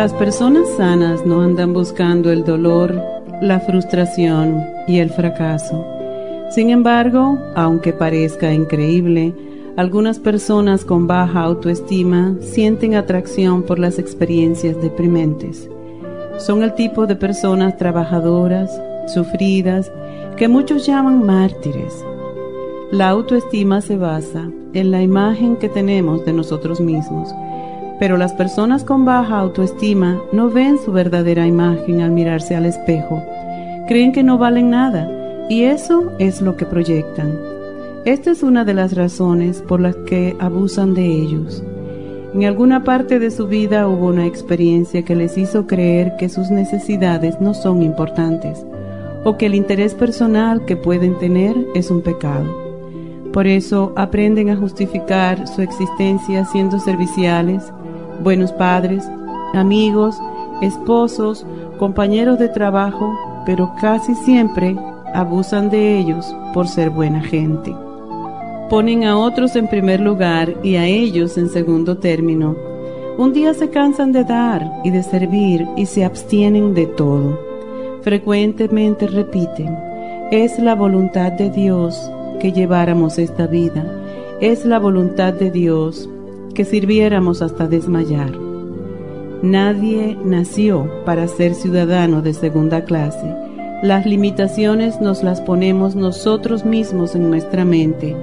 Las personas sanas no andan buscando el dolor, la frustración y el fracaso. Sin embargo, aunque parezca increíble, algunas personas con baja autoestima sienten atracción por las experiencias deprimentes. Son el tipo de personas trabajadoras, sufridas, que muchos llaman mártires. La autoestima se basa en la imagen que tenemos de nosotros mismos pero las personas con baja autoestima no ven su verdadera imagen al mirarse al espejo. Creen que no valen nada y eso es lo que proyectan. Esta es una de las razones por las que abusan de ellos. En alguna parte de su vida hubo una experiencia que les hizo creer que sus necesidades no son importantes o que el interés personal que pueden tener es un pecado. Por eso aprenden a justificar su existencia siendo serviciales, buenos padres, amigos, esposos, compañeros de trabajo, pero casi siempre abusan de ellos por ser buena gente. Ponen a otros en primer lugar y a ellos en segundo término. Un día se cansan de dar y de servir y se abstienen de todo. Frecuentemente repiten, es la voluntad de Dios que lleváramos esta vida. Es la voluntad de Dios que sirviéramos hasta desmayar. Nadie nació para ser ciudadano de segunda clase. Las limitaciones nos las ponemos nosotros mismos en nuestra mente.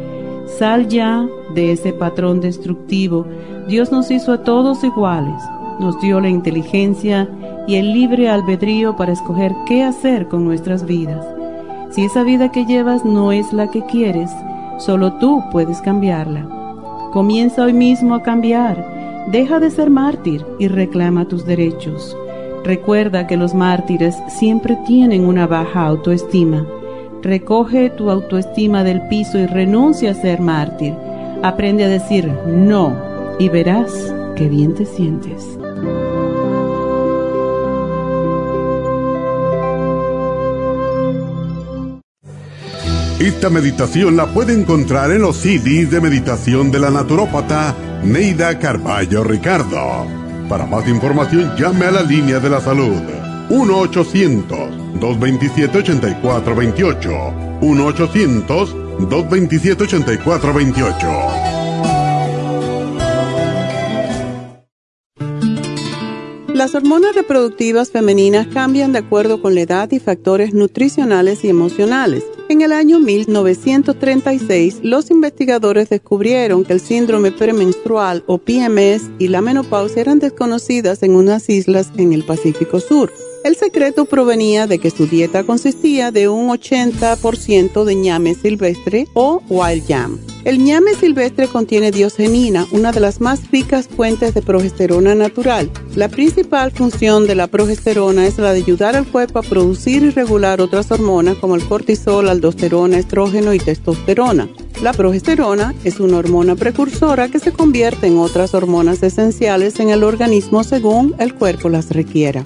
Sal ya de ese patrón destructivo. Dios nos hizo a todos iguales. Nos dio la inteligencia y el libre albedrío para escoger qué hacer con nuestras vidas. Si esa vida que llevas no es la que quieres, solo tú puedes cambiarla. Comienza hoy mismo a cambiar. Deja de ser mártir y reclama tus derechos. Recuerda que los mártires siempre tienen una baja autoestima. Recoge tu autoestima del piso y renuncia a ser mártir. Aprende a decir no y verás qué bien te sientes. Esta meditación la puede encontrar en los CDs de meditación de la naturópata Neida Carballo Ricardo. Para más información llame a la línea de la salud 1-800-227-8428. 1-800-227-8428. Las hormonas reproductivas femeninas cambian de acuerdo con la edad y factores nutricionales y emocionales. En el año 1936, los investigadores descubrieron que el síndrome premenstrual o PMS y la menopausia eran desconocidas en unas islas en el Pacífico Sur. El secreto provenía de que su dieta consistía de un 80% de ñame silvestre o wild yam el ñame silvestre contiene diogenina, una de las más ricas fuentes de progesterona natural. La principal función de la progesterona es la de ayudar al cuerpo a producir y regular otras hormonas como el cortisol, aldosterona, estrógeno y testosterona. La progesterona es una hormona precursora que se convierte en otras hormonas esenciales en el organismo según el cuerpo las requiera.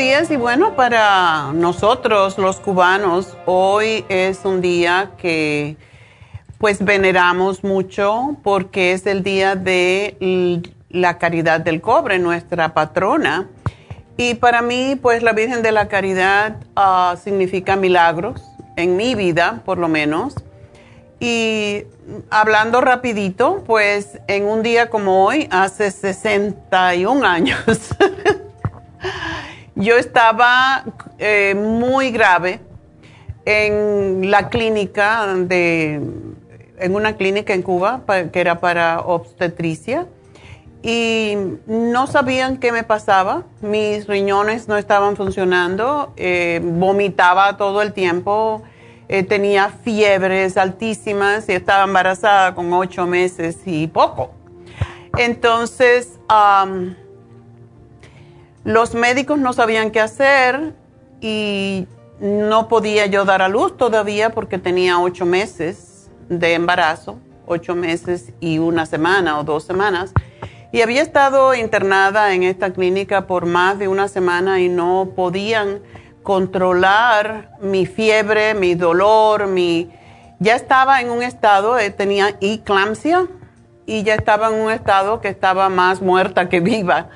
Días. Y bueno, para nosotros los cubanos, hoy es un día que pues veneramos mucho porque es el día de la caridad del cobre, nuestra patrona. Y para mí, pues la Virgen de la Caridad ah, significa milagros, en mi vida por lo menos. Y hablando rapidito, pues en un día como hoy, hace 61 años, yo estaba eh, muy grave en la clínica de, en una clínica en Cuba que era para obstetricia y no sabían qué me pasaba. Mis riñones no estaban funcionando, eh, vomitaba todo el tiempo, eh, tenía fiebres altísimas y estaba embarazada con ocho meses y poco. Entonces, los médicos no sabían qué hacer y no podía yo dar a luz todavía porque tenía ocho meses de embarazo, ocho meses y una semana o dos semanas. Y había estado internada en esta clínica por más de una semana y no podían controlar mi fiebre, mi dolor, mi... Ya estaba en un estado, eh, tenía eclampsia y ya estaba en un estado que estaba más muerta que viva.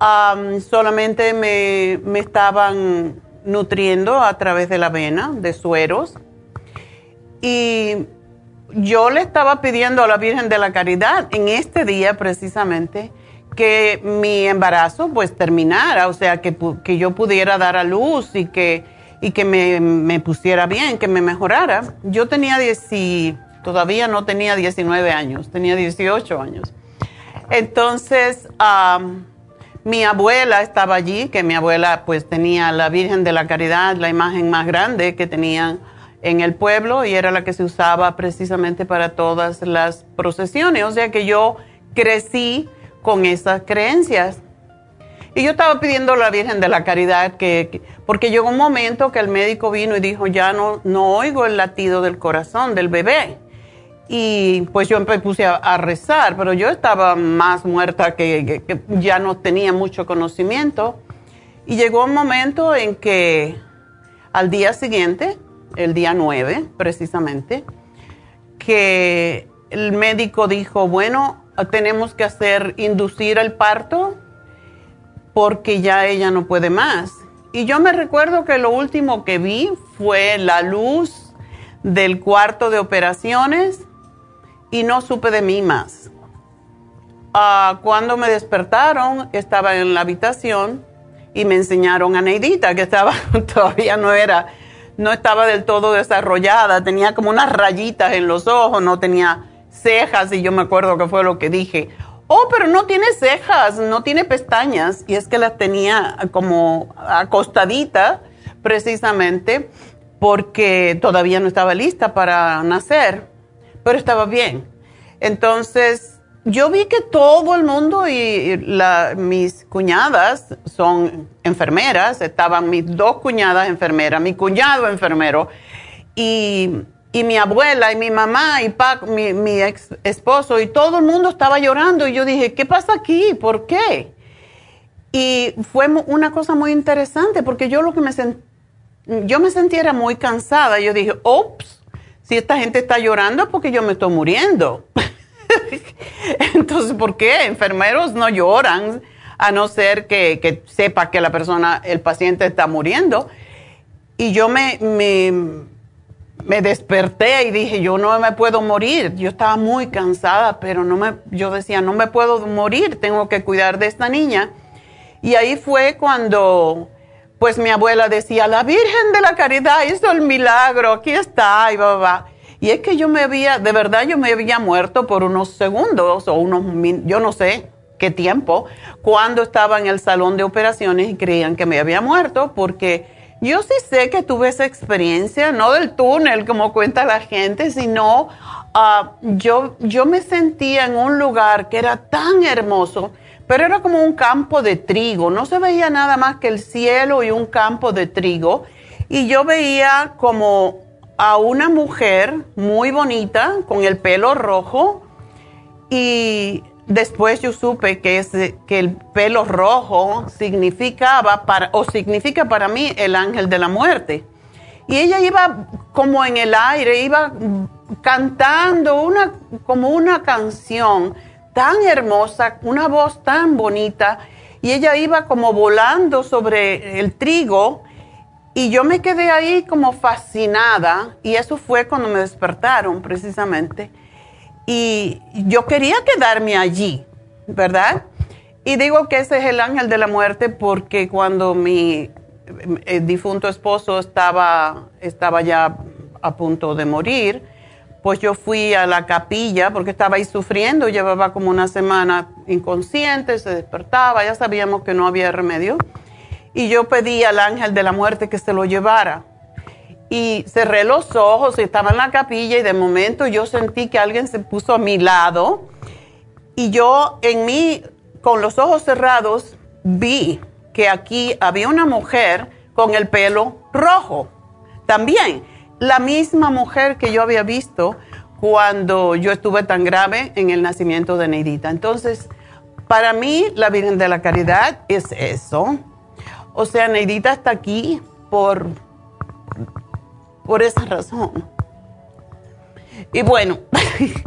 Solamente me, me estaban nutriendo a través de la vena, de sueros. Y yo le estaba pidiendo a la Virgen de la Caridad en este día precisamente que mi embarazo pues terminara, o sea, que, que yo pudiera dar a luz y que, y que me, me, pusiera bien, que me mejorara. Yo tenía 10, todavía no tenía 19 años, tenía 18 años. Entonces, mi abuela estaba allí, que mi abuela pues tenía la Virgen de la Caridad, la imagen más grande que tenían en el pueblo y era la que se usaba precisamente para todas las procesiones. O sea que yo crecí con esas creencias. Y yo estaba pidiendo a la Virgen de la Caridad que, porque llegó un momento que el médico vino y dijo, ya no, no oigo el latido del corazón del bebé. Y pues yo me puse a, rezar, pero yo estaba más muerta que, que ya no tenía mucho conocimiento. Y llegó un momento en que al día siguiente el día 9 precisamente, que el médico dijo, bueno, tenemos que hacer, inducir el parto porque ya ella no puede más. Y yo me recuerdo que lo último que vi fue la luz del cuarto de operaciones y no supe de mí más. Ah, cuando me despertaron, estaba en la habitación y me enseñaron a Neidita, que estaba, todavía no era no estaba del todo desarrollada, tenía como unas rayitas en los ojos, no tenía cejas y yo me acuerdo que fue lo que dije, oh, pero no tiene cejas, no tiene pestañas y es que las tenía como acostadita precisamente porque todavía no estaba lista para nacer, pero estaba bien. Entonces, yo vi que todo el mundo y mis cuñadas son enfermeras, estaban mis dos cuñadas enfermeras, mi cuñado enfermero y, mi abuela y mi mamá y mi, ex esposo y todo el mundo estaba llorando y yo dije, ¿qué pasa aquí? ¿Por qué? Y fue una cosa muy interesante porque yo lo que me yo me sentía muy cansada. Yo dije, ops, si esta gente está llorando es porque yo me estoy muriendo. Entonces, ¿por qué? Enfermeros no lloran a no ser que, sepa que la persona, el paciente está muriendo. Y yo me, me, desperté y dije, yo no me puedo morir. Yo estaba muy cansada, pero no me, yo decía, no me puedo morir, tengo que cuidar de esta niña. Y ahí fue cuando, pues mi abuela decía, la Virgen de la Caridad hizo el milagro, aquí está, y va. Y es que yo me había, de verdad yo me había muerto por unos segundos o unos, yo no sé qué tiempo, cuando estaba en el salón de operaciones y creían que me había muerto porque yo sí sé que tuve esa experiencia, no del túnel como cuenta la gente, sino ah, yo, yo me sentía en un lugar que era tan hermoso, pero era como un campo de trigo, no se veía nada más que el cielo y un campo de trigo. Y yo veía como a una mujer muy bonita con el pelo rojo y después yo supe que, es, que el pelo rojo significaba para, o significa para mí el ángel de la muerte. Y ella iba como en el aire, iba cantando una, como una canción tan hermosa, una voz tan bonita, y ella iba como volando sobre el trigo, y yo me quedé ahí como fascinada, y eso fue cuando me despertaron precisamente. Y yo quería quedarme allí, ¿verdad? Y digo que ese es el ángel de la muerte porque cuando mi eh, difunto esposo estaba, estaba ya a punto de morir, pues yo fui a la capilla porque estaba ahí sufriendo, llevaba como una semana inconsciente, se despertaba, ya sabíamos que no había remedio. Y yo pedí al ángel de la muerte que se lo llevara. Y cerré los ojos y estaba en la capilla y de momento yo sentí que alguien se puso a mi lado y yo en mí, con los ojos cerrados, vi que aquí había una mujer con el pelo rojo. También la misma mujer que yo había visto cuando yo estuve tan grave en el nacimiento de Neidita. Entonces, para mí, la Virgen de la Caridad es eso. O sea, Neidita está aquí por, por esa razón. Y bueno,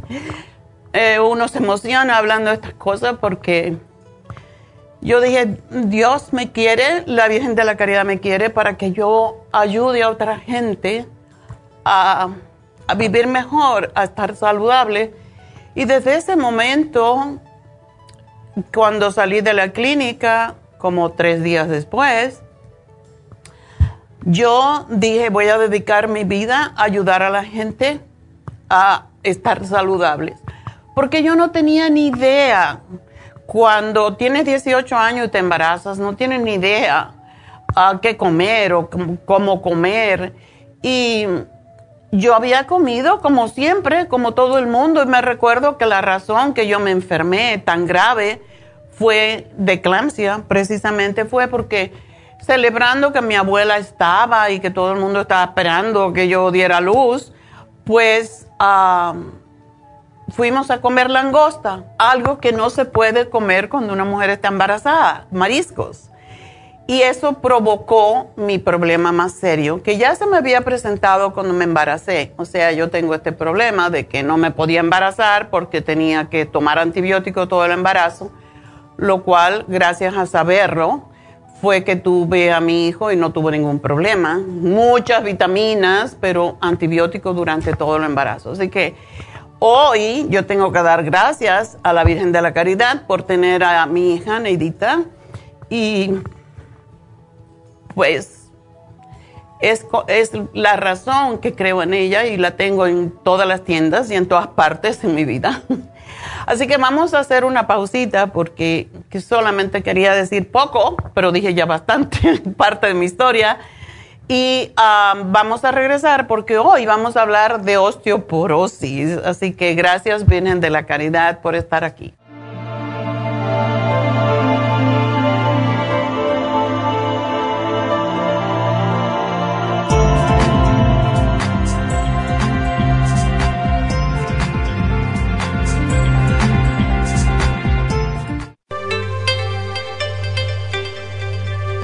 eh, uno se emociona hablando de estas cosas porque yo dije, Dios me quiere, la Virgen de la Caridad me quiere para que yo ayude a otra gente a, vivir mejor, a estar saludable. Y desde ese momento, cuando salí de la clínica, como tres días después, yo dije, voy a dedicar mi vida a ayudar a la gente a estar saludables. Porque yo no tenía ni idea cuando tienes 18 años y te embarazas, no tienes ni idea a qué comer o cómo comer. Y yo había comido como siempre, como todo el mundo, y me recuerdo que la razón que yo me enfermé tan grave fue de eclampsia, precisamente fue porque celebrando que mi abuela estaba y que todo el mundo estaba esperando que yo diera luz, pues... Fuimos a comer langosta, algo que no se puede comer cuando una mujer está embarazada, mariscos. Y eso provocó mi problema más serio, que ya se me había presentado cuando me embaracé. O sea, yo tengo este problema de que no me podía embarazar porque tenía que tomar antibiótico todo el embarazo, lo cual, gracias a saberlo, fue que tuve a mi hijo y no tuvo ningún problema. Muchas vitaminas, pero antibióticos durante todo el embarazo. Así que Hoy yo tengo que dar gracias a la Virgen de la Caridad por tener a mi hija Neidita y pues es, es, la razón que creo en ella y la tengo en todas las tiendas y en todas partes en mi vida. Así que vamos a hacer una pausita porque solamente quería decir poco, pero dije ya bastante parte de mi historia. Y vamos a regresar porque hoy vamos a hablar de osteoporosis. Así que gracias, Virgen de la Caridad, por estar aquí.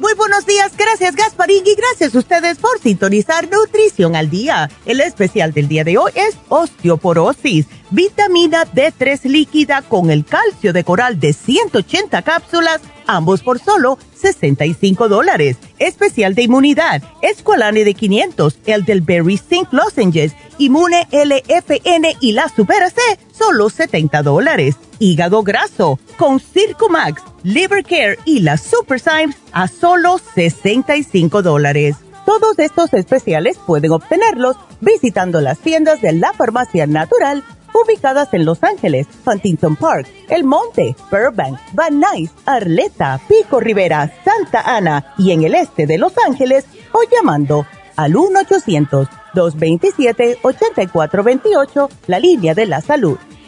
Muy buenos días, gracias Gasparín y gracias a ustedes por sintonizar Nutrición al Día. El especial del día de hoy es osteoporosis, vitamina D3 líquida con el calcio de coral de 180 cápsulas, ambos por solo 65 dólares. Especial de inmunidad, Esqualane de 500, el del Berry Zinc Lozenges, Inmune LFN y la Super C, solo 70 dólares. Hígado graso, con Circumax, Liver Care y la Super Symes a solo 65 dólares. Todos estos especiales pueden obtenerlos visitando las tiendas de la farmacia natural ubicadas en Los Ángeles, Huntington Park, El Monte, Burbank, Van Nuys, Arleta, Pico Rivera, Santa Ana y en el este de Los Ángeles o llamando al 1-800-227-8428, la línea de la salud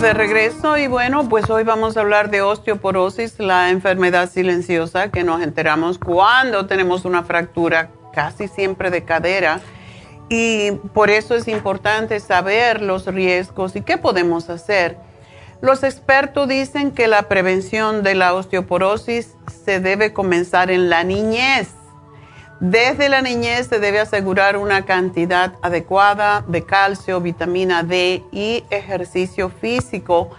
De regreso y bueno, pues hoy vamos a hablar de osteoporosis, la enfermedad silenciosa que nos enteramos cuando tenemos una fractura casi siempre de cadera y por eso es importante saber los riesgos y qué podemos hacer. Los expertos dicen que la prevención de la osteoporosis se debe comenzar en la niñez desde la niñez se debe asegurar una cantidad adecuada de calcio, vitamina D y ejercicio físico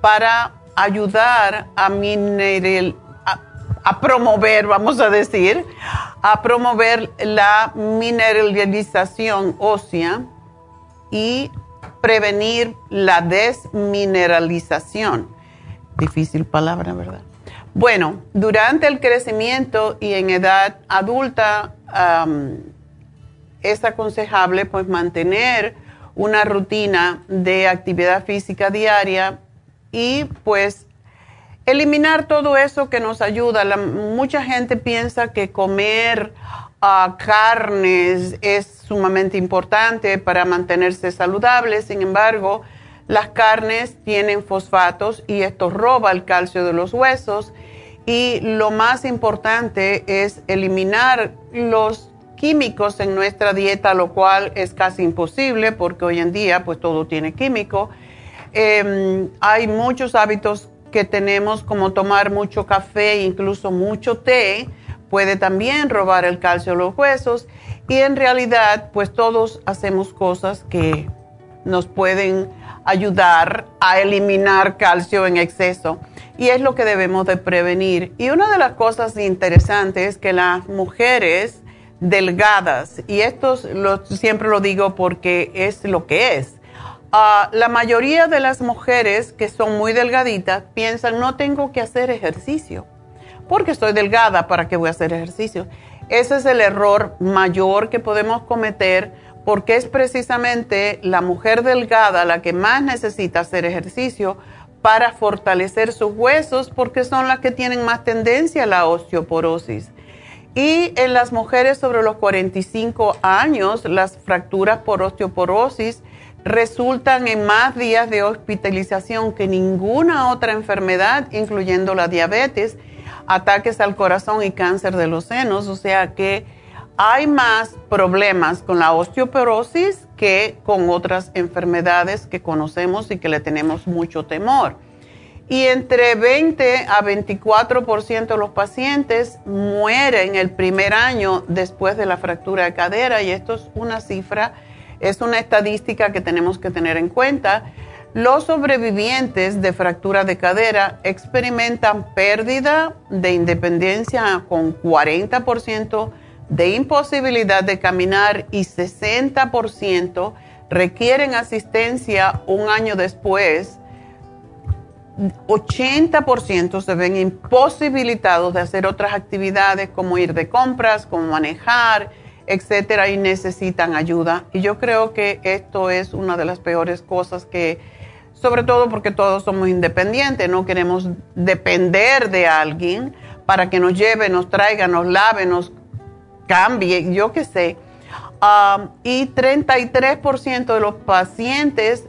para ayudar a, promover, vamos a decir, a promover la mineralización ósea y prevenir la desmineralización. Difícil palabra, ¿verdad? Bueno, durante el crecimiento y en edad adulta es aconsejable pues mantener una rutina de actividad física diaria y pues eliminar todo eso que nos ayuda. mucha gente piensa que comer ah, carnes es sumamente importante para mantenerse saludable, sin embargo, las carnes tienen fosfatos y esto roba el calcio de los huesos y lo más importante es eliminar los químicos en nuestra dieta, lo cual es casi imposible porque hoy en día pues todo tiene químico. Em, hay muchos hábitos que tenemos como tomar mucho café, incluso mucho té, puede también robar el calcio de los huesos y en realidad pues todos hacemos cosas que nos pueden ayudar a eliminar calcio en exceso y es lo que debemos de prevenir. Y una de las cosas interesantes es que las mujeres delgadas, y esto siempre lo digo porque es lo que es, ah, la mayoría de las mujeres que son muy delgaditas piensan no tengo que hacer ejercicio, porque estoy delgada, ¿para qué voy a hacer ejercicio? Ese es el error mayor que podemos cometer porque es precisamente la mujer delgada la que más necesita hacer ejercicio para fortalecer sus huesos porque son las que tienen más tendencia a la osteoporosis. Y en las mujeres sobre los 45 años, las fracturas por osteoporosis resultan en más días de hospitalización que ninguna otra enfermedad, incluyendo la diabetes, ataques al corazón y cáncer de los senos. O sea que hay más problemas con la osteoporosis que con otras enfermedades que conocemos y que le tenemos mucho temor. Y entre 20 a 24% de los pacientes mueren el primer año después de la fractura de cadera y esto es una cifra, es una estadística que tenemos que tener en cuenta. Los sobrevivientes de fractura de cadera experimentan pérdida de independencia con 40% de imposibilidad de caminar y 60% requieren asistencia un año después, 80% se ven imposibilitados de hacer otras actividades como ir de compras, como manejar, etcétera, y necesitan ayuda. Y yo creo que esto es una de las peores cosas que, sobre todo porque todos somos independientes, no queremos depender de alguien para que nos lleve, nos traiga, nos lave, nos cambie, yo qué sé. Um, y 33% de los pacientes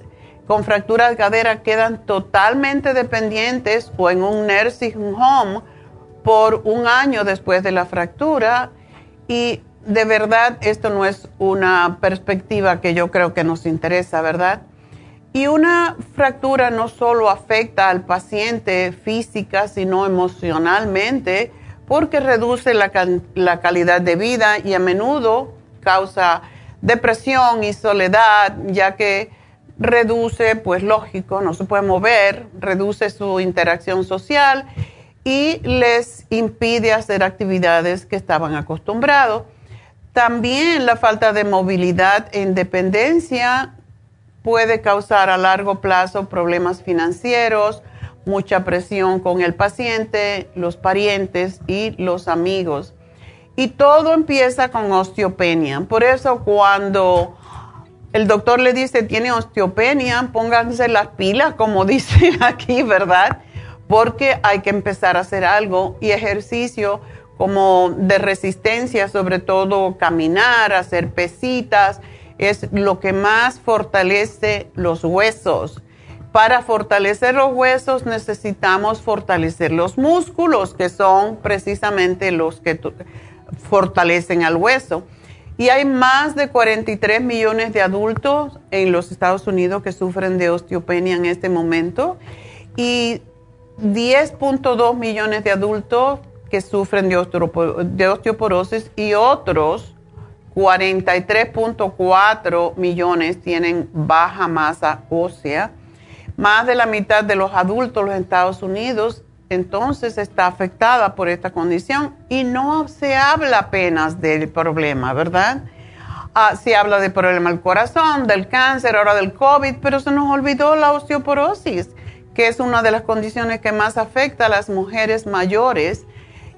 con fractura de cadera quedan totalmente dependientes o en un nursing home por un año después de la fractura y de verdad esto no es una perspectiva que yo creo que nos interesa, ¿verdad? Y una fractura no solo afecta al paciente física, sino emocionalmente, porque reduce la, la calidad de vida y a menudo causa depresión y soledad, ya que reduce, pues lógico, no se puede mover, reduce su interacción social y les impide hacer actividades que estaban acostumbrados. También la falta de movilidad e independencia puede causar a largo plazo problemas financieros, mucha presión con el paciente, los parientes y los amigos. Y todo empieza con osteopenia. Por eso cuando el doctor le dice tiene osteopenia, pónganse las pilas, como dice aquí, ¿verdad? Porque hay que empezar a hacer algo y ejercicio como de resistencia, sobre todo caminar, hacer pesitas, es lo que más fortalece los huesos. Para fortalecer los huesos necesitamos fortalecer los músculos, que son precisamente los que fortalecen al hueso. Y hay más de 43 millones de adultos en los Estados Unidos que sufren de osteopenia en este momento y 10.2 millones de adultos que sufren de, osteoporosis y otros 43.4 millones tienen baja masa ósea. Más de la mitad de los adultos en Estados Unidos entonces está afectada por esta condición y no se habla apenas del problema, ¿verdad? Ah, se habla del problema del corazón, del cáncer, ahora del COVID, pero se nos olvidó la osteoporosis, que es una de las condiciones que más afecta a las mujeres mayores.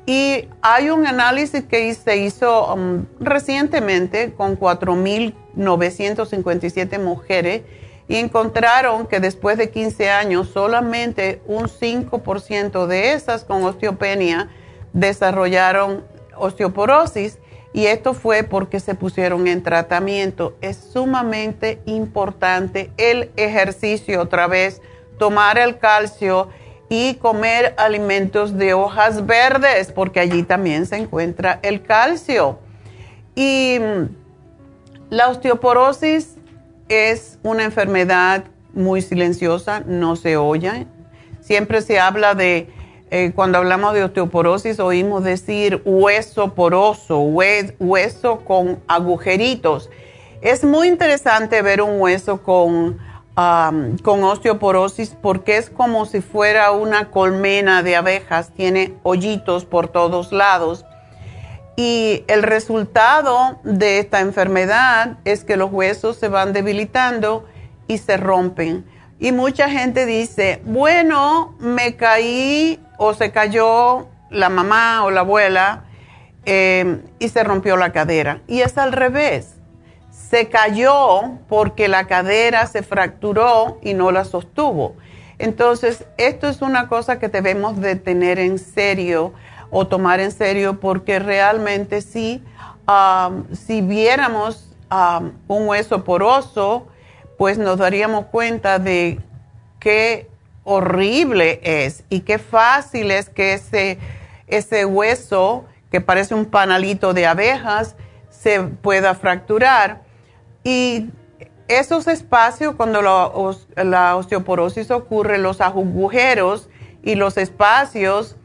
Y hay un análisis que se hizo um, recientemente con 4.957 mujeres y encontraron que después de 15 años solamente un 5% de esas con osteopenia desarrollaron osteoporosis y esto fue porque se pusieron en tratamiento. Es sumamente importante el ejercicio otra vez, tomar el calcio y comer alimentos de hojas verdes porque allí también se encuentra el calcio. Y mm, la osteoporosis es una enfermedad muy silenciosa, no se oye. Siempre se habla de, eh, cuando hablamos de osteoporosis, oímos decir hueso poroso, hueso con agujeritos. Es muy interesante ver un hueso con, con osteoporosis porque es como si fuera una colmena de abejas, tiene hoyitos por todos lados y el resultado de esta enfermedad es que los huesos se van debilitando y se rompen. Y mucha gente dice, bueno, me caí o se cayó la mamá o la abuela eh, y se rompió la cadera. Y es al revés. Se cayó porque la cadera se fracturó y no la sostuvo. Entonces, esto es una cosa que debemos de tener en serio o tomar en serio porque realmente sí, si viéramos un hueso poroso, pues nos daríamos cuenta de qué horrible es y qué fácil es que ese, ese hueso, que parece un panalito de abejas, se pueda fracturar. Y esos espacios, cuando la osteoporosis ocurre, los agujeros y los espacios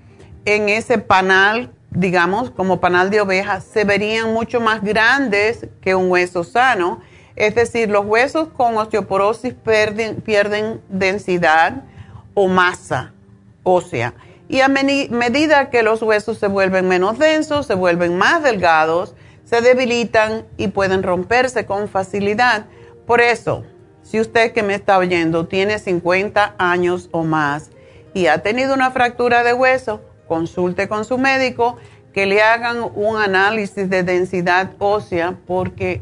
en ese panal, digamos, como panal de oveja, se verían mucho más grandes que un hueso sano. Es decir, los huesos con osteoporosis pierden, pierden densidad o masa ósea. Y a medida que los huesos se vuelven menos densos, se vuelven más delgados, se debilitan y pueden romperse con facilidad. Por eso, si usted que me está oyendo tiene 50 años o más y ha tenido una fractura de hueso, consulte con su médico, que le hagan un análisis de densidad ósea porque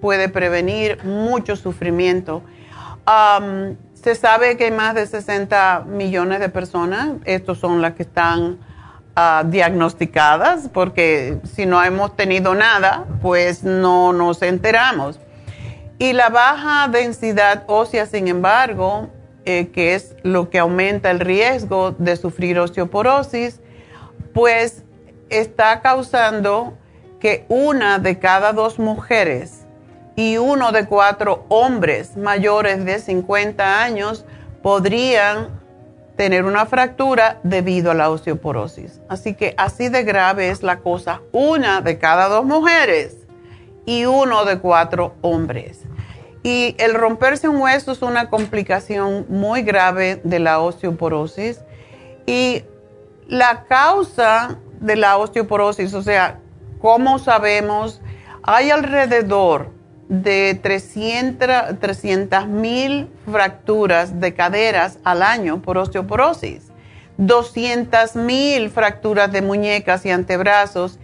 puede prevenir mucho sufrimiento. se sabe que hay más de 60 millones de personas, estos son las que están ah, diagnosticadas, porque si no hemos tenido nada, pues no nos enteramos. Y la baja densidad ósea, sin embargo, eh, que es lo que aumenta el riesgo de sufrir osteoporosis, pues está causando que una de cada dos mujeres y uno de cuatro hombres mayores de 50 años podrían tener una fractura debido a la osteoporosis. Así que así de grave es la cosa. Una de cada dos mujeres y uno de cuatro hombres. Y el romperse un hueso es una complicación muy grave de la osteoporosis. Y la causa de la osteoporosis, o sea, ¿cómo sabemos? Hay alrededor de 300 mil fracturas de caderas al año por osteoporosis, 200 mil fracturas de muñecas y antebrazos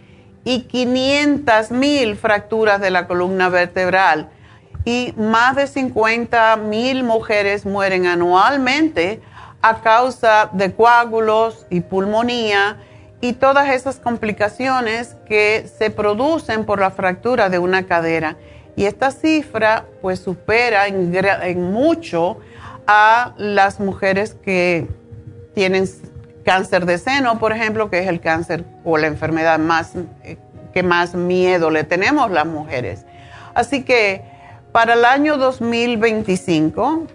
y 500 mil fracturas de la columna vertebral. Y más de 50 mil mujeres mueren anualmente a causa de coágulos y pulmonía y todas esas complicaciones que se producen por la fractura de una cadera. Y esta cifra pues supera en, mucho a las mujeres que tienen cáncer de seno, por ejemplo, que es el cáncer o la enfermedad más eh, que más miedo le tenemos las mujeres. Así que para el año 2025,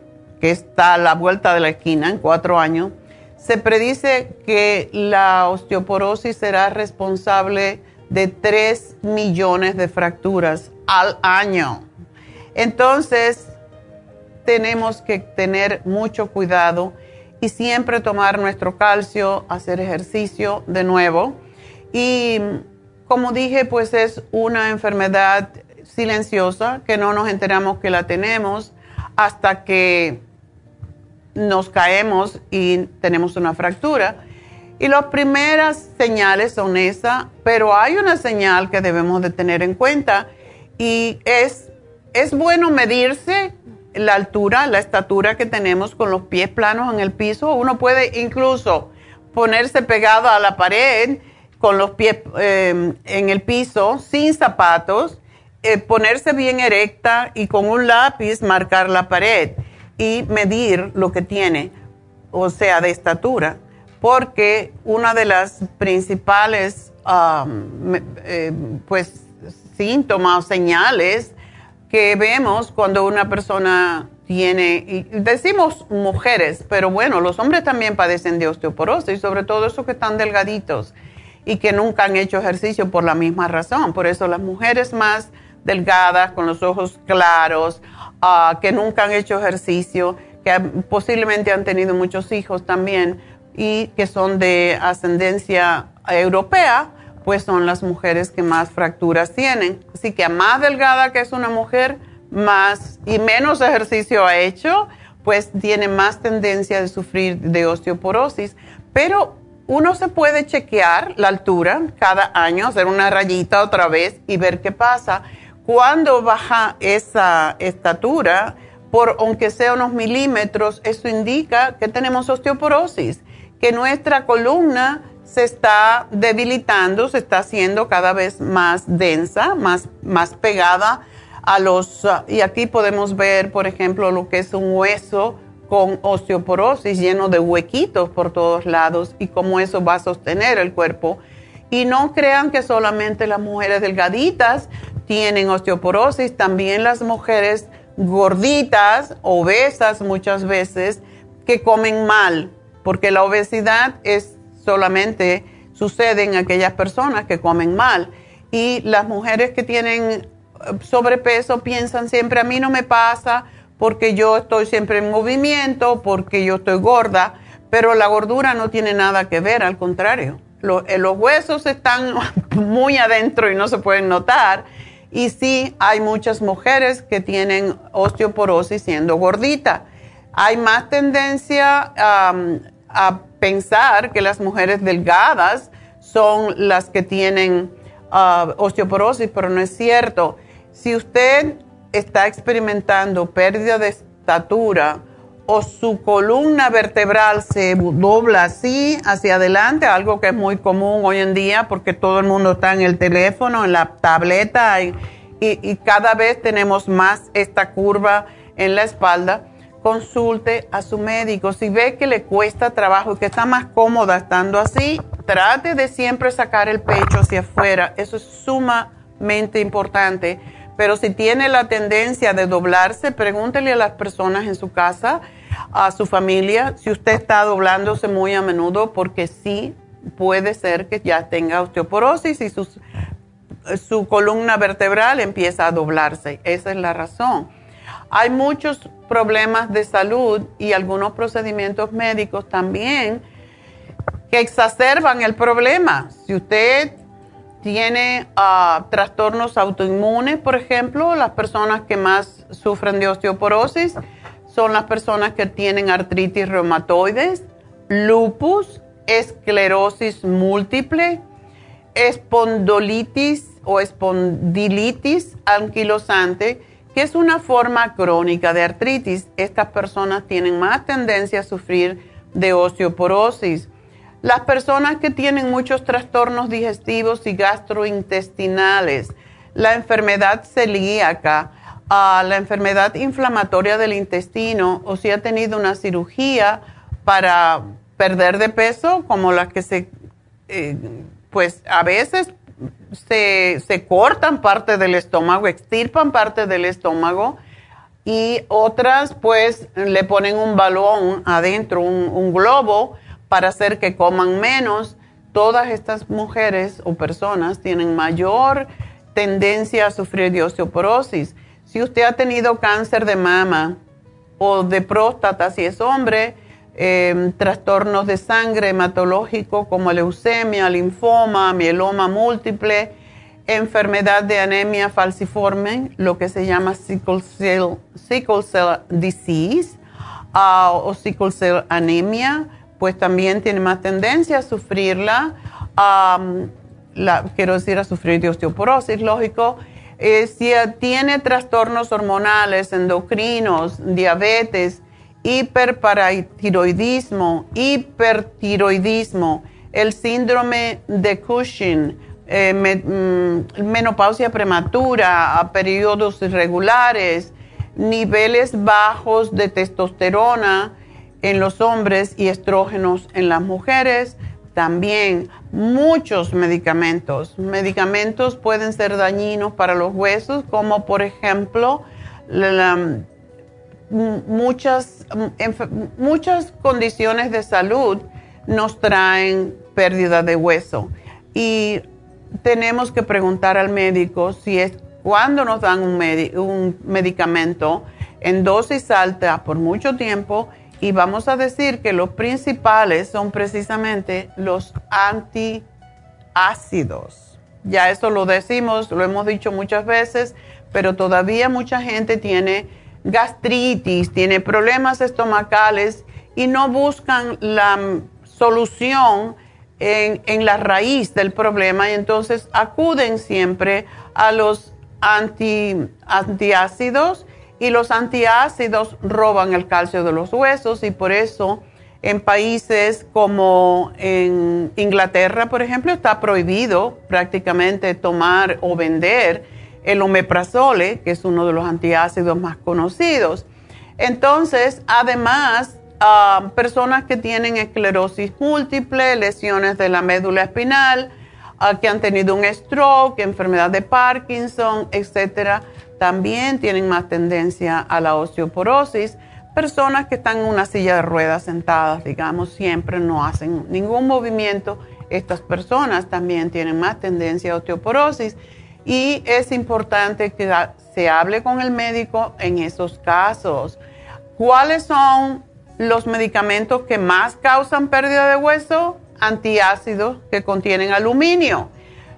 que está a la vuelta de la esquina en cuatro años, se predice que la osteoporosis será responsable de 3 millones de fracturas al año. Entonces, tenemos que tener mucho cuidado y siempre tomar nuestro calcio, hacer ejercicio de nuevo. Y como dije, pues es una enfermedad silenciosa que no nos enteramos que la tenemos hasta que nos caemos y tenemos una fractura. Y las primeras señales son esa, pero hay una señal que debemos de tener en cuenta y es, es bueno medirse la altura, la estatura que tenemos con los pies planos en el piso. Uno puede incluso ponerse pegado a la pared con los pies em, en el piso, sin zapatos, eh, ponerse bien erecta y con un lápiz marcar la pared y medir lo que tiene, o sea, de estatura, porque una de las principales eh, pues, síntomas o señales que vemos cuando una persona tiene, y decimos mujeres, pero bueno, los hombres también padecen de osteoporosis, sobre todo esos que están delgaditos y que nunca han hecho ejercicio por la misma razón. Por eso las mujeres más delgadas, con los ojos claros, ah, que nunca han hecho ejercicio, que posiblemente han tenido muchos hijos también y que son de ascendencia europea, pues son las mujeres que más fracturas tienen. Así que a más delgada que es una mujer, más y menos ejercicio ha hecho, pues tiene más tendencia de sufrir de osteoporosis. Pero uno se puede chequear la altura cada año, hacer una rayita otra vez y ver qué pasa. Cuando baja esa estatura, por aunque sea unos milímetros, eso indica que tenemos osteoporosis, que nuestra columna se está debilitando, se está haciendo cada vez más densa, más, más pegada a los... y aquí podemos ver, por ejemplo, lo que es un hueso con osteoporosis lleno de huequitos por todos lados y cómo eso va a sostener el cuerpo. Y no crean que solamente las mujeres delgaditas tienen osteoporosis, también las mujeres gorditas, obesas muchas veces, que comen mal, porque la obesidad es solamente sucede en aquellas personas que comen mal. Y las mujeres que tienen eh, sobrepeso piensan siempre, a mí no me pasa porque yo estoy siempre en movimiento, porque yo estoy gorda, pero la gordura no tiene nada que ver, al contrario. Eh, los huesos están muy adentro y no se pueden notar. Y sí, hay muchas mujeres que tienen osteoporosis siendo gordita. Hay más tendencia a pensar que las mujeres delgadas son las que tienen ah, osteoporosis, pero no es cierto. Si usted está experimentando pérdida de estatura o su columna vertebral se dobla así hacia adelante, algo que es muy común hoy en día porque todo el mundo está en el teléfono, en la tableta y, y cada vez tenemos más esta curva en la espalda, consulte a su médico. Si ve que le cuesta trabajo y que está más cómoda estando así, trate de siempre sacar el pecho hacia afuera. Eso es sumamente importante. Pero si tiene la tendencia de doblarse, pregúntele a las personas en su casa a su familia si usted está doblándose muy a menudo porque sí puede ser que ya tenga osteoporosis y su columna vertebral empieza a doblarse. Esa es la razón. Hay muchos problemas de salud y algunos procedimientos médicos también que exacerban el problema. Si usted tiene ah, trastornos autoinmunes, por ejemplo, las personas que más sufren de osteoporosis, son las personas que tienen artritis reumatoides, lupus, esclerosis múltiple, espondolitis o espondilitis anquilosante, que es una forma crónica de artritis. Estas personas tienen más tendencia a sufrir de osteoporosis. Las personas que tienen muchos trastornos digestivos y gastrointestinales, la enfermedad celíaca, a la enfermedad inflamatoria del intestino o si ha tenido una cirugía para perder de peso, como las que se, eh, pues a veces se, se, cortan parte del estómago, extirpan parte del estómago y otras pues le ponen un balón adentro, un globo para hacer que coman menos. Todas estas mujeres o personas tienen mayor tendencia a sufrir de osteoporosis si usted ha tenido cáncer de mama o de próstata, si es hombre, em, trastornos de sangre hematológico como leucemia, linfoma, mieloma múltiple, enfermedad de anemia falciforme, lo que se llama sickle cell, disease ah, o sickle cell anemia, pues también tiene más tendencia a sufrirla, quiero decir, a sufrir de osteoporosis, lógico. Eh, si tiene trastornos hormonales, endocrinos, diabetes, hiperparatiroidismo, hipertiroidismo, el síndrome de Cushing, eh, mm, menopausia prematura, a periodos irregulares, niveles bajos de testosterona en los hombres y estrógenos en las mujeres, también muchos medicamentos. Medicamentos pueden ser dañinos para los huesos, como por ejemplo muchas, muchas condiciones de salud nos traen pérdida de hueso. Y tenemos que preguntar al médico si es cuando nos dan un, un medicamento en dosis alta por mucho tiempo y vamos a decir que los principales son precisamente los antiácidos. Ya eso lo decimos, lo hemos dicho muchas veces, pero todavía mucha gente tiene gastritis, tiene problemas estomacales y no buscan la solución en, en, la raíz del problema y entonces acuden siempre a los anti, antiácidos y los antiácidos roban el calcio de los huesos y por eso en países como en Inglaterra, por ejemplo, está prohibido prácticamente tomar o vender el omeprazole, que es uno de los antiácidos más conocidos. Entonces, además, ah, personas que tienen esclerosis múltiple, lesiones de la médula espinal, ah, que han tenido un stroke, enfermedad de Parkinson, etcétera, también tienen más tendencia a la osteoporosis. Personas que están en una silla de ruedas sentadas, digamos, siempre no hacen ningún movimiento. Estas personas también tienen más tendencia a osteoporosis y es importante que se hable con el médico en esos casos. ¿Cuáles son los medicamentos que más causan pérdida de hueso? Antiácidos que contienen aluminio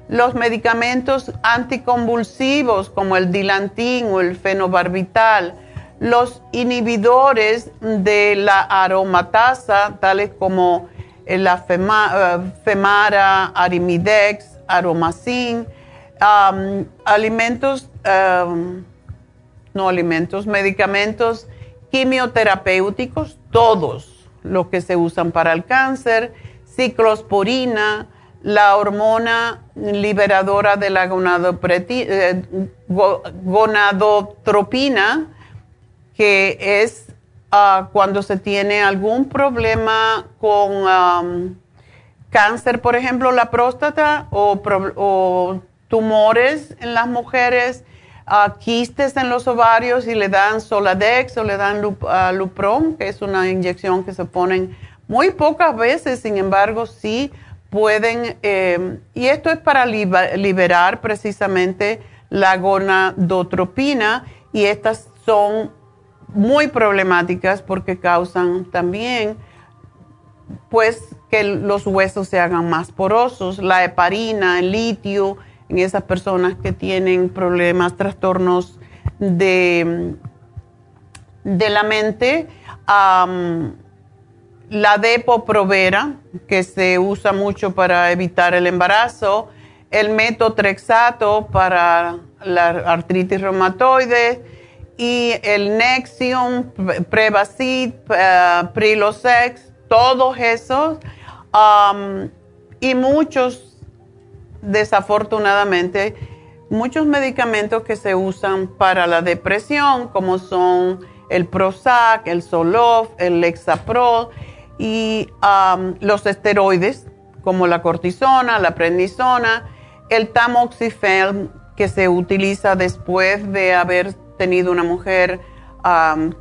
los medicamentos anticonvulsivos como el dilantín o el fenobarbital, los inhibidores de la aromatasa, tales como la eh, Femara, Arimidex, Aromacin, alimentos, no alimentos, medicamentos quimioterapéuticos, todos los que se usan para el cáncer, ciclosporina, la hormona liberadora de la eh, gonadotropina, que es ah, cuando se tiene algún problema con cáncer, por ejemplo, la próstata o, tumores en las mujeres, uh, quistes en los ovarios y le dan Soladex o le dan Lupron, que es una inyección que se ponen muy pocas veces, sin embargo, sí pueden, eh, y esto es para liberar precisamente la gonadotropina y estas son muy problemáticas porque causan también pues que los huesos se hagan más porosos, la heparina, el litio, en esas personas que tienen problemas, trastornos de, de la mente, la depoprovera, que se usa mucho para evitar el embarazo, el metotrexato para la artritis reumatoide. Y el Nexium, Prevacid, uh, Prilosex, todos esos. Y muchos, desafortunadamente, muchos medicamentos que se usan para la depresión, como son el Prozac, el Zoloft, el Lexapro y los esteroides, como la cortisona, la prednisona, el tamoxifen, que se utiliza después de haber tenido una mujer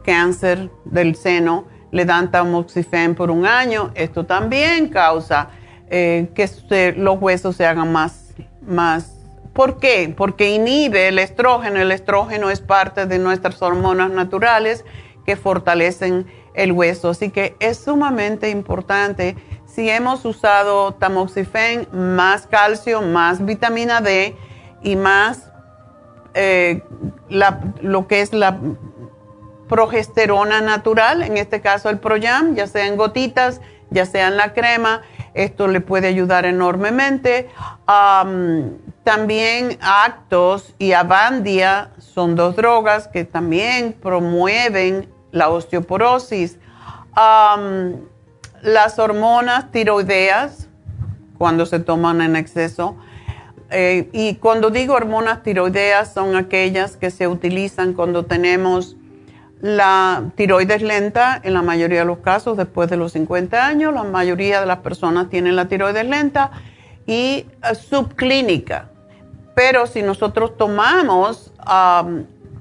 cáncer del seno le dan tamoxifen por un año. Esto también causa eh, que los huesos se hagan más, más. ¿Por qué? Porque inhibe el estrógeno. El estrógeno es parte de nuestras hormonas naturales que fortalecen el hueso. Así que es sumamente importante. Si hemos usado tamoxifen, más calcio, más vitamina D y más eh, lo que es la progesterona natural, en este caso el Proyam, ya sea en gotitas, ya sea en la crema, esto le puede ayudar enormemente. también Actos y Avandia son dos drogas que también promueven la osteoporosis. las hormonas tiroideas, cuando se toman en exceso, eh, y cuando digo hormonas tiroideas son aquellas que se utilizan cuando tenemos la tiroides lenta, en la mayoría de los casos, después de los 50 años, la mayoría de las personas tienen la tiroides lenta y eh, subclínica. Pero si nosotros tomamos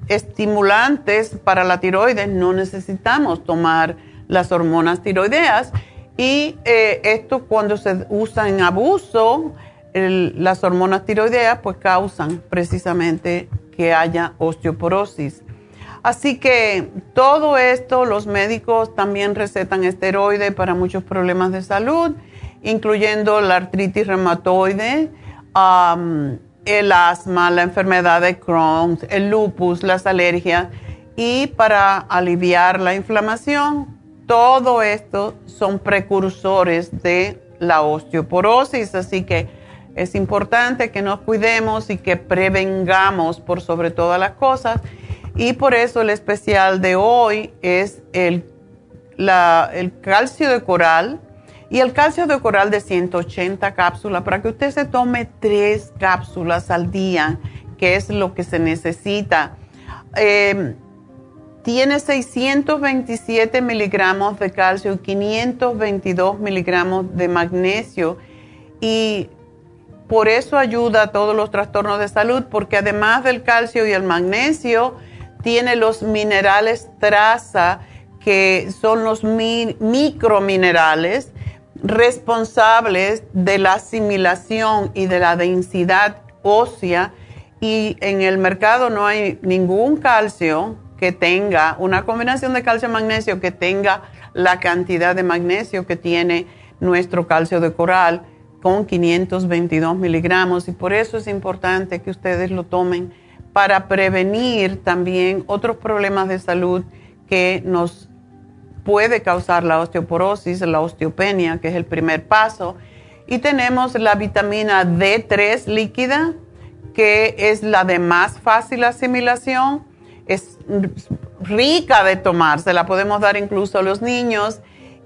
estimulantes para la tiroides, no necesitamos tomar las hormonas tiroideas. Y eh, esto cuando se usa en abuso, las hormonas tiroideas pues causan precisamente que haya osteoporosis. Así que todo esto, los médicos también recetan esteroides para muchos problemas de salud, incluyendo la artritis reumatoide, el asma, la enfermedad de Crohn, el lupus, las alergias y para aliviar la inflamación. Todo esto son precursores de la osteoporosis, así que es importante que nos cuidemos y que prevengamos por sobre todas las cosas y por eso el especial de hoy es el, el calcio de coral y el calcio de coral de 180 cápsulas para que usted se tome tres cápsulas al día, que es lo que se necesita. Em, tiene 627 miligramos de calcio y 522 miligramos de magnesio y por eso ayuda a todos los trastornos de salud, porque además del calcio y el magnesio, tiene los minerales traza, que son los microminerales responsables de la asimilación y de la densidad ósea. Y en el mercado no hay ningún calcio que tenga, una combinación de calcio-magnesio que tenga la cantidad de magnesio que tiene nuestro calcio de coral con 522 miligramos. Y por eso es importante que ustedes lo tomen para prevenir también otros problemas de salud que nos puede causar la osteoporosis, la osteopenia, que es el primer paso. Y tenemos la vitamina D3 líquida, que es la de más fácil asimilación. Es rica de tomar, se la podemos dar incluso a los niños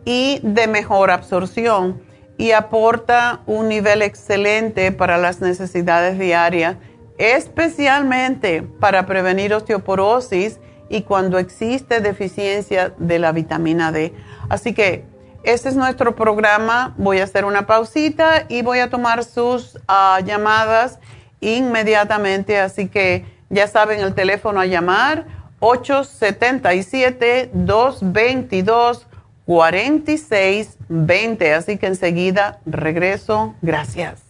y de mejor absorción y aporta un nivel excelente para las necesidades diarias, especialmente para prevenir osteoporosis y cuando existe deficiencia de la vitamina D. Así que este es nuestro programa. Voy a hacer una pausita y voy a tomar sus ah, llamadas inmediatamente. Así que ya saben el teléfono a llamar 877-222. 4620. Así que enseguida regreso. Gracias.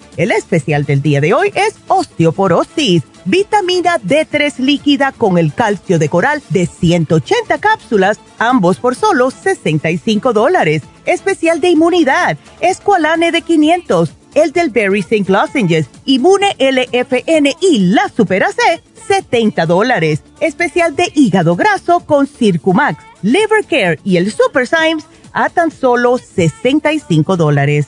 El especial del día de hoy es osteoporosis, vitamina D3 líquida con el calcio de coral de 180 cápsulas, ambos por solo 65 dólares. Especial de inmunidad, escualane de 500 el del Berry St. Lozenges, Immune LFN y la Super AC, 70 dólares. Especial de hígado graso con Circumax, Liver Care y el Super Symes a tan solo 65 dólares.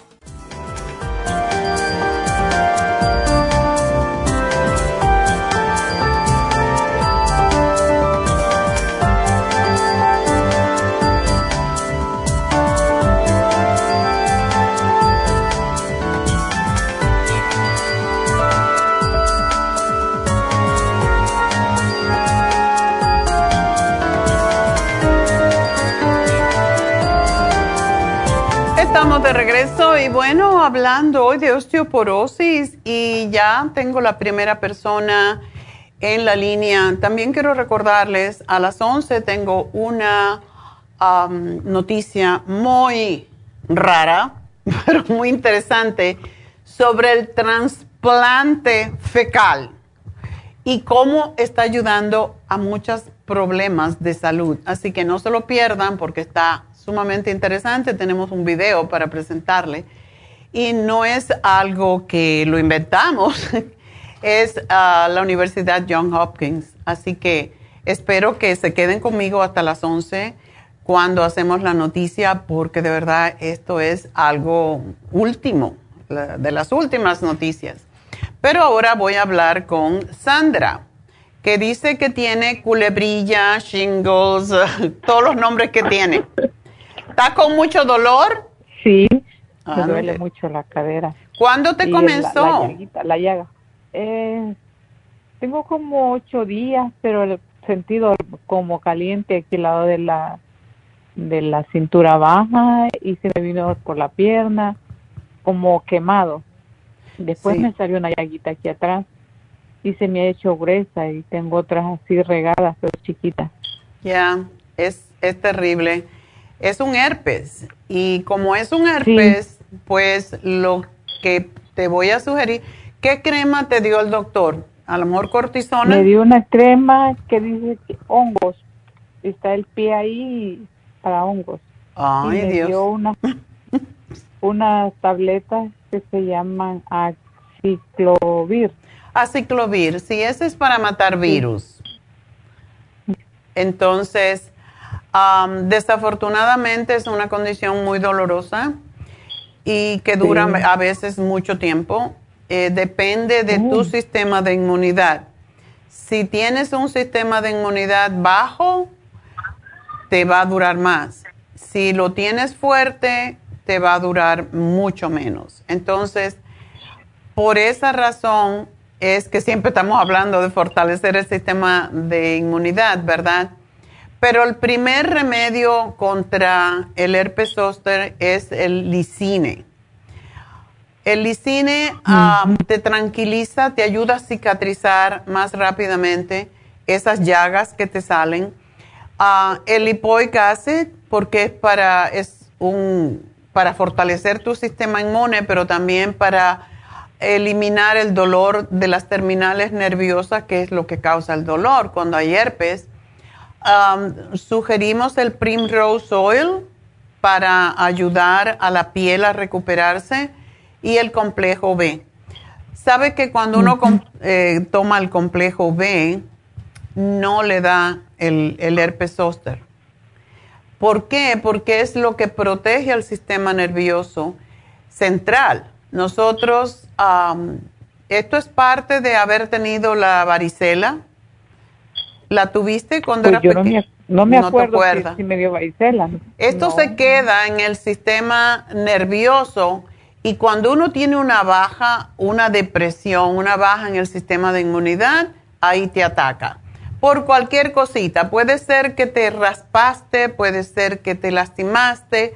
De regreso y bueno, hablando hoy de osteoporosis y ya tengo la primera persona en la línea. También quiero recordarles, a las 11 tengo una noticia muy rara, pero muy interesante, sobre el trasplante fecal y cómo está ayudando a muchos problemas de salud. Así que no se lo pierdan porque está sumamente interesante. Tenemos un video para presentarle. Y no es algo que lo inventamos, es uh, la Universidad John Hopkins. Así que espero que se queden conmigo hasta las 11 cuando hacemos la noticia, porque de verdad esto es algo último, de las últimas noticias. Pero ahora voy a hablar con Sandra, que dice que tiene culebrilla, shingles, todos los nombres que tiene. ¿Está con mucho dolor? Sí, me duele mucho la cadera. ¿Cuándo te comenzó? La, llaga. Eh, tengo como ocho días, pero el sentido como caliente aquí al lado de la de la cintura baja y se me vino por la pierna como quemado. Después me salió una llaguita aquí atrás y se me ha hecho gruesa y tengo otras así regadas pero chiquitas. Ya, es, es terrible. Es un herpes y como es un herpes, pues lo que te voy a sugerir, ¿qué crema te dio el doctor? A lo mejor cortisona. Me dio una crema que dice que hongos. Está el pie ahí para hongos. Ay, y me Dios. dio una, unas tabletas que se llaman aciclovir. Aciclovir, sí, ese es para matar virus. Entonces, am, desafortunadamente es una condición muy dolorosa y que dura Sí. a veces mucho tiempo. Eh, depende de tu sistema de inmunidad. Si tienes un sistema de inmunidad bajo, te va a durar más. Si lo tienes fuerte, te va a durar mucho menos. Entonces, por esa razón es que siempre estamos hablando de fortalecer el sistema de inmunidad, ¿verdad? Pero el primer remedio contra el herpes zóster es el lisine. El lisine ah, te tranquiliza, te ayuda a cicatrizar más rápidamente esas llagas que te salen. Ah, el lipoic acid, porque es para, es un, para fortalecer tu sistema inmune, pero también para eliminar el dolor de las terminales nerviosas, que es lo que causa el dolor cuando hay herpes. Sugerimos el Primrose Oil para ayudar a la piel a recuperarse y el complejo B. Sabe que cuando uno eh, toma el complejo B, no le da el, el herpes zóster. ¿Por qué? Porque es lo que protege al sistema nervioso central. Nosotros, esto es parte de haber tenido la varicela. ¿La tuviste cuando Pues yo no pequeña? me, no me No acuerdo si, acuerdas. si me dio varicela. Esto No. se queda en el sistema nervioso y cuando uno tiene una baja, una depresión, una baja en el sistema de inmunidad, ahí te ataca. Por cualquier cosita. Puede ser que te raspaste, puede ser que te lastimaste.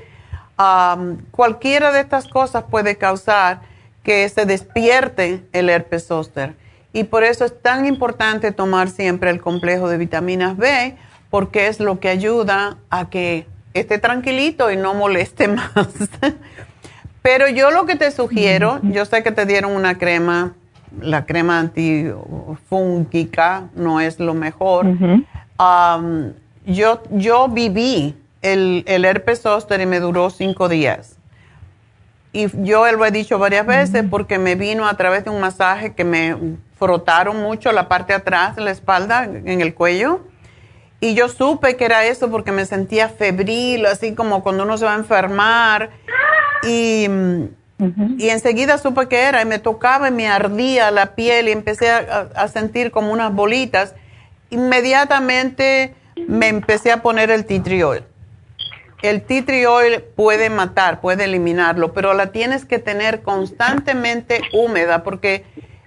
am, cualquiera de estas cosas puede causar que se despierte el herpes zóster. Y por eso es tan importante tomar siempre el complejo de vitaminas B, porque es lo que ayuda a que esté tranquilito y no moleste más. Pero yo lo que te sugiero, yo sé que te dieron una crema, la crema antifúngica no es lo mejor. Yo, yo viví el, el herpes zóster y me duró cinco días. Y yo lo he dicho varias veces porque me vino a través de un masaje que me frotaron mucho la parte de atrás la espalda, en el cuello. Y yo supe que era eso porque me sentía febril, así como cuando uno se va a enfermar. Y, y enseguida supe que era y me tocaba y me ardía la piel y empecé a, a sentir como unas bolitas. Inmediatamente me empecé a poner el tea tree oil. El tea tree oil puede matar, puede eliminarlo, pero la tienes que tener constantemente húmeda porque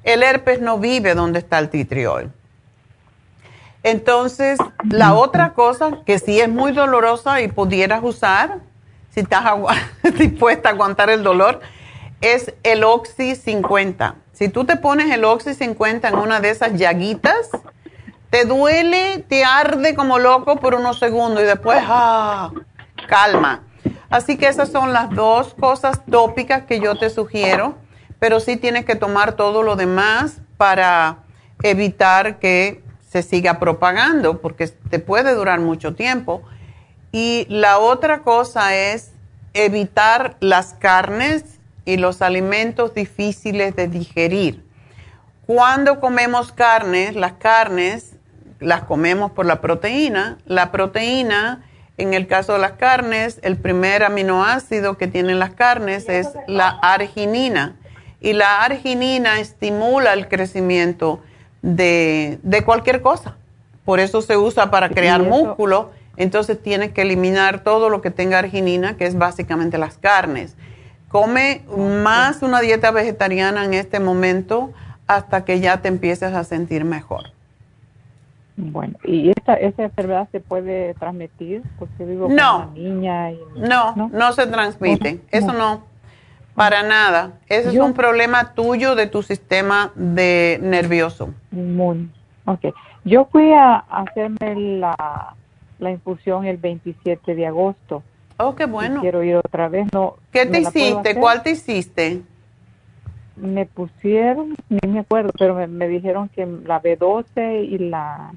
el herpes no vive donde está el oil. Entonces, la otra cosa que sí es muy dolorosa y pudieras usar, si estás dispuesta a aguantar el dolor, es el Oxy 50. Si tú te pones el Oxy 50 en una de esas llaguitas, te duele, te arde como loco por unos segundos y después, ah, calma. Así que esas son las dos cosas tópicas que yo te sugiero, pero sí tienes que tomar todo lo demás para evitar que se siga propagando, porque te puede durar mucho tiempo. Y la otra cosa es evitar las carnes y los alimentos difíciles de digerir. Cuando comemos carnes, las carnes las comemos por la proteína. La proteína, en el caso de las carnes, el primer aminoácido que tienen las carnes es la arginina. Y la arginina estimula el crecimiento de, de cualquier cosa. Por eso se usa para crear músculo. Entonces tienes que eliminar todo lo que tenga arginina, que es básicamente las carnes. Come más una dieta vegetariana en este momento. hasta que ya te empieces a sentir mejor. Bueno, ¿y esta, esa enfermedad se puede transmitir? Porque vivo no. con una niña. Y, no, no, se transmite. Eso no, para nada. Ese es un problema tuyo de tu sistema de nervioso. Muy, ok. Yo fui a hacerme la, la infusión el 27 de agosto. Oh, qué bueno. quiero ir otra vez. No, ¿Qué te hiciste? ¿Cuál te hiciste? Me pusieron, ni me acuerdo, pero me, me dijeron que la B12 y la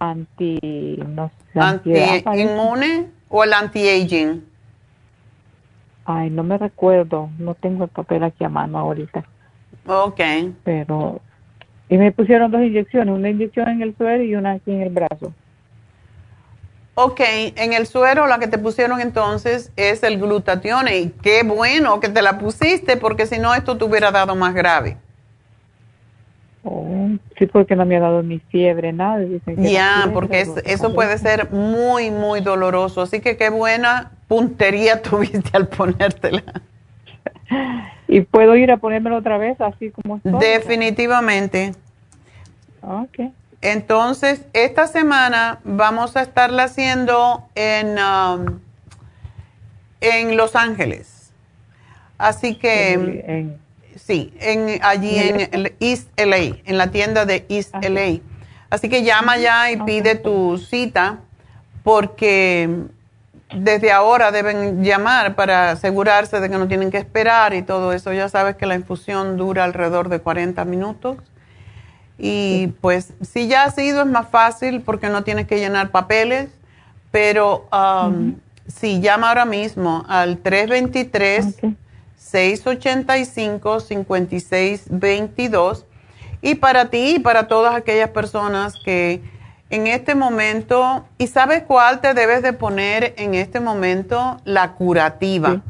anti, no sé, anti-inmune o el anti-aging? Ay, no me recuerdo, no tengo el papel aquí a mano ahorita. Ok. Pero, y me pusieron dos inyecciones, una inyección en el suero y una aquí en el brazo. Ok, en el suero la que te pusieron entonces es el glutatión y qué bueno que te la pusiste porque si no esto te hubiera dado más grave. Oh, sí, porque no me ha dado ni fiebre, nada. Ya, porque eso puede ser muy, muy doloroso. Así que qué buena puntería tuviste al ponértela. ¿Y puedo ir a ponérmelo otra vez así como estoy? Definitivamente. Ok. Entonces, esta semana vamos a estarla haciendo en, um, en Los Ángeles. Así que... Sí, en, allí en East LA, en la tienda de East LA. Así que llama ya y pide tu cita porque desde ahora deben llamar para asegurarse de que no tienen que esperar y todo eso. Ya sabes que la infusión dura alrededor de 40 minutos. Y pues si ya ha sido es más fácil porque no tienes que llenar papeles, pero um, sí, llama ahora mismo al 323. 685-5622. Y para ti y para todas aquellas personas que en este momento, ¿y sabes cuál te debes de poner en este momento? La curativa.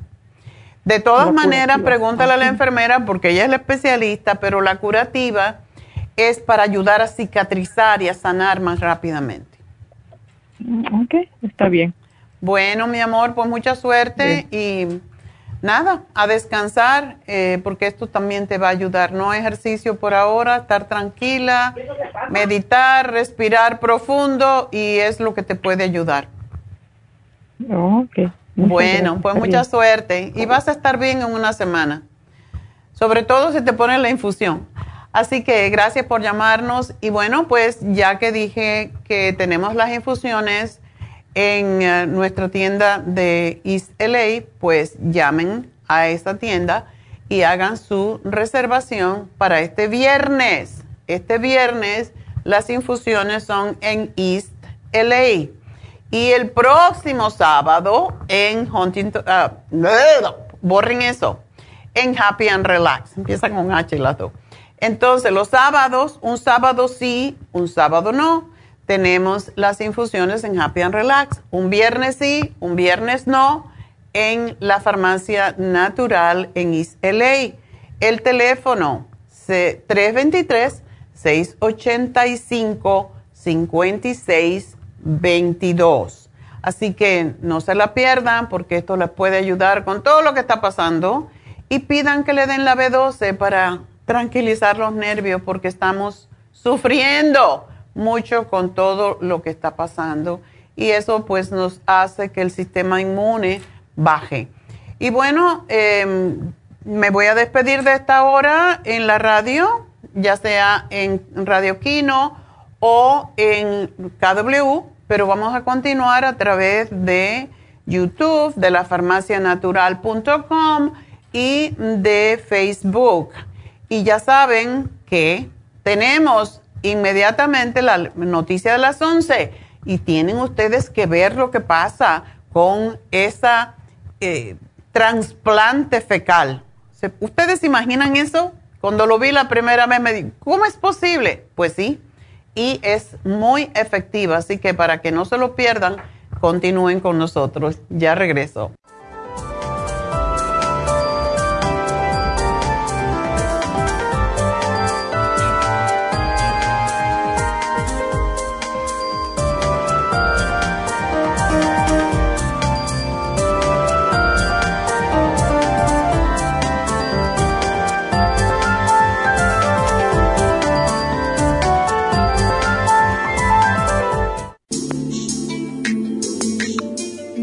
De todas maneras, pregúntale a la enfermera porque ella es la especialista, pero la curativa es para ayudar a cicatrizar y a sanar más rápidamente. Ok, está bien. Bueno, mi amor, pues mucha suerte y nada, a descansar, eh, porque esto también te va a ayudar. No ejercicio por ahora, estar tranquila, meditar, respirar profundo y es lo que te puede ayudar. Ok. Bueno, pues mucha suerte y vas a estar bien en una semana. Sobre todo si te pones la infusión. Así que gracias por llamarnos y bueno, pues ya que dije que tenemos las infusiones, en eh, nuestra tienda de East LA, pues llamen a esta tienda y hagan su reservación para este viernes. Este viernes las infusiones son en East LA. Y el próximo sábado en Huntington, uh, borren eso, en Happy and Relax. Empieza con H y la Entonces, los sábados, un sábado sí, un sábado no tenemos las infusiones en Happy and Relax. Un viernes sí, un viernes no, en la farmacia natural en East LA. El teléfono 323-685-5622. Así que no se la pierdan porque esto les puede ayudar con todo lo que está pasando. Y pidan que le den la B12 para tranquilizar los nervios porque estamos sufriendo mucho con todo lo que está pasando y eso pues nos hace que el sistema inmune baje. Y bueno, em, me voy a despedir de esta hora en la radio, ya sea en Radio Kino o en KW, pero vamos a continuar a través de YouTube, de la farmacianatural.com y de Facebook. Y ya saben que tenemos inmediatamente la noticia de las 11 y tienen ustedes que ver lo que pasa con esa eh, trasplante fecal. ¿Ustedes imaginan eso? Cuando lo vi la primera vez me dije, ¿cómo es posible? Pues sí, y es muy efectiva, así que para que no se lo pierdan, continúen con nosotros. Ya regreso.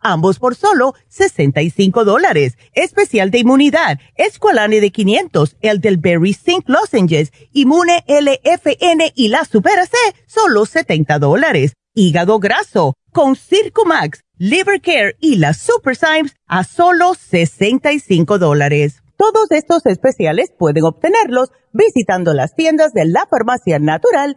ambos por solo 65 dólares. Especial de inmunidad, Esqualane de 500, el del Berry Zinc Lozenges, Inmune LFN y la Super C, solo 70 dólares. Hígado graso, con Circumax, Liver Care y la Super Symes a solo 65 dólares. Todos estos especiales pueden obtenerlos visitando las tiendas de la farmacia natural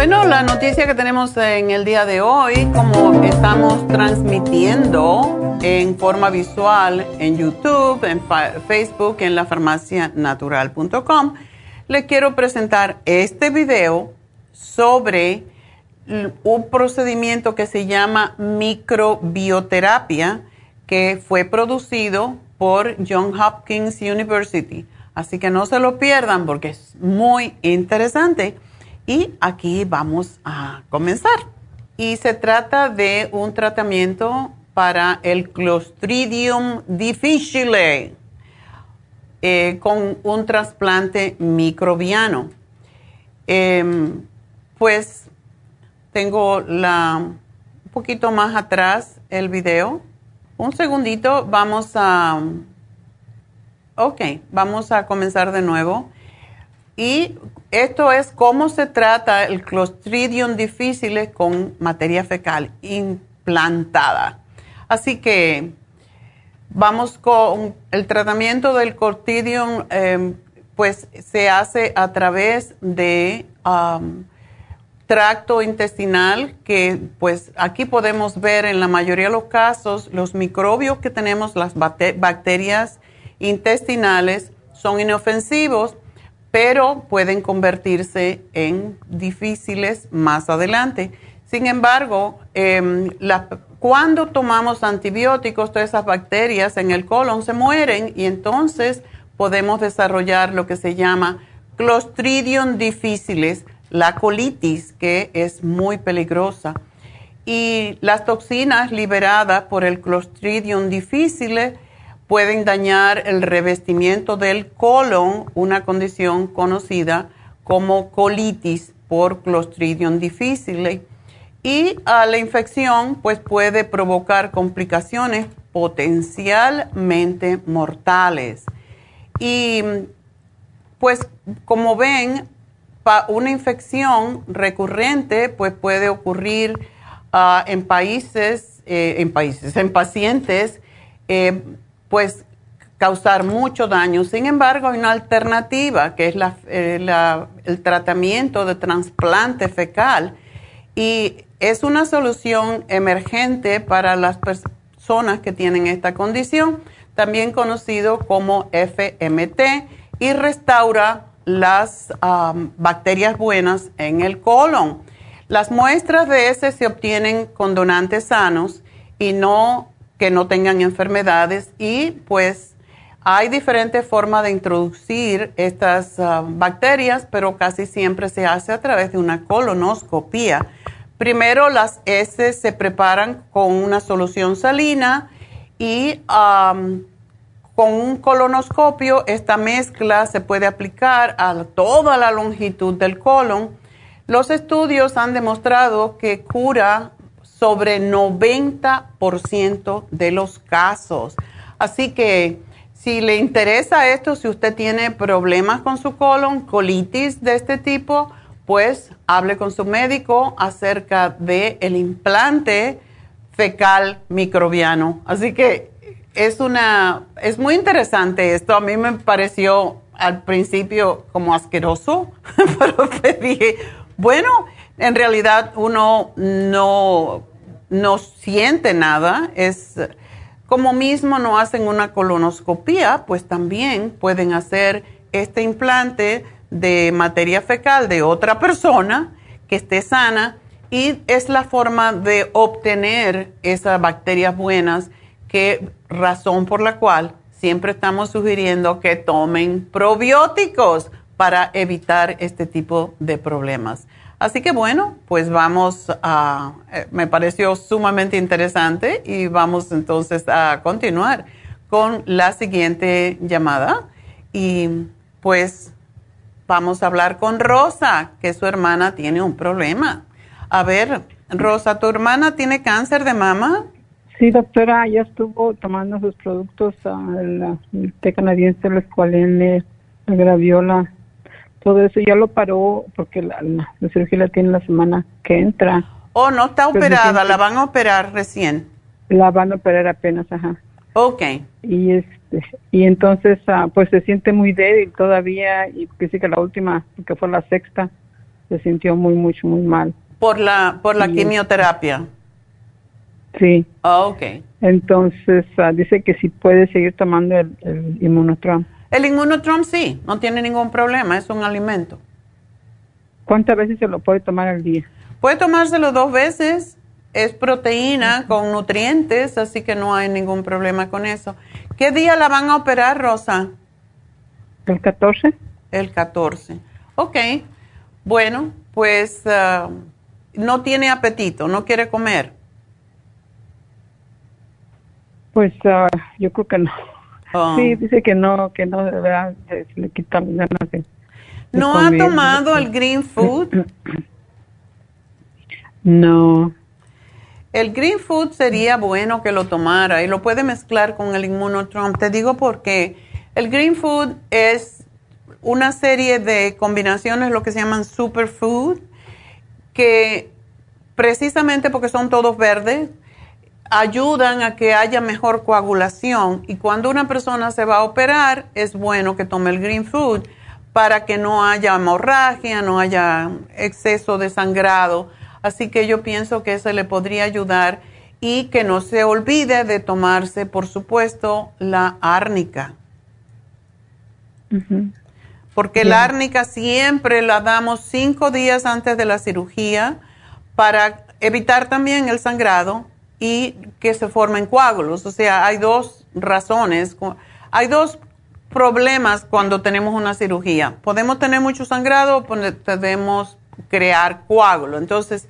Bueno, la noticia que tenemos en el día de hoy, como estamos transmitiendo en forma visual en YouTube, en Facebook, en la farmacianatural.com, le quiero presentar este video sobre un procedimiento que se llama microbioterapia, que fue producido por John Hopkins University. Así que no se lo pierdan porque es muy interesante. Y aquí vamos a comenzar. Y se trata de un tratamiento para el Clostridium difficile eh, con un trasplante microbiano. Em, pues tengo la, un poquito más atrás el video. Un segundito, vamos a... Ok, vamos a comenzar de nuevo. Y esto es cómo se trata el Clostridium difficile con materia fecal implantada. Así que vamos con el tratamiento del Clostridium, em, pues se hace a través de tracto intestinal, que pues aquí podemos ver en la mayoría de los casos los microbios que tenemos, las bacterias intestinales, son inofensivos pero pueden convertirse en difíciles más adelante. Sin embargo, em, cuando tomamos antibióticos, todas esas bacterias en el colon se mueren y entonces podemos desarrollar lo que se llama Clostridium difficile, la colitis, que es muy peligrosa. Y las toxinas liberadas por el Clostridium difficile pueden dañar el revestimiento del colon, una condición conocida como colitis por Clostridium difficile. Y a la infección pues puede provocar complicaciones potencialmente mortales. Y pues como ven, una infección recurrente pues puede ocurrir ah, en países, eh, en países, en pacientes, eh, pues causar mucho daño. Sin embargo, hay una alternativa que es eh, el tratamiento de trasplante fecal y es una solución emergente para las personas que tienen esta condición, también conocido como FMT, y restaura las bacterias buenas en el colon. Las muestras de ese se obtienen con donantes sanos y no que no tengan enfermedades y pues hay diferentes formas de introducir estas bacterias, pero casi siempre se hace a través de una colonoscopía. Primero las heces se preparan con una solución salina y con un colonoscopio, esta mezcla se puede aplicar a toda la longitud del colon. Los estudios han demostrado que cura sobre 90% de los casos. Así que si le interesa esto, si usted tiene problemas con su colon, colitis de este tipo, pues hable con su médico acerca del el implante fecal microbiano. Así que es una, es muy interesante esto. A mí me pareció al principio como asqueroso, pero dije, bueno, en realidad uno no, no siente nada. Es como mismo no hacen una colonoscopía, pues también pueden hacer este implante de materia fecal de otra persona que esté sana y es la forma de obtener esas bacterias buenas que razón por la cual siempre estamos sugiriendo que tomen probióticos para evitar este tipo de problemas. Así que bueno, pues vamos a, eh, me pareció sumamente interesante y vamos entonces a continuar con la siguiente llamada y pues vamos a hablar con Rosa, que su hermana tiene un problema. A ver, Rosa, ¿tu hermana tiene cáncer de mama? Sí, doctora, ya estuvo tomando sus productos, el, té canadiense, el escualene, la graviola, todo eso ya lo paró porque la, cirugía la tiene la semana que entra. Oh, no está operada, la van a operar recién. La van a operar apenas, ajá. Ok. Y este, y entonces, ah, pues se siente muy débil todavía y dice que la última, que fue la sexta, se sintió muy, mucho, muy mal. Por la, por la quimioterapia. Sí. Ah, ok. Entonces, ah, dice que si puede seguir tomando el, el. El inmunotrom sí, no tiene ningún problema, es un alimento. ¿Cuántas veces se lo puede tomar al día? Puede tomárselo dos veces. Es proteína con nutrientes, así que no hay ningún problema con eso. ¿Qué día la van a operar, Rosa? El 14. El 14. Ok. Bueno, pues ah, no tiene apetito, no quiere comer. Pues uh, yo creo que no. Oh. Sí, dice que no, que no, de verdad, se le quita las ganas de, ¿No ha tomado el green food? no. El green food sería bueno que lo tomara y lo puede mezclar con el inmunotrom. Te digo porque el green food es una serie de combinaciones, lo que se llaman superfood, que precisamente porque son todos verdes, ayudan a que haya mejor coagulación y cuando una persona se va a operar es bueno que tome el green food para que no haya hemorragia, no haya exceso de sangrado. Así que yo pienso que eso le podría ayudar y que no se olvide de tomarse, por supuesto, la árnica. Porque la árnica siempre la damos cinco días antes de la cirugía para evitar también el sangrado y que se formen coágulos. O sea, hay dos razones, hay dos problemas cuando tenemos una cirugía. Podemos tener mucho sangrado o podemos crear coágulos. Entonces,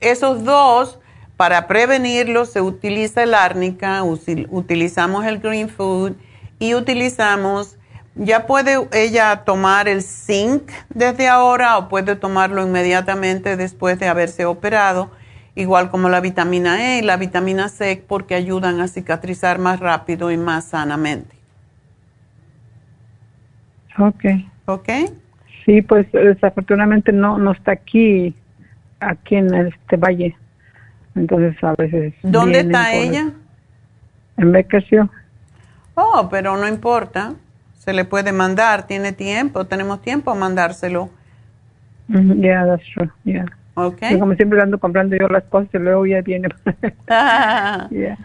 esos dos, para prevenirlos, se utiliza el árnica, utilizamos el green food y utilizamos, ya puede ella tomar el zinc desde ahora o puede tomarlo inmediatamente después de haberse operado igual como la vitamina E y la vitamina C, porque ayudan a cicatrizar más rápido y más sanamente. Ok. ¿Ok? Sí, pues desafortunadamente no, no está aquí, aquí en este valle. Entonces a veces. ¿Dónde está ella? En Bakersfield. Oh, pero no importa. Se le puede mandar, tiene tiempo, tenemos tiempo a mandárselo. Ujú, Yeah, that's true. Yeah. ¿Ok? Yo como siempre ando comprando yo las cosas y luego ya viene. Yeah.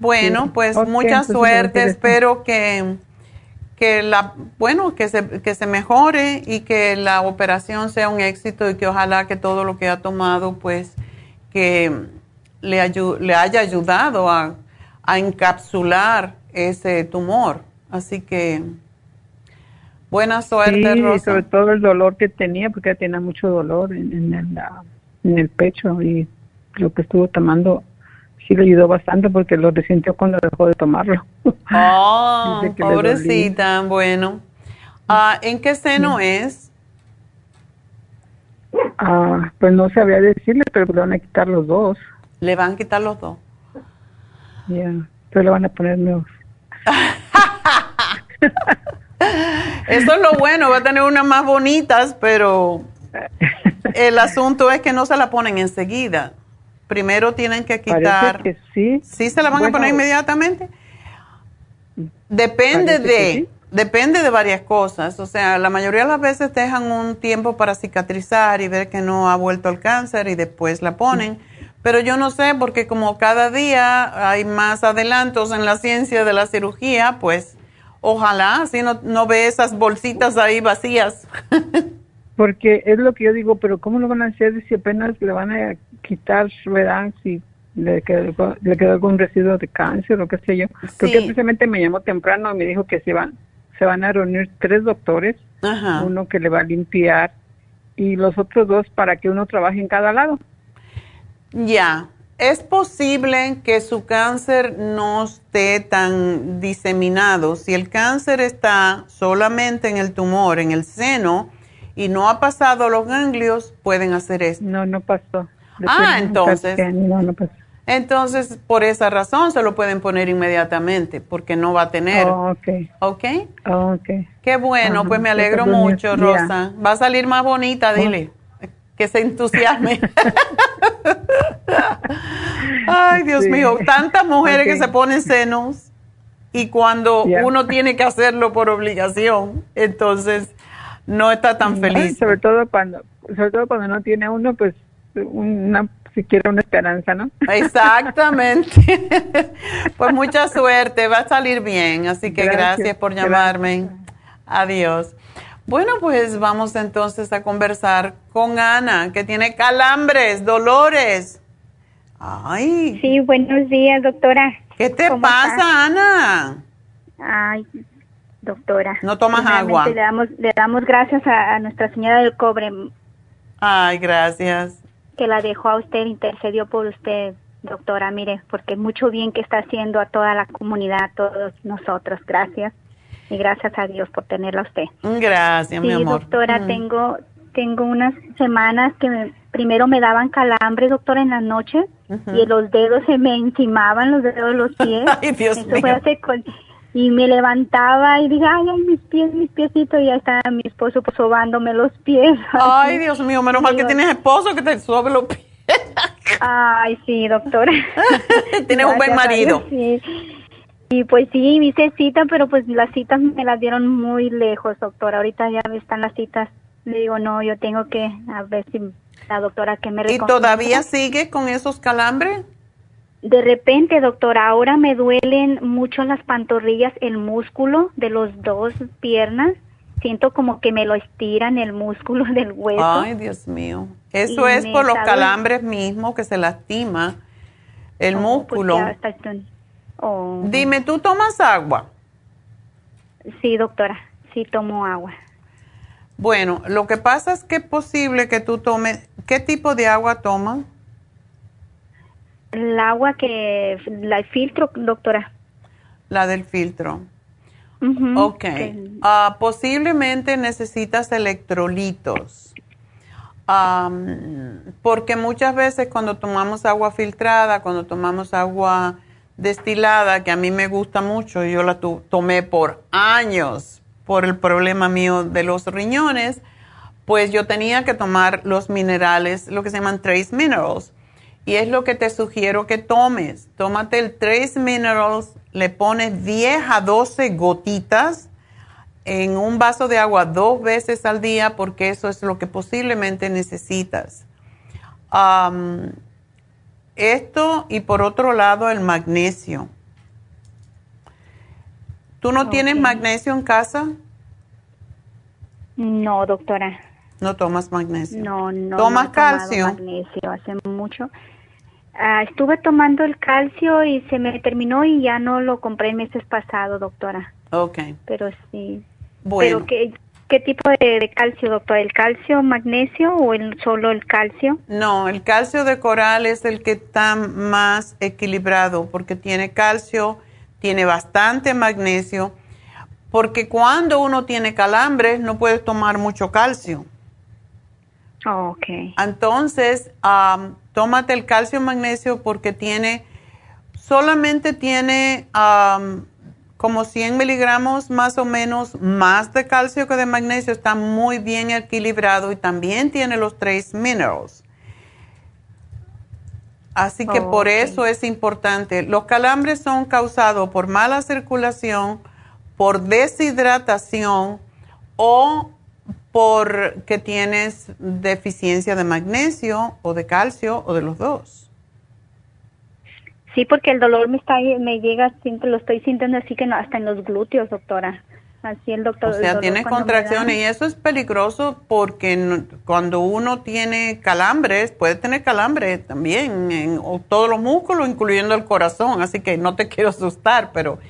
Bueno, Sí. pues mucha suerte. Espero que, que la, bueno, que se, que se mejore y que la operación sea un éxito y que ojalá que todo lo que ha tomado, pues, que le, ayu- le haya ayudado a, a encapsular ese tumor. Así que, buena suerte, sí, Rosa. sobre todo el dolor que tenía, porque ella tenía mucho dolor en, en el, ah, en el pecho y lo que estuvo tomando sí le ayudó bastante porque lo resintió cuando dejó de tomarlo. Oh, pobrecita, bueno. Ah, ¿En qué seno es? Ah, pues no sabía decirle, pero le van a quitar los dos. Le van a quitar los dos. Ya, pero le van a poner nuevos. Eso es lo bueno, va a tener unas más bonitas, pero el asunto es que no se la ponen enseguida. Primero tienen que quitar. Que sí. ¿Sí se la van a poner inmediatamente? Depende de, sí. depende de varias cosas. O sea, la mayoría de las veces dejan un tiempo para cicatrizar y ver que no ha vuelto el cáncer y después la ponen. Pero yo no sé, porque como cada día hay más adelantos en la ciencia de la cirugía, pues ojalá, si no, no ve esas bolsitas ahí vacías. Porque es lo que yo digo, pero ¿cómo lo van a hacer si apenas le van a quitar, verdad? Si le quedó, le quedó algún residuo de cáncer o qué sé yo. Porque precisamente me llamó temprano y me dijo que se van, se van a reunir tres doctores, Ajá. uno que le va a limpiar y los otros dos para que uno trabaje en cada lado. Ya, es posible que su cáncer no esté tan diseminado. Si el cáncer está solamente en el tumor, en el seno, y no ha pasado a los ganglios, pueden hacer esto. No, no pasó. Ah, entonces. No, no pasó. Entonces, por esa razón se lo pueden poner inmediatamente, porque no va a tener. Oh, ok, ¿Ok? oh, ok. Qué bueno, Ajá, pues me pues, alegro mucho. Rosa. Va a salir más bonita, dile. Que se entusiasme. Ay, Dios Sí. mío, tantas mujeres que se ponen senos y cuando uno tiene que hacerlo por obligación, entonces no está tan feliz. sobre todo cuando, sobre todo cuando no tiene uno, pues una, siquiera una esperanza, ¿no? Exactamente. pues mucha suerte, va a salir bien, así que gracias, Gracias, por gracias. llamarme. Adiós. Bueno, pues vamos entonces a conversar con Ana, que tiene calambres, dolores. Ay, Sí, buenos días, doctora. ¿qué te ¿Cómo pasa? Ana? Ay, doctora. No tomas agua. Le damos, le damos gracias a, a Nuestra Señora del Cobre Ay, gracias. que la dejó a usted, intercedió por usted, doctora. Mire, porque mucho bien que está haciendo a toda la comunidad, a todos nosotros. Gracias. Y gracias a Dios por tenerla a usted. Gracias, mi Sí, amor. doctora, Mm. tengo tengo unas semanas que me- primero me daban calambres, doctora, en la noche y los dedos se me encimaban, los dedos de los pies. Ay, Dios Eso fue mío. hace con- y me levantaba y dije, ay, ay, mis pies, mis piecitos, y ya estaba mi esposo pues, sobándome los pies. Ay, Dios mío, menos mal que tienes esposo que te sobe los pies. Ay, sí, doctora. Tienes un buen marido. Dios, sí. Y pues sí, hice cita, pero pues las citas me las dieron muy lejos, doctora. Ahorita ya están las citas. Le digo, no, yo tengo que, a ver si la doctora que me ¿Y todavía sigue con esos calambres? De repente, doctora, ahora me duelen mucho las pantorrillas, el músculo de los dos piernas. Siento como que me lo estiran el músculo del hueso. Ay, Dios mío. Eso Y es por los calambres mismos que se lastima el Oh, pues oh. Dime, ¿tú tomas agua? Sí, doctora, sí tomo agua. Bueno, lo que pasa es que es posible que tú tomes. ¿Qué tipo de agua tomas? El agua que la filtro, doctora. La del filtro. Ok. que- Ah, posiblemente necesitas electrolitos. porque muchas veces cuando tomamos agua filtrada, cuando tomamos agua destilada, que a mí me gusta mucho, yo la tomé por años por el problema mío de los riñones, pues yo tenía que tomar los minerales, lo que se llaman trace minerals. Y es lo que te sugiero que tomes. Tómate el trace minerals, le pones 10 a 12 gotitas en un vaso de agua dos veces al día porque eso es lo que posiblemente necesitas. Esto y por otro lado el magnesio. ¿Tú no tienes magnesio en casa? No, doctora. ¿No tomas magnesio? No, no. ¿Tomas calcio? magnesio hace mucho. Ah, estuve tomando el calcio y se me terminó y ya no lo compré el meses pasado, doctora. Ok. Pero sí. Bueno. ¿qué, qué tipo de, calcio, doctora? ¿El calcio, magnesio o el, solo el calcio? No, el calcio de coral es el que está más equilibrado porque tiene calcio, tiene bastante magnesio, porque cuando uno tiene calambres no puedes tomar mucho calcio. Oh, ok. Entonces, tómate el calcio magnesio porque tiene, solamente tiene como 100 miligramos más o menos más de calcio que de magnesio, está muy bien equilibrado y también tiene los tres minerals. Así que por eso es importante. Los calambres son causados por mala circulación, por deshidratación o porque tienes deficiencia de magnesio o de calcio o de los dos. Sí, porque el dolor me está me llega, siempre lo estoy sintiendo así que hasta en los glúteos, doctora. Así el doctor. O sea, tienes contracciones y eso es peligroso porque cuando uno tiene calambres, puede tener calambres también en todos los músculos, incluyendo el corazón. Así que no te quiero asustar, pero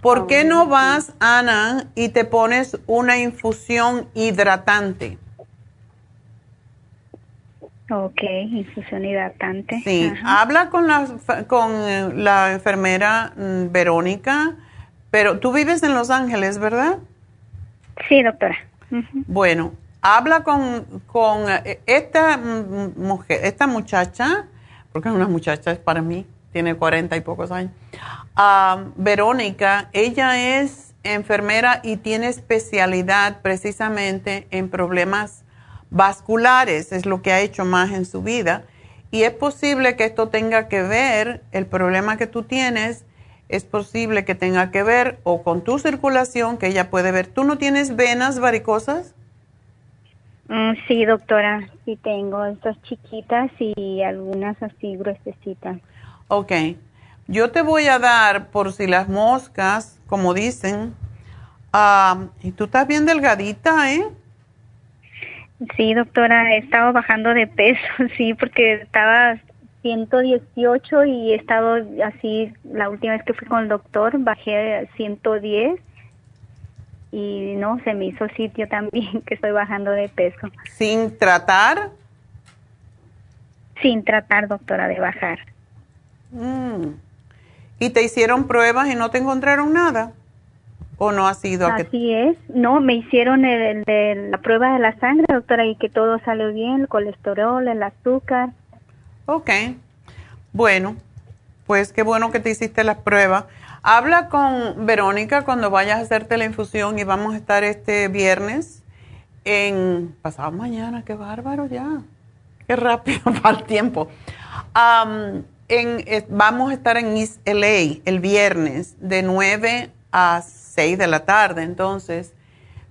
¿Por qué no vas, Ana, y te pones una infusión hidratante? Ok, infusión hidratante. Sí, habla con la, con eh, la enfermera mm, Verónica, pero tú vives en Los Ángeles, ¿verdad? Sí, doctora. Bueno, habla con, con eh, esta mujer, esta muchacha, porque es una muchacha para mí, tiene cuarenta y pocos años. Verónica, ella es enfermera y tiene especialidad precisamente en problemas vasculares, es lo que ha hecho más en su vida. Y es posible que esto tenga que ver, el problema que tú tienes, es posible que tenga que ver o con tu circulación, que ella puede ver. ¿Tú no tienes venas varicosas? Mm, sí, doctora, sí tengo estas chiquitas y algunas así gruesecitas. Ok. Yo te voy a dar, por si las moscas, como dicen, ah, y tú estás bien delgadita, ¿eh? Sí, doctora, he estado bajando de peso, sí, porque estaba 118 y he estado así, la última vez que fui con el doctor, bajé a 110 y no, se me hizo sitio también que estoy bajando de peso. ¿Sin tratar? Sin tratar, doctora, de bajar. Mm. ¿Y te hicieron pruebas y no te encontraron nada? ¿O no ha sido? Así es. No, me hicieron el, de la prueba de la sangre, doctora, y que todo salió bien, el colesterol, el azúcar. Ok. Bueno, pues qué bueno que te hiciste las pruebas. Habla con Verónica cuando vayas a hacerte la infusión y vamos a estar este viernes en pasado mañana, qué bárbaro ya. Qué rápido va el tiempo vamos a estar en East LA el viernes de 9 a 6 de la tarde, entonces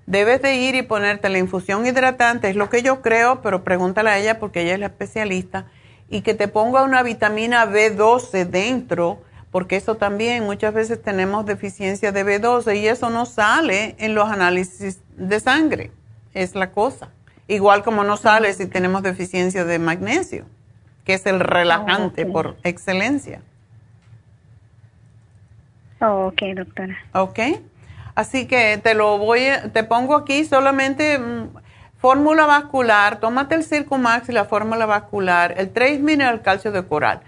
debes de ir y ponerte la infusión hidratante, es lo que yo creo, pero pregúntale a ella porque ella es la especialista, y que te ponga una vitamina B12 dentro, porque eso también muchas veces tenemos deficiencia de B12 y eso no sale en los análisis de sangre, es la cosa. Igual como no sale si tenemos deficiencia de magnesio que es el relajante oh, por excelencia. Oh, ok, doctora. Ok. Así que te lo voy, te pongo aquí solamente mm, fórmula vascular, tómate el Circumax y la fórmula vascular, el Trace Mineral Calcio de Coral.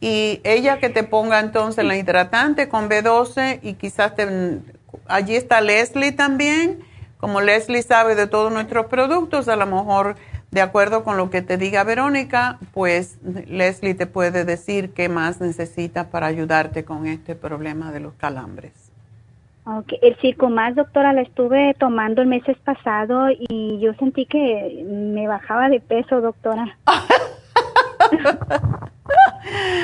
Y ella que te ponga entonces la hidratante con B12 y quizás te, allí está Leslie también. Como Leslie sabe de todos nuestros productos, a lo mejor de acuerdo con lo que te diga Verónica, pues Leslie te puede decir qué más necesita para ayudarte con este problema de los calambres. Okay. El Circumax, doctora, la estuve tomando el mes pasado y yo sentí que me bajaba de peso, doctora.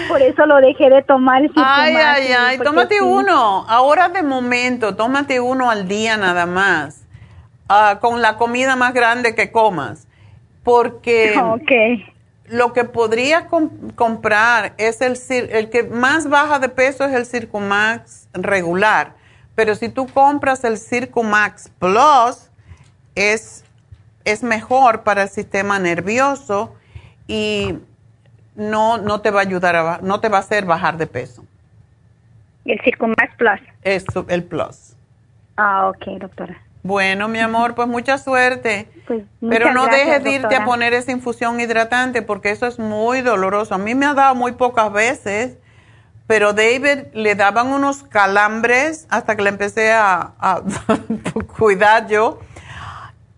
Por eso lo dejé de tomar. El ay, ay, ay, tómate uno. Ahora de momento, tómate uno al día nada más. Ah, con la comida más grande que comas porque lo que podrías comprar es el, el que más baja de peso es el Circumax regular, pero si tú compras el Circumax Plus, es, es mejor para el sistema nervioso y no, no te va a ayudar, a, no te va a hacer bajar de peso. ¿El Circumax Plus? Es el Plus. Ah, ok, doctora. Bueno, mi amor, pues mucha suerte. Pues, Pero no dejes de irte a poner esa infusión hidratante porque eso es muy doloroso. A mí me ha dado muy pocas veces, pero David le daban unos calambres hasta que le empecé a, cuidar yo.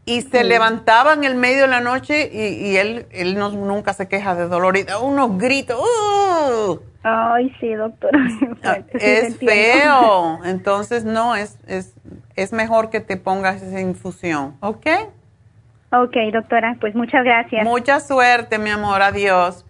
Y se levantaba en el medio de la noche y, él, él no, nunca se queja de dolor y da unos gritos. ¡uh! Ay, sí, doctora. Es feo. Entonces, no, es, es, es mejor que te pongas esa infusión, ¿ok? Ok, doctora, pues muchas gracias. Mucha suerte, mi amor, adiós.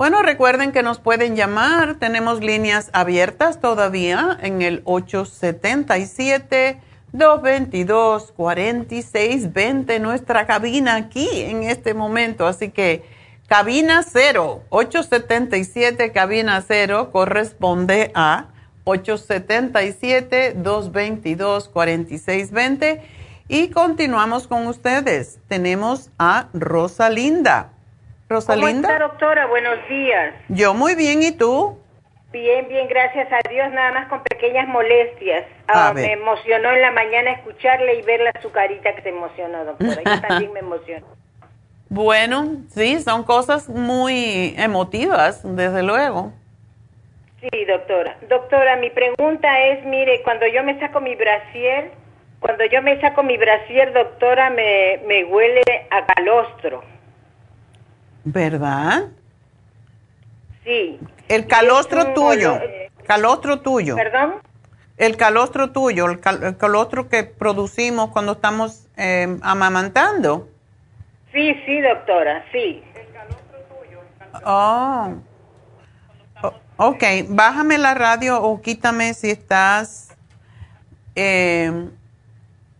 Bueno, recuerden que nos pueden llamar, tenemos líneas abiertas todavía en el 877-222-4620, nuestra cabina aquí en este momento, así que cabina cero, 877 cabina cero corresponde a 877-222-4620. Y continuamos con ustedes. Tenemos a Rosalinda. Rosalinda. ¿Cómo está, doctora? Buenos días. Yo muy bien, ¿y tú? Bien, bien, gracias a Dios, nada más con pequeñas molestias. Ah, me emocionó en la mañana escucharle y verla su carita que se emocionó, doctora. Yo también me emociono. Bueno, sí, son cosas muy emotivas, desde luego. Sí, doctora. Doctora, mi pregunta es, mire, cuando yo me saco mi brasier, cuando yo me saco mi brasier, doctora, me, me huele a calostro. ¿Verdad? Sí. El calostro tuyo. Eh, calostro tuyo. ¿Perdón? El calostro tuyo, el, calostro que producimos cuando estamos eh, amamantando. Sí, sí, doctora, sí. El calostro tuyo. oh. Ok, bájame la radio o quítame si estás eh,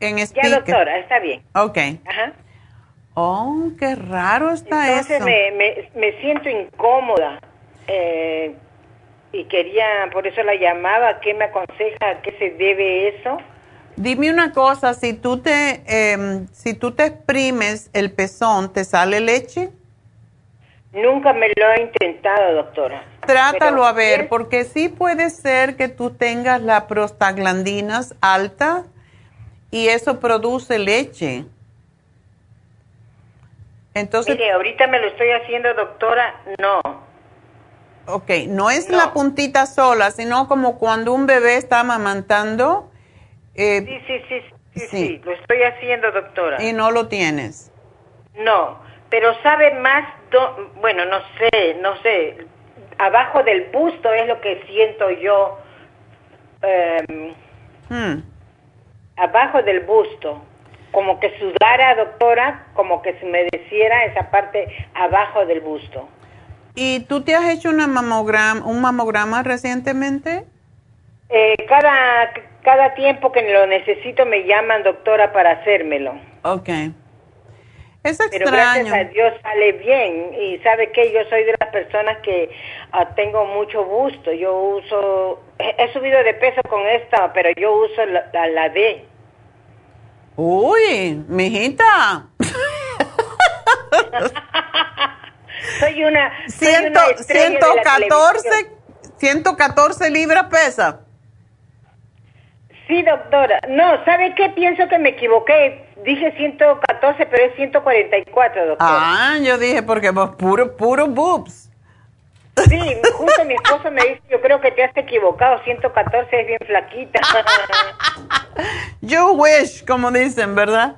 en speaker. Ya, doctora, está bien. Ok. Ajá. Oh, qué raro está Entonces eso. Me, me, me siento incómoda eh, y quería, por eso la llamaba, ¿qué me aconseja? ¿A qué se debe eso? Dime una cosa, si tú te, eh, si tú te exprimes el pezón, ¿te sale leche? Nunca me lo he intentado, doctora. Trátalo a ver, porque sí puede ser que tú tengas la prostaglandinas alta y eso produce leche. Entonces, Mire, ahorita me lo estoy haciendo, doctora, no. Ok, no es la puntita sola, sino como cuando un bebé está amamantando. Eh, sí, sí, sí, sí, sí, lo estoy haciendo, doctora. Y no lo tienes. No, pero sabe más, bueno, no sé, no sé, abajo del busto es lo que siento yo, hmm. abajo del busto, como que sudara, doctora, como que se me deciera esa parte abajo del busto. ¿Y tú te has hecho una mamograma, un mamograma recientemente? Eh, cada, cada tiempo que lo necesito me llaman, doctora, para hacérmelo. Okay. Es extraño. Pero gracias a Dios sale bien. Y sabe que yo soy de las personas que ah, tengo mucho gusto. Yo uso, he, subido de peso con esta, pero yo uso la, la, D. Uy, mijita. soy una. Ciento, 114, 114 libras pesa. Sí, doctora. No, ¿sabe qué? Pienso que me equivoqué. Dije 114, pero es 144, doctora. Ah, yo dije porque vos puro, puro boobs. Sí, justo mi esposo me dice, yo creo que te has equivocado, 114 es bien flaquita. you wish, como dicen, ¿verdad?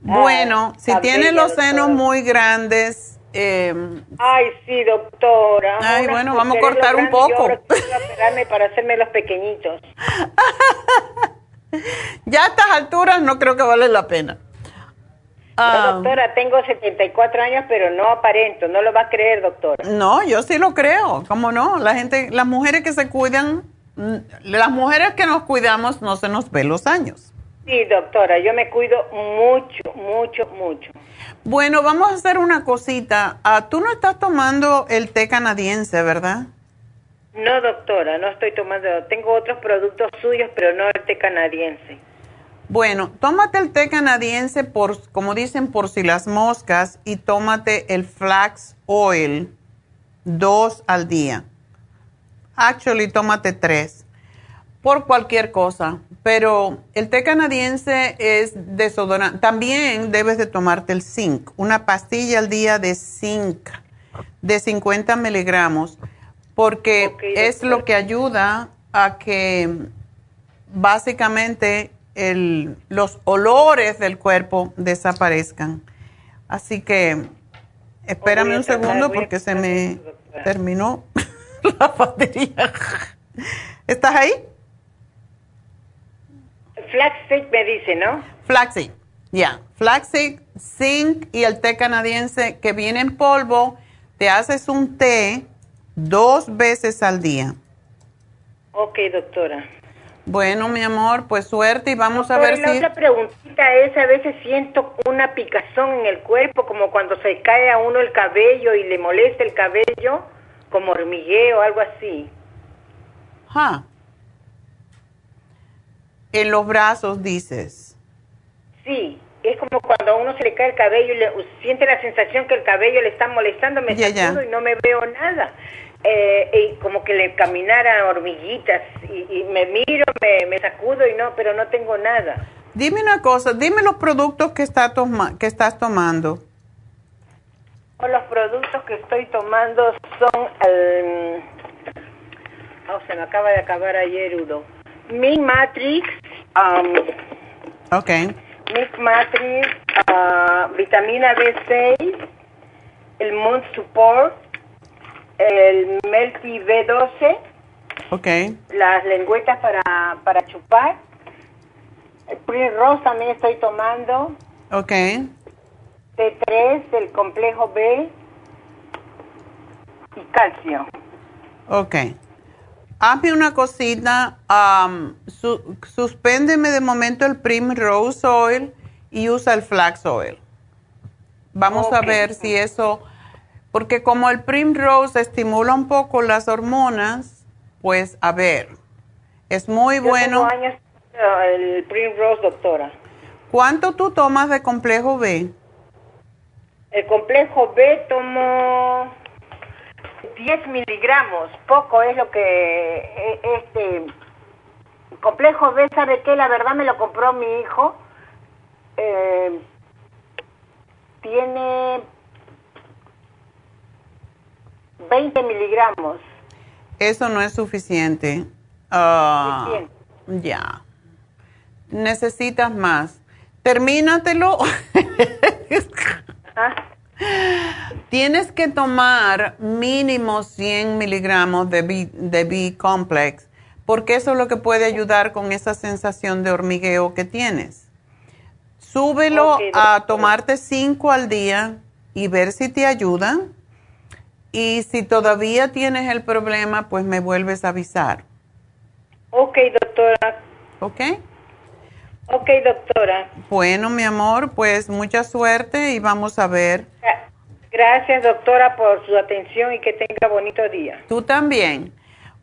Bueno, si Ah, tiene bella, los senos doctora. muy grandes, eh, Ay, sí, doctora. Ay, bueno, vamos a cortar un yo poco. ahora quiero operarme para hacerme los pequeñitos. ya a estas alturas no creo que vale la pena. Ah, No, doctora, tengo 74 años, pero no aparento. No lo va a creer, doctora. No, yo sí lo creo, ¿cómo no? La gente, las mujeres que se cuidan, mm, las mujeres que nos cuidamos no se nos ven los años. Sí, doctora, yo me cuido mucho, mucho, mucho. Bueno, vamos a hacer una cosita. Ah, Tú no estás tomando el té canadiense, ¿verdad? No, doctora, no estoy tomando. Tengo otros productos suyos, pero no el té canadiense. Bueno, tómate el té canadiense por, como dicen, por si las moscas y tómate el flax oil dos al día. Actually, tómate tres por cualquier cosa. Pero el té canadiense es desodorante. También debes de tomarte el zinc, una pastilla al día de zinc de 50 miligramos, porque es lo que ayuda a que básicamente el, los olores del cuerpo desaparezcan. Así que espérame un segundo porque se me doctora. terminó la batería. ¿Estás ahí? Flaxseed me dice, ¿no? Flaxseed, ya. Flaxseed, zinc y el té canadiense que viene en polvo. Te haces un té dos veces al día. Ok, doctora. Bueno, mi amor, pues suerte y vamos a ver y la si... otra preguntita es, a veces siento una picazón en el cuerpo, como cuando se cae a uno el cabello y le molesta el cabello, como hormigueo, algo así. Ah. En los brazos, dices. Sí, es como cuando a uno se le cae el cabello y le, siente la sensación que el cabello le está molestando, me sacudo y no me veo nada. Eh, y como que le caminara hormiguitas y, y me miro, me, me sacudo y no, pero no tengo nada. Dime una cosa, dime los productos que, está toma- que estás tomando. Los productos que estoy tomando son el... Oh, se me acaba de acabar ayer, Udo. Mi Matrix, um, Ok. Mix Matrix, ah, vitamina B6, el Moon Support, el Melty B12, Ok. las lengüetas para, para chupar, el Prince Rose también estoy tomando, Ok. T3, el complejo B y calcio. Ok. Hazme una cosita, am, su- suspéndeme de momento el Primrose Oil y usa el Flax Oil. Vamos a ver si eso, porque como el Primrose estimula un poco las hormonas, pues a ver, es muy Yo bueno. tengo años el Prince Rose, doctora. ¿Cuánto tú tomas de complejo B? El complejo B tomo 10 miligramos, poco es lo que eh, este complejo B, ¿sabe qué? La verdad me lo compró mi hijo. Eh, tiene 20 miligramos. Eso no es suficiente. Suficiente. ya. Necesitas más. Termínatelo. Ah, Tienes que tomar mínimo 100 miligramos de B, de B complex, porque eso es lo que puede ayudar con esa sensación de hormigueo que tienes. Súbelo a tomarte 5 al día y ver si te ayuda. Y si todavía tienes el problema, pues me vuelves a avisar. ok, doctora. ¿Ok? Ok, doctora. Bueno, mi amor, pues mucha suerte y vamos a ver. Gra- Gracias, doctora, por su atención y que tenga bonito día. Tú también.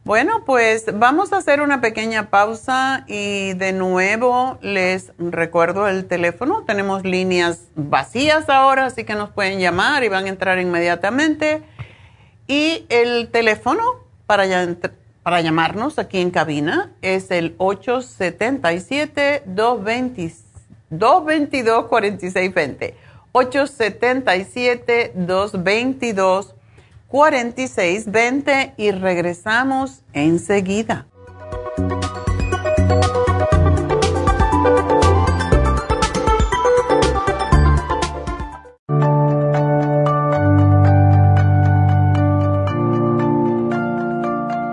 Bueno, pues vamos a hacer una pequeña pausa y de nuevo les recuerdo el teléfono. Tenemos líneas vacías ahora, así que nos pueden llamar y van a entrar inmediatamente. Y el teléfono para, llamarnos aquí en cabina es el 877-222-4620. 877-222-4620 y regresamos enseguida.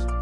días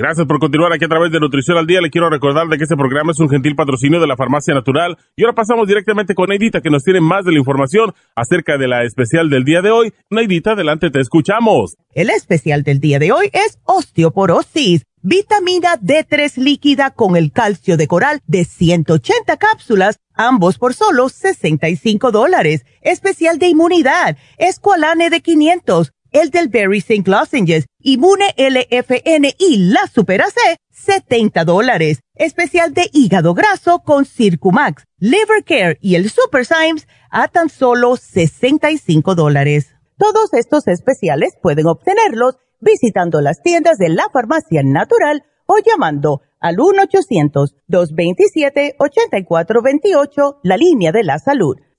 Gracias por continuar aquí a través de Nutrición al Día. Le quiero recordar de que este programa es un gentil patrocinio de la Farmacia Natural. Y ahora pasamos directamente con Neidita, que nos tiene más de la información acerca de la especial del día de hoy. Neidita, adelante, te escuchamos. El especial del día de hoy es osteoporosis, vitamina D3 líquida con el calcio de coral de 180 cápsulas, ambos por solo 65 dólares. Especial de inmunidad, escualane de 500 el del Berry St. Lozenges, Inmune LFN y la Super AC, 70 dólares. Especial de hígado graso con Circumax, Liver Care y el Super Symes a tan solo 65 dólares. Todos estos especiales pueden obtenerlos visitando las tiendas de la farmacia natural o llamando al 1-800-227-8428, la línea de la salud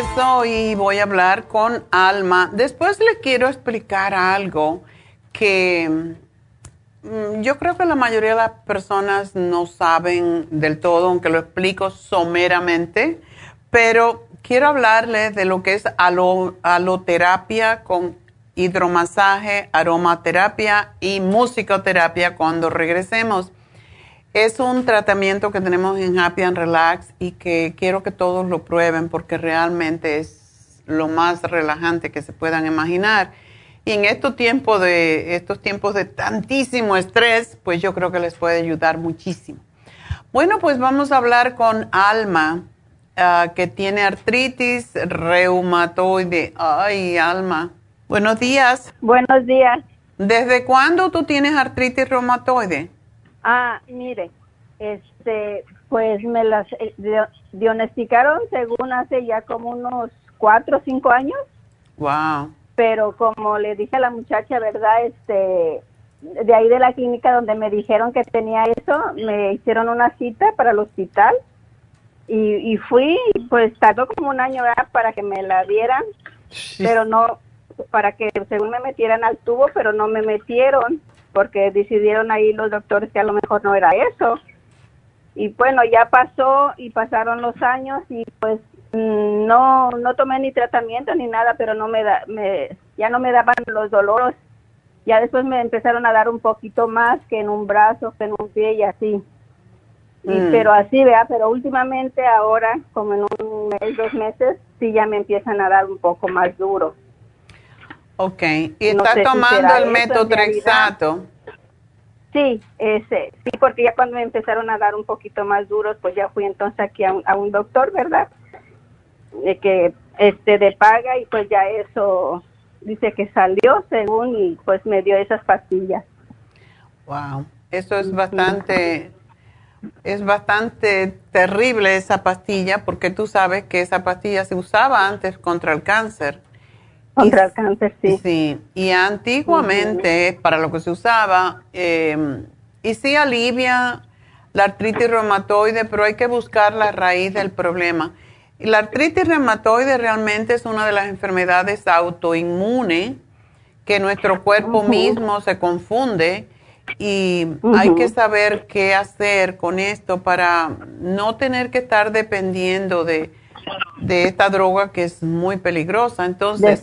Regreso y voy a hablar con Alma. Después le quiero explicar algo que mm, yo creo que la mayoría de las personas no saben del todo, aunque lo explico someramente, pero quiero hablarles de lo que es aloterapia con hidromasaje, aromaterapia y musicoterapia cuando regresemos. Es un tratamiento que tenemos en Happy and Relax y que quiero que todos lo prueben porque realmente es lo más relajante que se puedan imaginar. Y en estos tiempos de, estos tiempos de tantísimo estrés, pues yo creo que les puede ayudar muchísimo. Bueno, pues vamos a hablar con Alma, ah, que tiene artritis reumatoide. Ay, Alma. Buenos días. Buenos días. ¿Desde cuándo tú tienes artritis reumatoide? Ah, mire, este, pues me las eh, diagnosticaron según hace ya como unos cuatro o cinco años. Wow. Pero como le dije a la muchacha, ¿verdad? Este, de ahí de la clínica donde me dijeron que tenía eso, me hicieron una cita para el hospital y, y fui, pues tardó como un año para que me la dieran, pero no, para que según me metieran al tubo, pero no me metieron porque decidieron ahí los doctores que a lo mejor no era eso. Y bueno, ya pasó y pasaron los años y pues mm, no no tomé ni tratamiento ni nada, pero no me da me ya no me daban los dolores. Ya después me empezaron a dar un poquito más que en un brazo, que en un pie y así. Y, Pero así, vea, pero últimamente ahora, como en un mes, dos meses, sí ya me empiezan a dar un poco más duro. Ok, ¿y está tomando el metotrexato? Sí, ese, sí, porque ya cuando me empezaron a dar un poquito más duros, pues ya fui entonces aquí a un, a un doctor, ¿verdad? De que, este, de paga y pues ya eso dice que salió según y pues me dio esas pastillas. Wow, eso es bastante, es bastante terrible esa pastilla porque tú sabes que esa pastilla se usaba antes contra el cáncer. Contra el cáncer, sí. Sí, y antiguamente para lo que se usaba, eh, y sí alivia la artritis reumatoide, pero hay que buscar la raíz del problema. La artritis reumatoide realmente es una de las enfermedades autoinmunes que nuestro cuerpo mismo se confunde y hay que saber qué hacer con esto para no tener que estar dependiendo de, esta droga que es muy peligrosa. Entonces,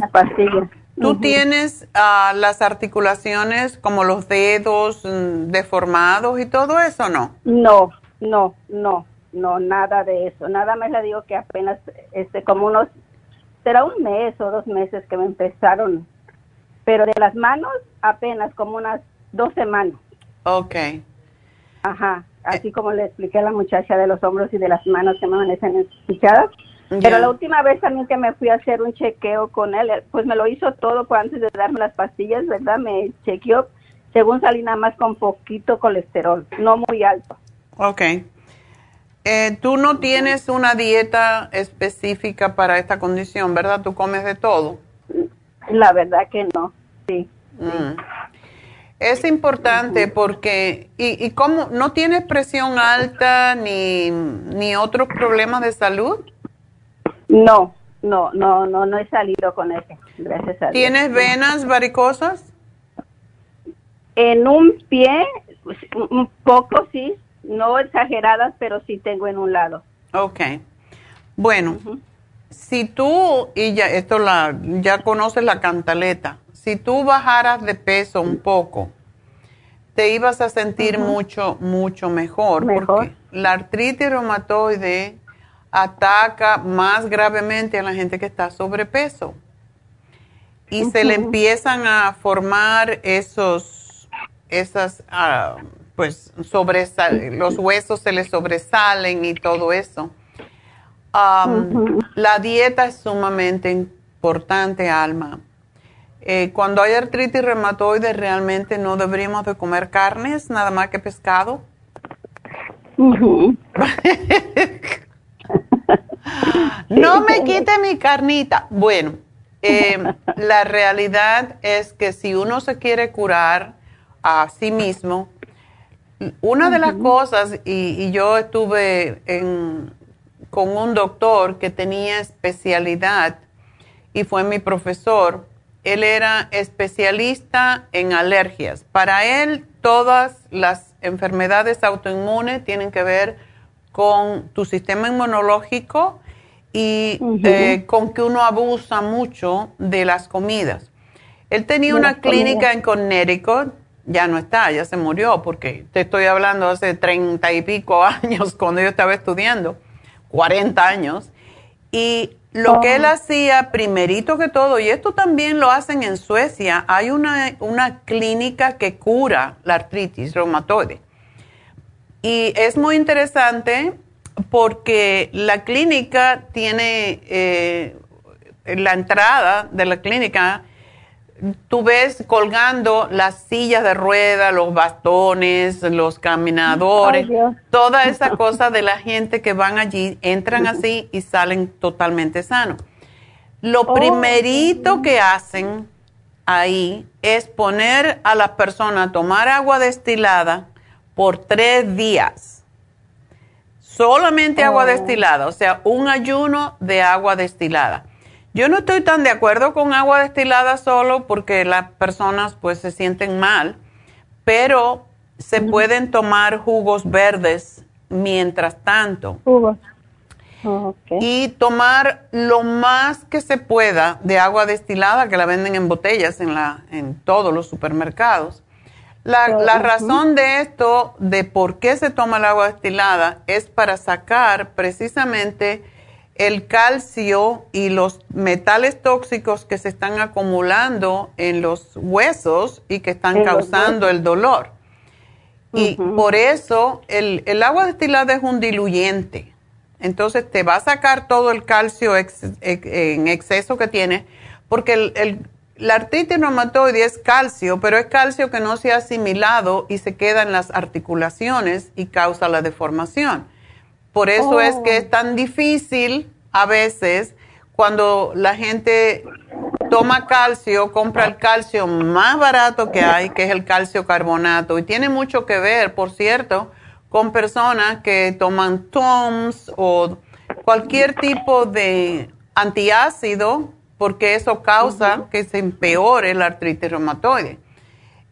¿tú tienes ah, las articulaciones como los dedos mm, deformados y todo eso, no? No, no, no no, nada de eso. Nada más le digo que apenas, este, como unos, será un mes o dos meses que me empezaron, pero de las manos apenas como unas dos semanas. Ok. Ajá, así como le expliqué a la muchacha de los hombros y de las manos que me amanecen Pero la última vez también que me fui a hacer un chequeo con él, pues me lo hizo todo pues, antes de darme las pastillas, ¿verdad? Me chequeó, según salí nada más con poquito colesterol, no muy alto. Ok. Eh, tú no tienes una dieta específica para esta condición, ¿verdad? Tú comes de todo. La verdad que no, sí. Mm. Es importante porque, ¿y, ¿y cómo? ¿No tienes presión alta ni, ni otros problemas de salud? No, no, no, no, no he salido con ese, gracias a Dios. ¿Tienes venas varicosas? En un pie, pues, un poco sí, no exageradas, pero sí tengo en un lado. Ok. Bueno, si tú, y ya, esto la, ya conoces la cantaleta, si tú bajaras de peso un poco, te ibas a sentir mucho, mucho mejor, porque la artritis reumatoide ataca más gravemente a la gente que está sobrepeso. Y se le empiezan a formar esos, esas, ah, pues los huesos se les sobresalen y todo eso. La dieta es sumamente importante, Alma. Eh, cuando hay artritis reumatoide, realmente no deberíamos de comer carnes, nada más que pescado. no me quite mi carnita. Bueno, em, la realidad es que si uno se quiere curar a sí mismo, una de las cosas, y, yo estuve con un doctor que tenía especialidad y fue mi profesor, él era especialista en alergias. Para él, todas las enfermedades autoinmunes tienen que ver con tu sistema inmunológico y eh, con que uno abusa mucho de las comidas. Él tenía una clínica en Connecticut ya no está, ya se murió, porque te estoy hablando hace treinta y pico años cuando yo estaba estudiando, 40 años, y lo que él oh. hacía, primerito que todo, y esto también lo hacen en Suecia, hay una, una clínica que cura la artritis reumatoide. Y es muy interesante porque la clínica tiene, eh, la entrada de la clínica tú ves colgando las sillas de rueda, los bastones, los caminadores, toda esa cosa de la gente que van allí, entran así y salen totalmente sanos. Lo oh, primerito que hacen ahí es poner a las personas a tomar agua destilada por tres días. Solamente agua oh. destilada, o sea, un ayuno de agua destilada. Yo no estoy tan de acuerdo con agua destilada solo porque las personas pues se sienten mal, pero se pueden tomar jugos verdes mientras tanto. Jugos. Oh, y tomar lo más que se pueda de agua destilada que la venden en botellas en, la, en todos los supermercados. La, la razón de esto, de por qué se toma el agua destilada, es para sacar precisamente el calcio y los metales tóxicos que se están acumulando en los huesos y que están causando el dolor. Y por eso el, el, agua destilada es un diluyente. Entonces te va a sacar todo el calcio en exceso que tiene, porque el, la artritis reumatoide es calcio, pero es calcio que no se ha asimilado y se queda en las articulaciones y causa la deformación. Por eso es que es oh. tan difícil a veces cuando la gente toma calcio, compra el calcio más barato que hay, que es el calcio carbonato. Y tiene mucho que ver, por cierto, con personas que toman TOMS o cualquier tipo de antiácido, porque eso causa que se empeore la artritis reumatoide.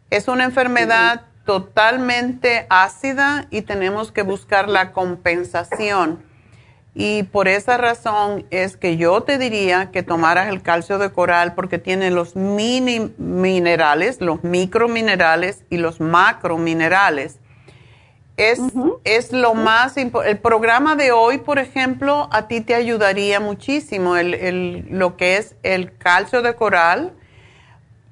Es una enfermedad totalmente ácida y tenemos que buscar la compensación. Y por esa razón es que yo te diría que tomaras el calcio de coral porque tiene los mini minerales, los microminerales y los macrominerales. Es, es lo más importante. El programa de hoy, por ejemplo, a ti te ayudaría muchísimo el, el, lo que es el calcio de coral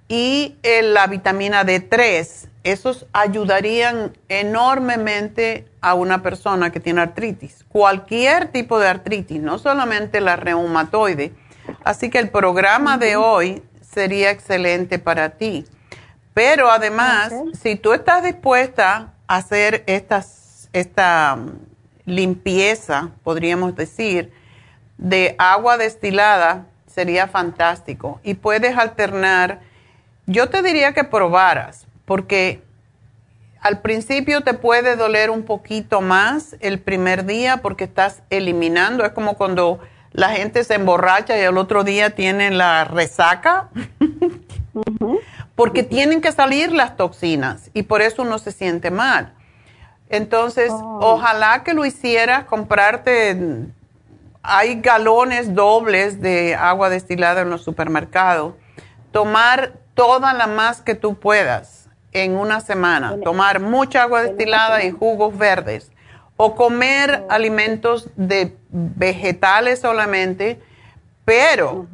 y la vitamina D3 esos ayudarían enormemente a una persona que tiene artritis, cualquier tipo de artritis, no solamente la reumatoide. Así que el programa de hoy sería excelente para ti. Pero además, si tú estás dispuesta hacer estas, esta um, limpieza, podríamos decir, de agua destilada, sería fantástico. Y puedes alternar, yo te diría que probaras porque al principio te puede doler un poquito más el primer día porque estás eliminando, es como cuando la gente se emborracha y el otro día tienen la resaca, porque tienen que salir las toxinas y por eso uno se siente mal. Entonces, oh. ojalá que lo hicieras, comprarte, hay galones dobles de agua destilada en los supermercados, tomar toda la más que tú puedas en una semana, tomar mucha agua destilada y jugos verdes. O comer alimentos de vegetales solamente, pero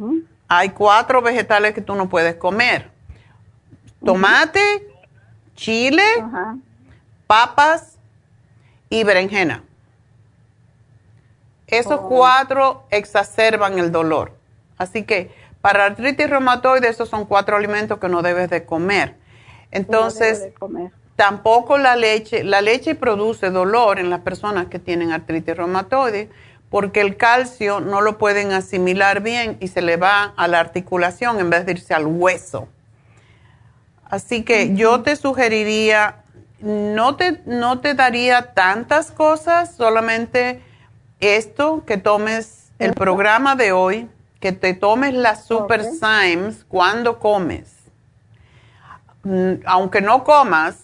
hay cuatro vegetales que tú no puedes comer. Tomate, chile, papas y berenjena. Esos oh. cuatro exacerban el dolor. Así que para artritis reumatoide, esos son cuatro alimentos que no debes de comer. Entonces, tampoco la leche, la leche produce dolor en las personas que tienen artritis reumatoide porque el calcio no lo pueden asimilar bien y se le va a la articulación en vez de irse al hueso. Así que yo te sugeriría, no te, no te daría tantas cosas, solamente esto, que tomes el programa de hoy, que te tomes las Super Symes cuando comes. Mm, aunque no comas,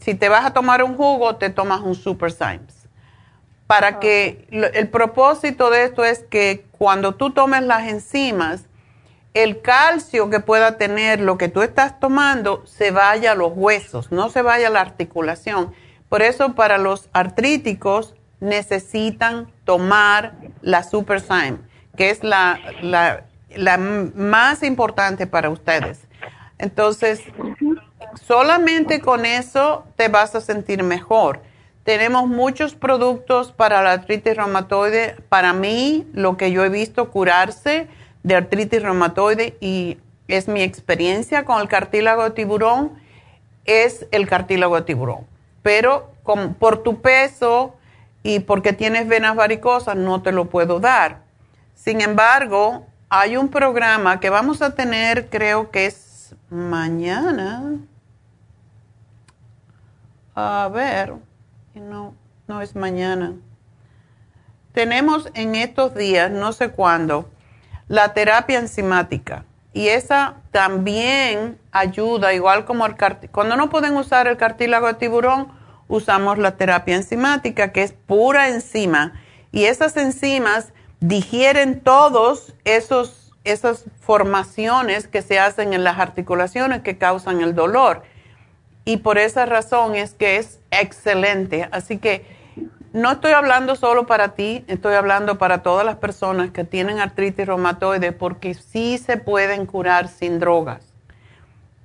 si te vas a tomar un jugo, te tomas un Super Symes. Para que el propósito de esto es que cuando tú tomes las enzimas, el calcio que pueda tener lo que tú estás tomando se vaya a los huesos, no se vaya a la articulación. Por eso para los artríticos necesitan tomar la Super que es la, la, la más importante para ustedes. Entonces, solamente con eso te vas a sentir mejor. Tenemos muchos productos para la artritis reumatoide. Para mí, lo que yo he visto curarse de artritis reumatoide y es mi experiencia con el cartílago de tiburón, es el cartílago de tiburón. Pero por tu peso y porque tienes venas varicosas, no te lo puedo dar. Sin embargo, hay un programa que vamos a tener, creo que es mañana. A ver, no, no es mañana. Tenemos en estos días, no sé cuándo, la terapia enzimática. Y esa también ayuda, igual como el Cuando no pueden usar el cartílago de tiburón, usamos la terapia enzimática, que es pura enzima. Y esas enzimas digieren todos esos esas formaciones que se hacen en las articulaciones que causan el dolor. y por esa razón es que es excelente. Así que no estoy hablando solo para ti, estoy hablando para todas las personas que tienen artritis reumatoide porque sí se pueden curar sin drogas,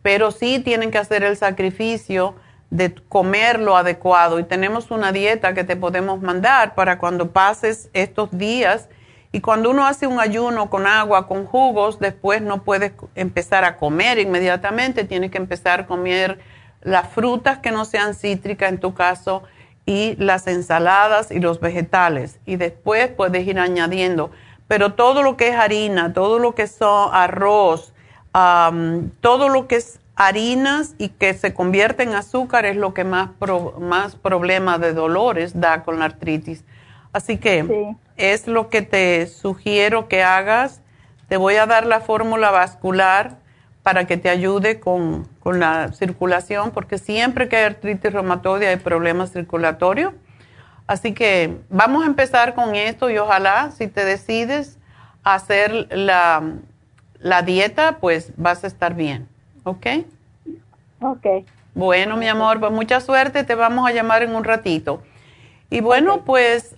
pero sí tienen que hacer el sacrificio de comer lo adecuado. Y tenemos una dieta que te podemos mandar para cuando pases estos días. Y cuando uno hace un ayuno con agua, con jugos, después no puedes empezar a comer inmediatamente, tienes que empezar a comer las frutas que no sean cítricas en tu caso y las ensaladas y los vegetales y después puedes ir añadiendo. Pero todo lo que es harina, todo lo que son arroz, todo lo que es harinas y que se convierte en azúcar es lo que más, más problemas de dolores da con la artritis. Así que es lo que te sugiero que hagas. Te voy a dar la fórmula vascular para que te ayude con, la circulación, porque siempre que hay artritis reumatoide hay problemas circulatorios. Así que vamos a empezar con esto y ojalá si te decides hacer la, la dieta, pues vas a estar bien. ¿Ok? Ok. Bueno, mi amor, pues mucha suerte, te vamos a llamar en un ratito. Y bueno, pues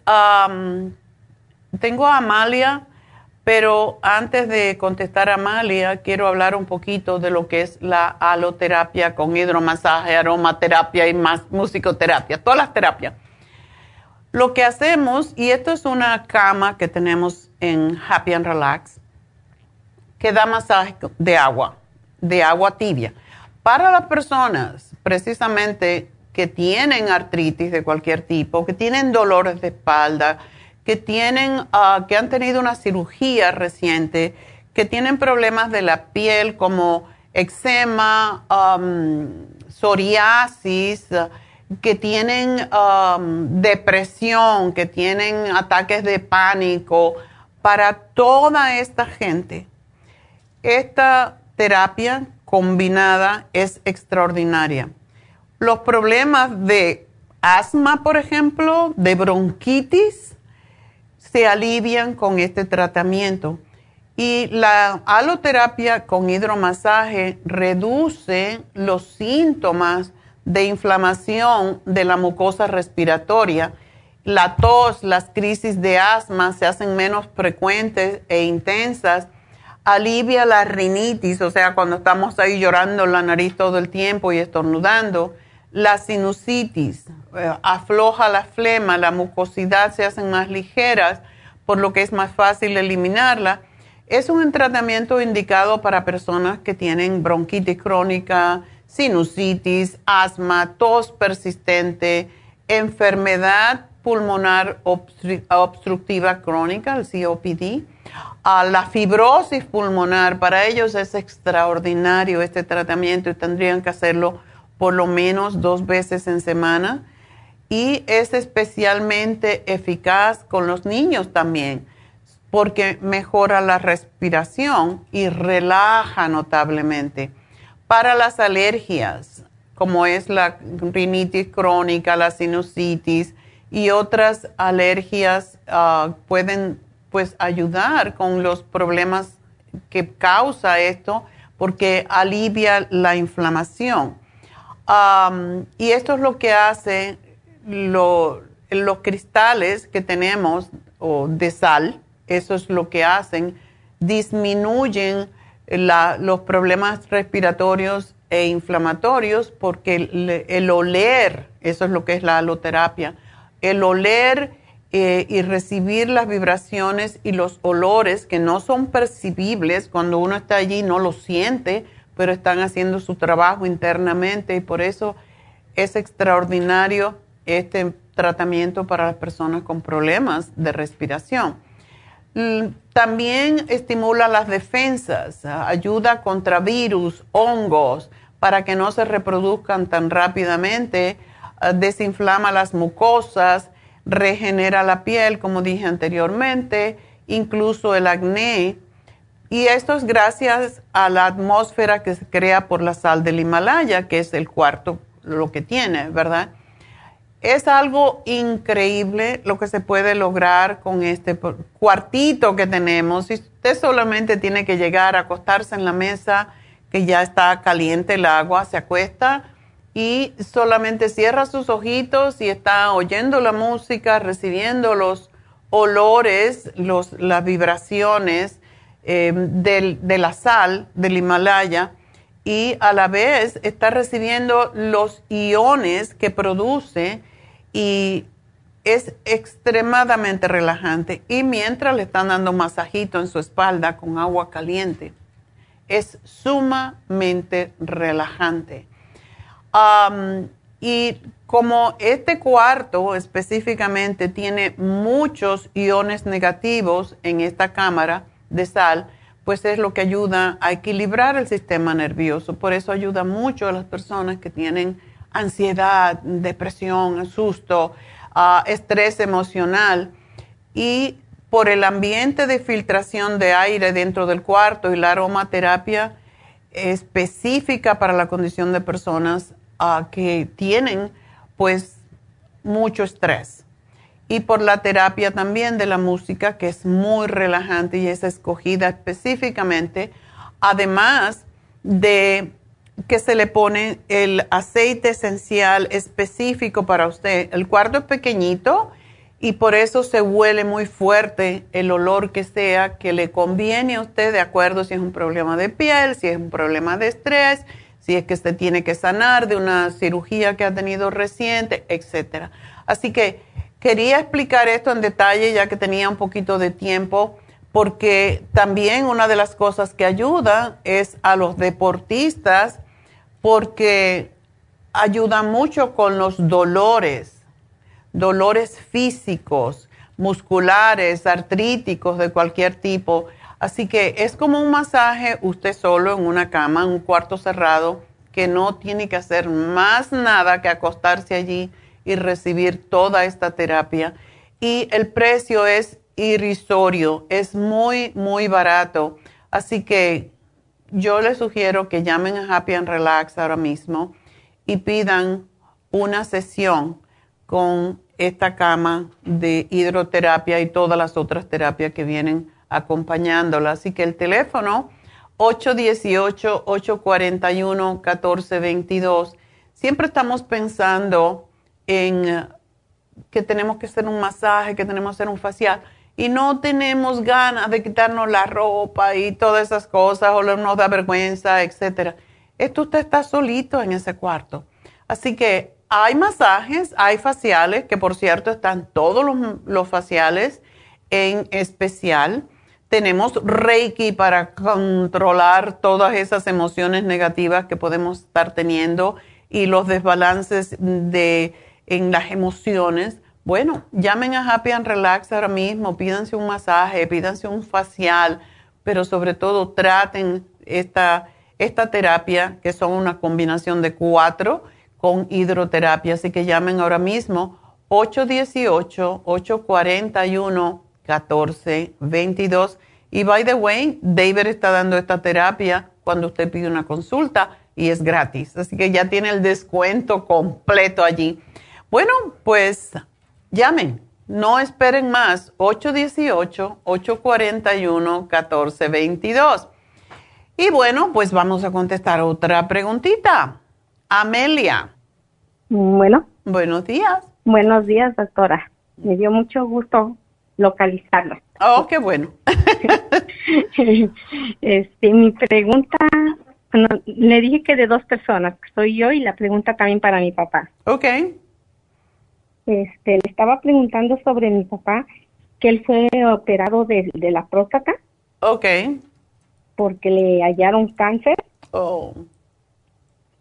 tengo a Amalia, pero antes de contestar a Amalia, quiero hablar un poquito de lo que es la aloterapia con hidromasaje, aromaterapia y más musicoterapia, todas las terapias. Lo que hacemos, y esto es una cama que tenemos en Happy and Relax, que da masaje de agua, de agua tibia. Para las personas precisamente que tienen artritis de cualquier tipo, que tienen dolores de espalda, que tienen, ah, que han tenido una cirugía reciente, que tienen problemas de la piel como eczema, psoriasis, que tienen depresión, que tienen ataques de pánico, para toda esta gente, esta terapia combinada es extraordinaria. Los problemas de asma, por ejemplo, de bronquitis, se alivian con este tratamiento. Y la aloterapia con hidromasaje reduce los síntomas de inflamación de la mucosa respiratoria. La tos, las crisis de asma se hacen menos frecuentes e intensas alivia la rinitis, o sea, cuando estamos ahí llorando la nariz todo el tiempo y estornudando, la sinusitis, afloja la flema, la mucosidad se hacen más ligeras, por lo que es más fácil eliminarla. Es un tratamiento indicado para personas que tienen bronquitis crónica, sinusitis, asma, tos persistente, enfermedad pulmonar obstructiva crónica, el COPD a la fibrosis pulmonar. Para ellos es extraordinario este tratamiento y tendrían que hacerlo por lo menos dos veces en semana. Y es especialmente eficaz con los niños también, porque mejora la respiración y relaja notablemente. Para las alergias, como es la rinitis crónica, la sinusitis y otras alergias, ah, pueden pues ayudar con los problemas que causa esto porque alivia la inflamación. y esto es lo que hace los cristales que tenemos o de sal, eso es lo que hacen, disminuyen los problemas respiratorios e inflamatorios porque el, el, oler, eso es lo que es la aloterapia, el oler eh, y recibir las vibraciones y los olores que no son percibibles cuando uno está allí, no lo siente, pero están haciendo su trabajo internamente y por eso es extraordinario este tratamiento para las personas con problemas de respiración. También estimula las defensas, ayuda contra virus, hongos, para que no se reproduzcan tan rápidamente, desinflama las mucosas, regenera la piel, como dije anteriormente, incluso el acné. Y esto es gracias a la atmósfera que se crea por la sal del Himalaya, que es el cuarto lo que tiene, ¿verdad? Es algo increíble lo que se puede lograr con este cuartito que tenemos. Y usted solamente tiene que llegar a acostarse en la mesa, que ya está caliente el agua, se acuesta y solamente cierra sus ojitos y está oyendo la música, recibiendo los olores, los, las vibraciones eh, de la sal del Himalaya y a la vez está recibiendo los iones que produce y es extremadamente relajante. Y mientras le están dando masajito en su espalda con agua caliente, es sumamente relajante. y como este cuarto específicamente tiene muchos iones negativos en esta cámara de sal, pues es lo que ayuda a equilibrar el sistema nervioso. Por eso ayuda mucho a las personas que tienen ansiedad, depresión, susto, uh, estrés emocional. Y por el ambiente de filtración de aire dentro del cuarto y la aromaterapia específica para la condición de personas uh, que tienen pues mucho estrés y por la terapia también de la música, que es muy relajante y es escogida específicamente, además de que se le pone el aceite esencial específico para usted. El cuarto es pequeñito y por eso se huele muy fuerte el olor que sea que le conviene a usted, de acuerdo si es un problema de piel, si es un problema de estrés, si es que usted tiene que sanar de una cirugía que ha tenido reciente, etc. Así que Quería explicar esto en detalle ya que tenía un poquito de tiempo, porque también una de las cosas que ayuda es a los deportistas, porque ayuda mucho con los dolores, dolores físicos, musculares, artríticos de cualquier tipo. Así que es como un masaje usted solo en una cama, en un cuarto cerrado, que no tiene que hacer más nada que acostarse allí y recibir toda esta terapia. Y el precio es irrisorio, es muy, muy barato. Así que yo les sugiero que llamen a Happy and Relax ahora mismo y pidan una sesión con esta cama de hidroterapia y todas las otras terapias que vienen acompañándola. Así que el teléfono 818-841-1422. Siempre estamos pensando en eh, que tenemos que hacer un masaje, que tenemos que hacer un facial y no tenemos ganas de quitarnos la ropa y todas esas cosas o nos da vergüenza, etcétera. Esto usted está solito en ese cuarto. Así que hay masajes, hay faciales, que por cierto están todos los, los faciales en especial. Tenemos Reiki para controlar todas esas emociones negativas que podemos estar teniendo y los desbalances de en las emociones, bueno, llamen a Happy and Relax ahora mismo, pídanse un masaje, pídanse un facial, pero sobre todo traten esta, esta terapia, que son una combinación de cuatro con hidroterapia. Así que llamen ahora mismo 818-841-1422. Y by the way, David está dando esta terapia cuando usted pide una consulta y es gratis. Así que ya tiene el descuento completo allí. Bueno, pues llamen, no esperen más, 818-841-1422. Y bueno, pues vamos a contestar otra preguntita. Amelia. Bueno. Buenos días. Buenos días, doctora. Me dio mucho gusto localizarla. Oh, qué bueno. este, mi pregunta, le dije que de dos personas, soy yo y la pregunta también para mi papá. Ok. Este, le estaba preguntando sobre mi papá, que él fue operado de, la próstata. Ok. Porque le hallaron cáncer. Oh.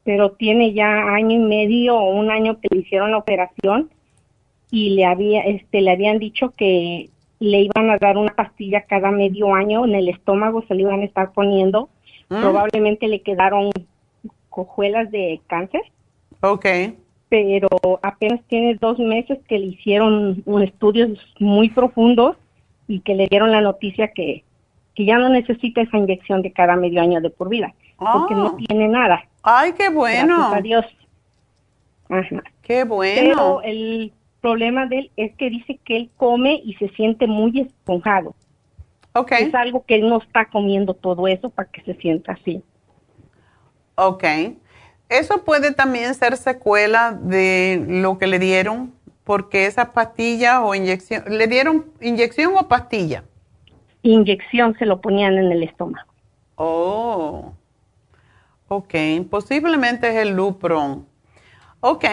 Pero tiene ya año y medio o un año que le hicieron la operación y le había, este, le habían dicho que le iban a dar una pastilla cada medio año en el estómago, se le iban a estar poniendo. Mm. Probablemente le quedaron cojuelas de cáncer. Okay pero apenas tiene dos meses que le hicieron un estudios muy profundos y que le dieron la noticia que, que ya no necesita esa inyección de cada medio año de por vida, porque no ah. tiene nada. ¡Ay, qué bueno! Gracias a Dios. Ajá. ¡Qué bueno! Pero el problema de él es que dice que él come y se siente muy esponjado. Okay. Es algo que él no está comiendo todo eso para que se sienta así. Ok Eso puede también ser secuela de lo que le dieron, porque esas pastillas o inyección, ¿le dieron inyección o pastilla? Inyección se lo ponían en el estómago. Oh, ok, posiblemente es el Lupron. Ok,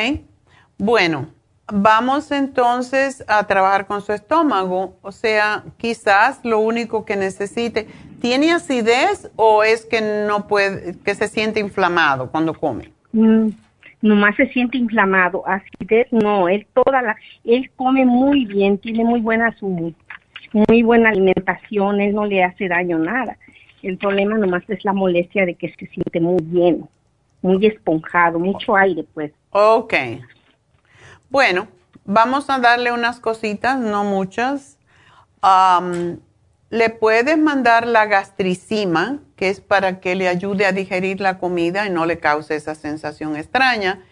bueno, vamos entonces a trabajar con su estómago, o sea, quizás lo único que necesite, ¿tiene acidez o es que no puede, que se siente inflamado cuando come? Mm, nomás se siente inflamado, acidez no, él toda la, él come muy bien, tiene muy buena su, muy buena alimentación, él no le hace daño nada. El problema nomás es la molestia de que se siente muy lleno, muy esponjado, mucho aire, pues. Ok. Bueno, vamos a darle unas cositas, no muchas. Le puedes mandar la gastricima, que es para que le ayude a digerir la comida y no le cause esa sensación extraña.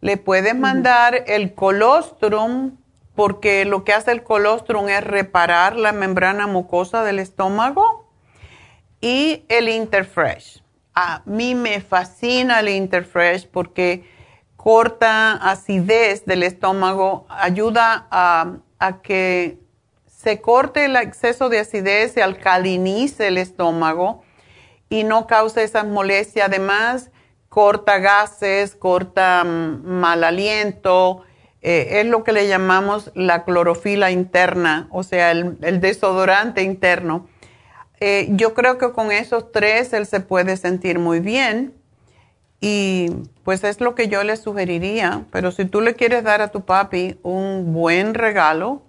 Le puedes mandar el colostrum, porque lo que hace el colostrum es reparar la membrana mucosa del estómago. Y el Interfresh. A mí me fascina el Interfresh porque corta acidez del estómago, ayuda a, que se corte el exceso de acidez y alcalinice el estómago y no cause esa molestia. Además, corta gases, corta mm, mal aliento. Eh, es lo que le llamamos la clorofila interna, o sea, el, desodorante interno. Eh, yo creo que con esos tres él se puede sentir muy bien. Y pues es lo que yo le sugeriría, pero si tú le quieres dar a tu papi un buen regalo,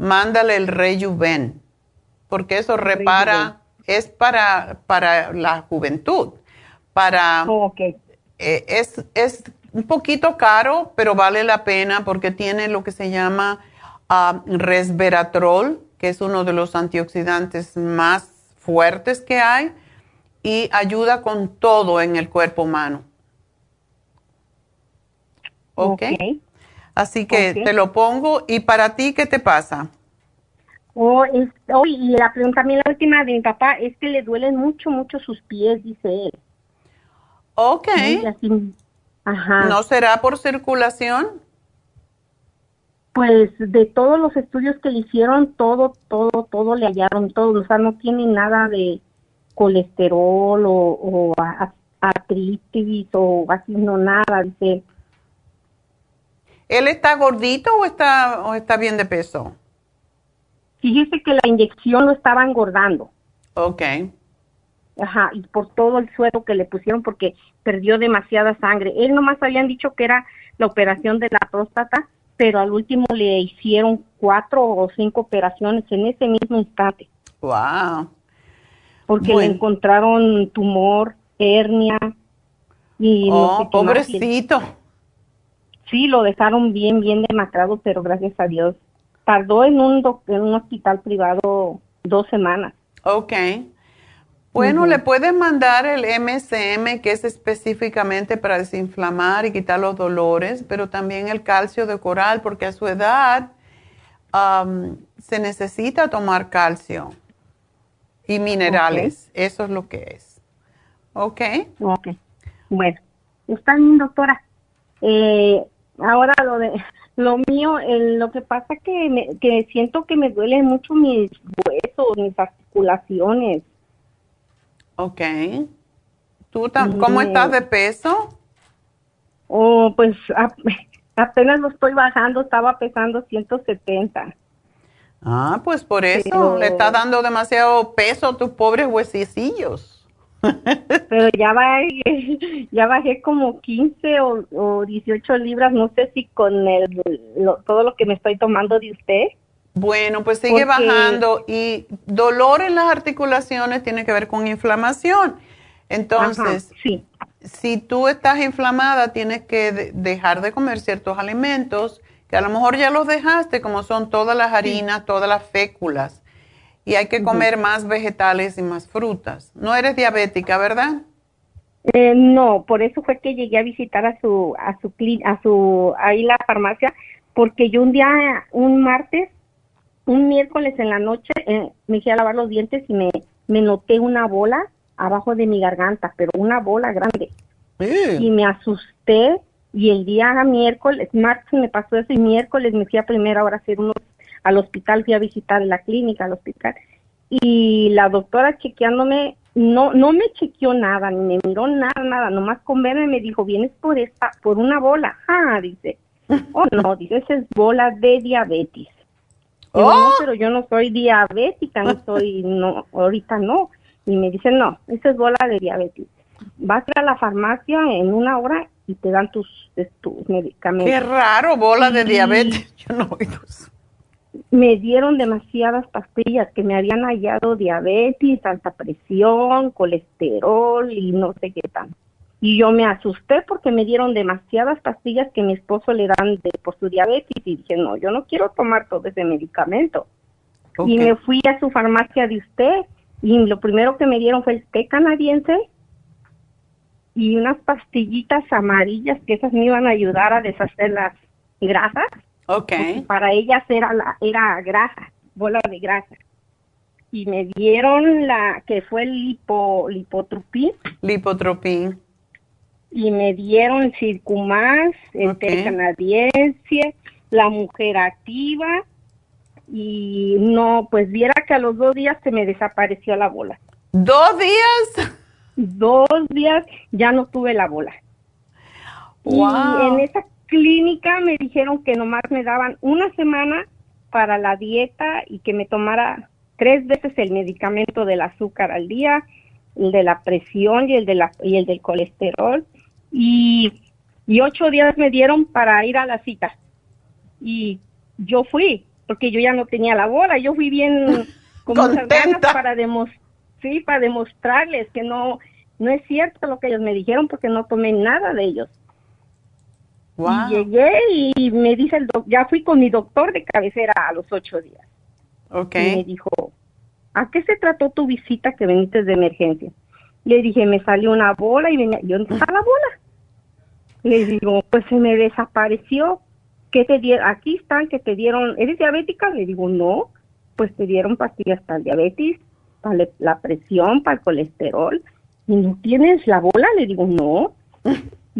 mándale el Rejuven, porque eso repara, es para, para la juventud, para... Oh, eh, es, es un poquito caro, pero vale la pena porque tiene lo que se llama ah, resveratrol, que es uno de los antioxidantes más fuertes que hay y ayuda con todo en el cuerpo humano. ¿Ok? Así que te lo pongo. ¿Y para ti qué te pasa? Oh, oh, y la pregunta también la última de mi papá es que le duelen mucho, mucho sus pies, dice él. Ok. Ajá. ¿No será por circulación? Pues de todos los estudios que le hicieron, todo, todo, todo le hallaron, todo. O sea, no tiene nada de, colesterol o, artritis o así, no nada, dice. ¿Él está gordito o está, o está bien de peso? Fíjese que la inyección lo estaba engordando. Ok. Ajá, y por todo el suero que le pusieron porque perdió demasiada sangre. Él nomás habían dicho que era la operación de la próstata, pero al último le hicieron cuatro o cinco operaciones en ese mismo instante. Wow porque le encontraron tumor, hernia y oh, pobrecito. Sí, lo dejaron bien, bien demacrado, pero gracias a Dios. Tardó en un, en un hospital privado dos semanas. Ok. Bueno, le puedes mandar el MSM, que es específicamente para desinflamar y quitar los dolores, pero también el calcio de coral, porque a su edad se necesita tomar calcio y minerales. Eso es lo que es. ¿Ok? Ok. Bueno, está bien, doctora. Eh, ahora lo de lo mío, lo que pasa que me, que siento que me duelen mucho mis huesos, mis articulaciones. Ok. ¿Tú cómo estás de peso? Oh, pues apenas lo estoy bajando, estaba pesando 170. Ah, pues por eso le está dando demasiado peso a tus pobres huesecillos. Pero ya bajé, ya bajé como 15 o, o 18 libras, no sé si con el, todo lo que me estoy tomando de usted. Bueno, pues sigue bajando y dolor en las articulaciones tiene que ver con inflamación. Entonces, sí. si tú estás inflamada, tienes que dejar de comer ciertos alimentos que a lo mejor ya los dejaste, como son todas las harinas, todas las féculas, y hay que comer más vegetales y más frutas. No eres diabética, ¿verdad? Eh, no, por eso fue que llegué a visitar a su, a su, a su, ahí la farmacia, porque yo un día, un martes, un miércoles en la noche, eh, me fui a lavar los dientes y me, me noté una bola abajo de mi garganta, pero una bola grande. y me asusté y el día miércoles, martes me pasó eso y miércoles me fui a primera hora a hacer unos al hospital, fui a visitar la clínica, al hospital y la doctora chequeándome no no me chequeó nada, ni me miró nada, nada, nomás con verme me dijo, vienes por esta, por una bola, ah, dice, oh no, dice, esa es bola de diabetes. Digo, no, Oh. pero yo no soy diabética, no soy, no, ahorita no. Y me dice, no, esa es bola de diabetes. Vas a ir a la farmacia en una hora y te dan tus, tus medicamentos. Qué raro, bola de diabetes. Yo no oigo eso. Me dieron demasiadas pastillas que me habían hallado diabetes, alta presión, colesterol y no sé qué tan. Y yo me asusté porque me dieron demasiadas pastillas que mi esposo le dan de, por su diabetes y dije, no, yo no quiero tomar todo ese medicamento. Y me fui a su farmacia de usted y lo primero que me dieron fue el té canadiense y unas pastillitas amarillas que esas me iban a ayudar a deshacer las grasas. Ok. Porque para ellas era la era grasa, bola de grasa. Y me dieron la que fue el lipo, lipotropín Lipotropín. y me dieron Circumás, el té canadiense, la mujer activa y no, pues viera que a los dos días se me desapareció la bola. ¿Dos días? Dos días ya no tuve la bola. Wow. Y en esa clínica me dijeron que nomás me daban una semana para la dieta y que me tomara tres veces el medicamento del azúcar al día, el de la presión y el de la y el del colesterol. Y, y ocho días me dieron para ir a la cita. Y yo fui porque yo ya no tenía la bola, yo fui bien con muchas ganas para demos- sí, para demostrarles que no no es cierto lo que ellos me dijeron porque no tomé nada de ellos. Y llegué y me dice el doc- ya fui con mi doctor de cabecera a los ocho días. Ok. Y me dijo, ¿a qué se trató tu visita que viniste de emergencia? Le dije, me salió una bola y venía, ¿y dónde está la bola? Le digo, pues se me desapareció. ¿Qué te dieron? Aquí están que te dieron, ¿eres diabética? Le digo, no, pues te dieron pastillas para el diabetes, para la presión, para el colesterol. ¿Y no tienes la bola? Le digo, no.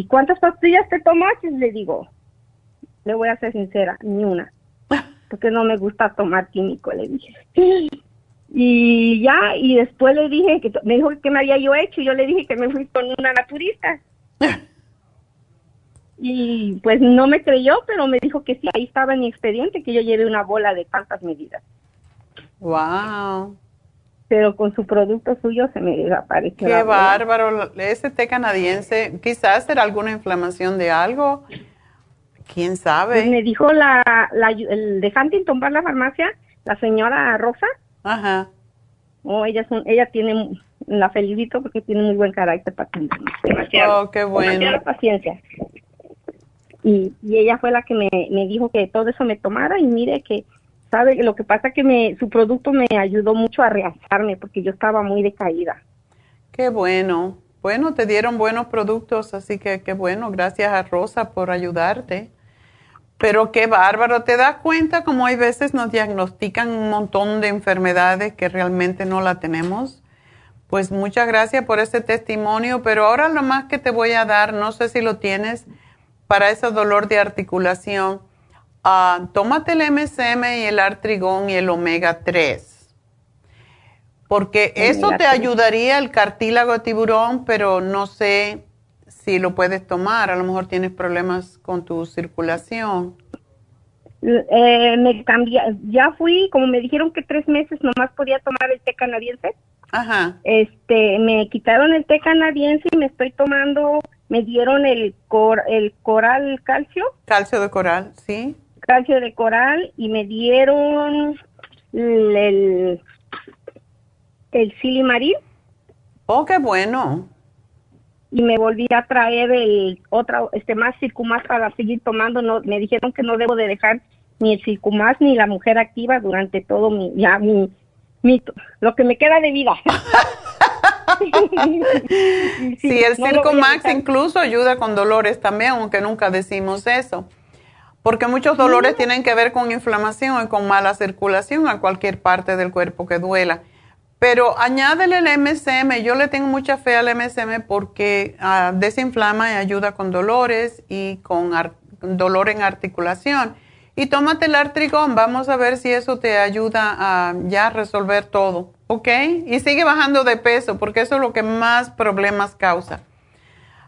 ¿Y cuántas pastillas te tomaste? Le digo, le voy a ser sincera, ni una. Porque no me gusta tomar químico, le dije. Y ya, y después le dije, que me dijo que me había yo hecho, y yo le dije que me fui con una naturista. Y pues no me creyó, pero me dijo que sí, ahí estaba en mi expediente, que yo llevé una bola de tantas medidas. Wow. Pero con su producto suyo se me desapareció. Qué bárbaro. Ese té canadiense, quizás será alguna inflamación de algo. ¿Quién sabe? Pues me dijo la, la el de Huntington Bar, la farmacia, la señora Rosa. Ajá. Oh, ella, es un- ella tiene, la felicito porque tiene muy buen carácter para. Demasiado. Oh, qué bueno. Demasiada paciencia. Y, y ella fue la que me, me dijo que todo eso me tomara y mire que, sabe, lo que pasa que su producto me ayudó mucho a realzarme porque yo estaba muy decaída. Qué bueno. Bueno, te dieron buenos productos, así que qué bueno. Gracias a Rosa por ayudarte. Pero qué bárbaro. ¿Te das cuenta como hay veces nos diagnostican un montón de enfermedades que realmente no la tenemos? Pues muchas gracias por ese testimonio, pero ahora lo más que te voy a dar, no sé si lo tienes, para ese dolor de articulación, ah, tómate el MSM y el artrigón y el omega 3. Porque eso te 3. ayudaría el cartílago de tiburón, pero no sé si lo puedes tomar. A lo mejor tienes problemas con tu circulación. Eh, me cambié, ya fui, como me dijeron que tres meses nomás podía tomar el té canadiense. Ajá. Este, me quitaron el té canadiense y me estoy tomando, me dieron el cor, el coral calcio, Calcio de coral, ¿sí? Calcio de coral y me dieron el, el, silimarín Oh, qué bueno. y me volví a traer el otro, este más circumás para seguir tomando. No, me dijeron que no debo de dejar ni el circumás ni la mujer activa durante todo mi, ya mi, mi, lo que me queda de vida. Sí, el no lo Circo voy a Max dejar. incluso ayuda con dolores también, aunque nunca decimos eso. Porque muchos dolores tienen que ver con inflamación y con mala circulación a cualquier parte del cuerpo que duela. Pero añádele el MSM. Yo le tengo mucha fe al MSM porque ah, desinflama y ayuda con dolores y con dolor en articulación. Y tómate el artrigón. Vamos a ver si eso te ayuda a ya resolver todo. ¿Ok? Y sigue bajando de peso porque eso es lo que más problemas causa.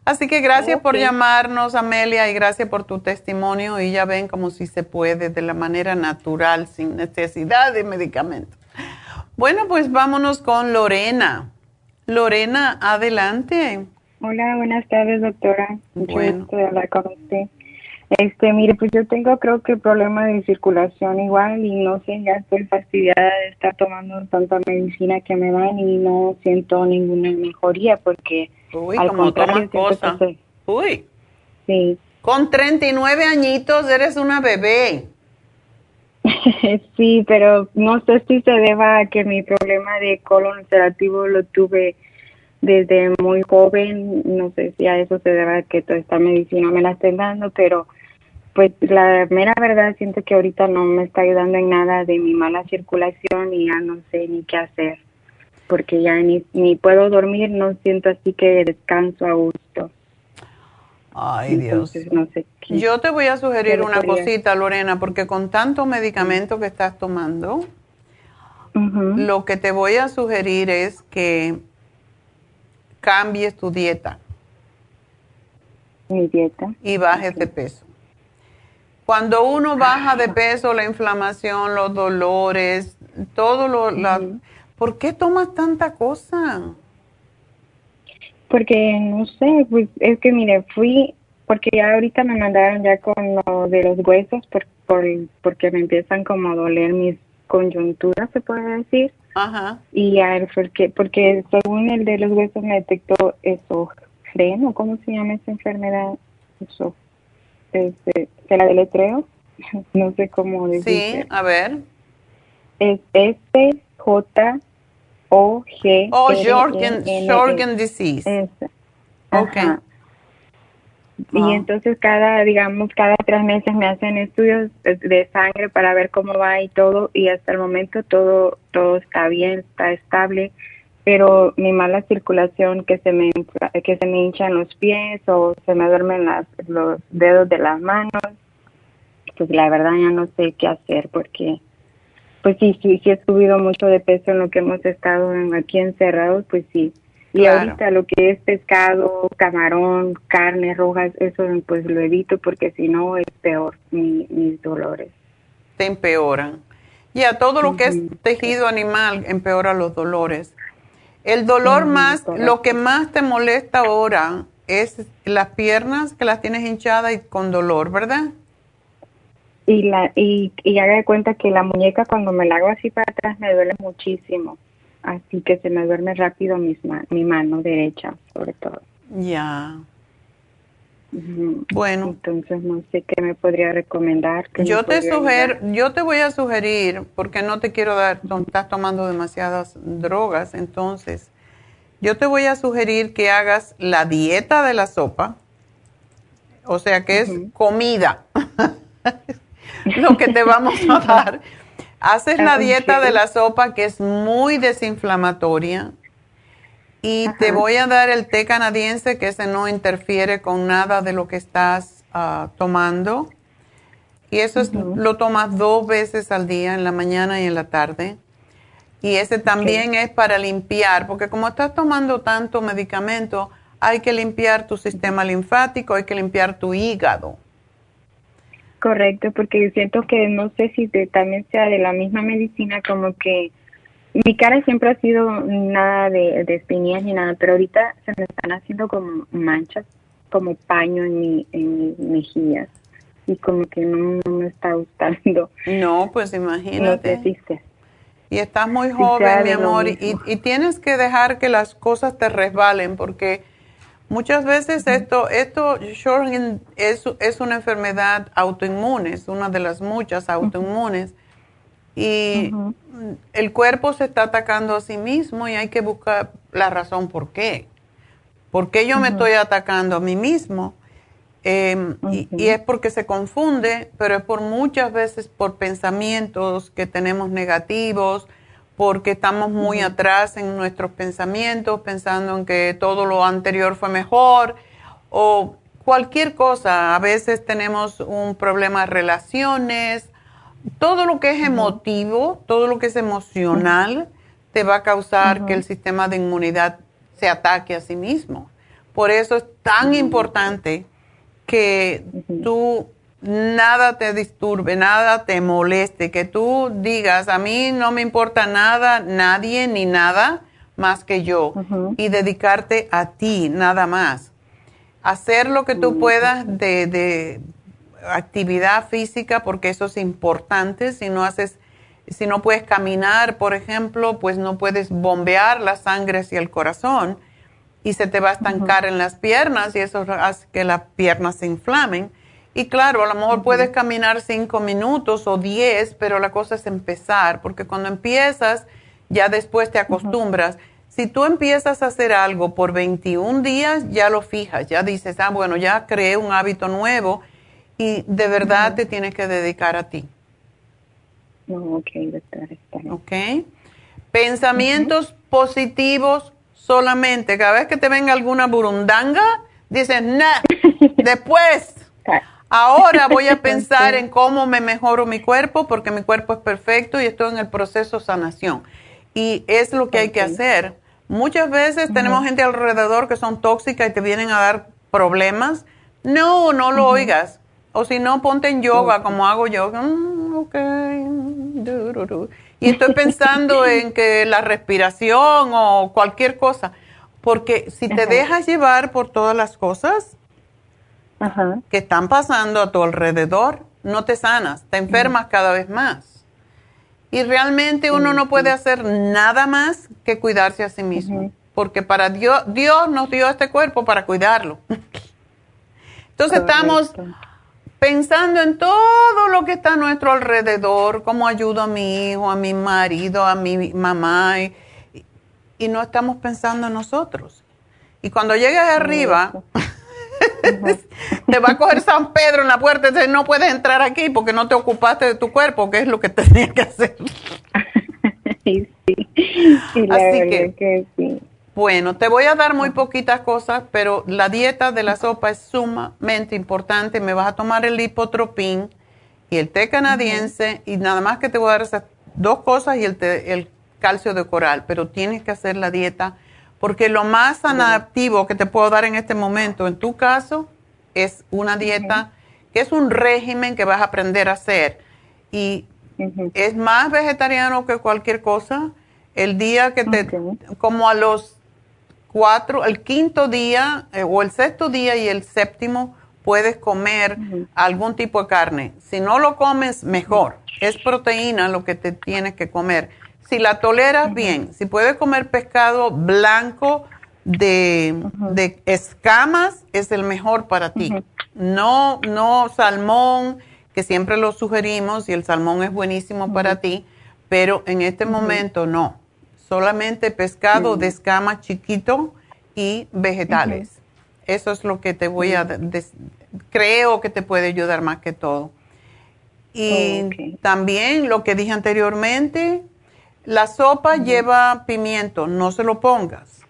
Así que gracias por llamarnos, Amelia, y gracias por tu testimonio. Y ya ven como si se puede de la manera natural, sin necesidad de medicamentos. Bueno, pues vámonos con Lorena. Lorena, adelante. Hola, buenas tardes, doctora. Mucho gusto de hablar con usted. Este, mire, pues yo tengo creo que problema de circulación igual y no sé, ya estoy fastidiada de estar tomando tanta medicina que me dan y no siento ninguna mejoría porque Uy, al como tomas cosas. Uy. Sí. Con 39 añitos eres una bebé. sí, pero no sé si se deba a que mi problema de colon ulcerativo lo tuve desde muy joven, no sé si a eso se debe a que toda esta medicina me la estén dando, pero pues la mera verdad siento que ahorita no me está ayudando en nada de mi mala circulación y ya no sé ni qué hacer, porque ya ni, ni puedo dormir, no siento así que descanso a gusto. Ay, Dios. No sé Yo te voy a sugerir una cosita, Lorena, porque con tanto medicamento que estás tomando, lo que te voy a sugerir es que cambies tu dieta. Mi dieta. Y bajes de peso. Cuando uno baja de peso, la inflamación, los dolores, todo lo... La, ¿Por qué tomas tanta cosa? Porque, no sé, pues es que mire, fui, porque ya ahorita me mandaron ya con lo de los huesos, por, por, porque me empiezan como a doler mis coyunturas, se puede decir. Ajá. Y ya, porque, porque según el de los huesos me detectó esofreno, ¿cómo se llama esa enfermedad? Eso, este, ¿se la deletreo? no sé cómo decir. Sí, a ver. Es S-J o G. Oh, Jorgen, disease. Ok. Y entonces cada, digamos, cada tres meses me hacen estudios de sangre para ver cómo va y todo y hasta el momento todo, todo está bien, está estable, pero mi mala circulación que se me, que se me hinchan los pies o se me duermen las, los dedos de las manos, pues la verdad ya no sé qué hacer porque pues sí, sí, sí he subido mucho de peso en lo que hemos estado aquí encerrados, pues sí. Y ahorita lo que es pescado, camarón, carne rojas, eso pues lo evito porque si no es peor mis dolores. Te empeoran. Ya, todo lo que es tejido animal empeora los dolores. El dolor más, lo que más te molesta ahora es las piernas que las tienes hinchadas y con dolor, ¿verdad? Y la y, y haga de cuenta que la muñeca cuando me la hago así para atrás me duele muchísimo. Así que se me duerme rápido mi mano derecha sobre todo. Ya. Bueno. Entonces no sé qué me podría recomendar yo te sugiero yo te voy a sugerir porque no te quiero dar estás tomando demasiadas drogas entonces yo te voy a sugerir que hagas la dieta de la sopa o sea que es comida lo que te vamos a dar. Haces la dieta de la sopa que es muy desinflamatoria y te voy a dar el té canadiense que ese no interfiere con nada de lo que estás ah, tomando. Y eso lo tomas dos veces al día, en la mañana y en la tarde. Y ese también es para limpiar, porque como estás tomando tanto medicamento, hay que limpiar tu sistema linfático, hay que limpiar tu hígado. Correcto, porque siento que no sé si también sea de la misma medicina, como que mi cara siempre ha sido nada de, de espinillas ni nada, pero ahorita se me están haciendo como manchas, como paño en, mi, en mis mejillas y como que no, me está gustando. No, pues imagínate. No Y estás muy joven, mi amor, y, y, tienes que dejar que las cosas te resbalen porque Muchas veces esto, esto es, es una enfermedad autoinmune, es una de las muchas autoinmunes. Y el cuerpo se está atacando a sí mismo y hay que buscar la razón por qué. ¿Por qué yo me estoy atacando a mí mismo? Em, y, y, es porque se confunde, pero es por muchas veces por pensamientos que tenemos negativos, porque estamos muy atrás en nuestros pensamientos, pensando en que todo lo anterior fue mejor o cualquier cosa. A veces tenemos un problema de relaciones, todo lo que es emotivo, todo lo que es emocional, te va a causar que el sistema de inmunidad se ataque a sí mismo. Por eso es tan importante que tú nada te disturbe, nada te moleste, que tú digas, a mí no me importa nada, nadie ni nada más que yo, y dedicarte a ti, nada más. Hacer lo que tú puedas de, de actividad física, porque eso es importante, si no haces si no puedes caminar, por ejemplo, pues no puedes bombear la sangre hacia el corazón y se te va a estancar en las piernas y eso hace que las piernas se inflamen. Y claro, a lo mejor puedes caminar cinco minutos o diez, pero la cosa es empezar, porque cuando empiezas, ya después te acostumbras. Si tú empiezas a hacer algo por 21 días, ya lo fijas, ya dices, ah, bueno, ya creé un hábito nuevo y de verdad te tienes que dedicar a ti. ok, doctora. Ok. Pensamientos positivos solamente. Cada vez que te venga alguna burundanga, dices, nah, después. Ahora voy a pensar en cómo me mejoro mi cuerpo porque mi cuerpo es perfecto y estoy en el proceso de sanación. Y es lo que hay que hacer. Muchas veces tenemos gente alrededor que son tóxicas y te vienen a dar problemas. No, no lo oigas. O si no, ponte en yoga como hago yo. Mm, ok. Y estoy pensando en que la respiración o cualquier cosa. Porque si te dejas llevar por todas las cosas, que están pasando a tu alrededor, no te sanas, te enfermas cada vez más. Y realmente uno no puede hacer nada más que cuidarse a sí mismo, porque para Dios, Dios nos dio este cuerpo para cuidarlo. Entonces estamos pensando en todo lo que está a nuestro alrededor, cómo ayudo a mi hijo, a mi marido, a mi mamá, y, y no estamos pensando en nosotros. Y cuando llegues arriba, te va a coger San Pedro en la puerta y dice, no puedes entrar aquí porque no te ocupaste de tu cuerpo, que es lo que tenías que hacer. sí, Así que, bueno, te voy a dar muy poquitas cosas, pero la dieta de la sopa es sumamente importante. Me vas a tomar el lipotropín y el té canadiense y nada más que te voy a dar esas dos cosas y el, el calcio de coral, pero tienes que hacer la dieta porque lo más adaptivo que te puedo dar en este momento, en tu caso, es una dieta que es un régimen que vas a aprender a hacer. Y es más vegetariano que cualquier cosa. El día que te, como a los cuatro, el quinto día eh, o el sexto día y el séptimo, puedes comer algún tipo de carne. Si no lo comes, mejor. Es proteína lo que te tienes que comer si la toleras bien, si puedes comer pescado blanco de, escamas, es el mejor para ti. No, no salmón, que siempre lo sugerimos y el salmón es buenísimo para ti, pero en este momento no. Solamente pescado de escamas chiquito y vegetales. Eso es lo que te voy a, creo que te puede ayudar más que todo. Y también lo que dije anteriormente, la sopa lleva pimiento, no se lo pongas.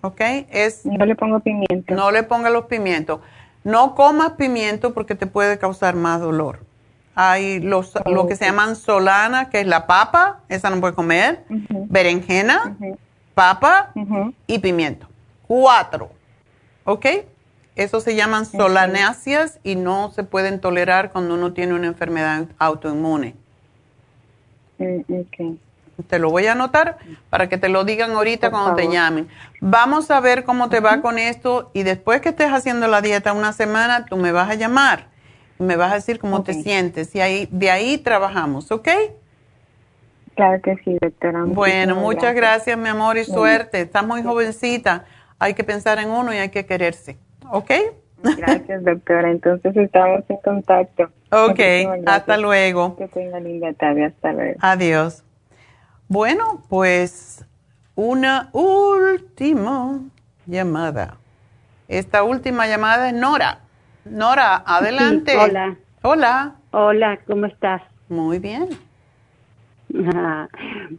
¿Ok? Es, no le pongo pimiento. No le pongas los pimientos. No comas pimiento porque te puede causar más dolor. Hay los, lo que se llaman solana, que es la papa, esa no puede comer, berenjena, papa y pimiento. Cuatro. ¿Ok? Eso se llaman solanáceas y no se pueden tolerar cuando uno tiene una enfermedad autoinmune. Mm, okay. Te lo voy a anotar para que te lo digan ahorita cuando te llamen. Vamos a ver cómo te va con esto y después que estés haciendo la dieta una semana, tú me vas a llamar y me vas a decir cómo te sientes y ahí, de ahí trabajamos, ¿ok? Claro que sí, doctora. Bueno, muchas gracias. mi amor, y suerte. Estás muy jovencita. Hay que pensar en uno y hay que quererse, ¿ok? Gracias, doctora. Entonces estamos en contacto. Ok, hasta luego. Que tenga linda tarde. Hasta luego. Adiós. Bueno, pues una última llamada. Esta última llamada es Nora. Nora, adelante. hola. Hola. Hola, ¿cómo estás? Muy bien. Ah,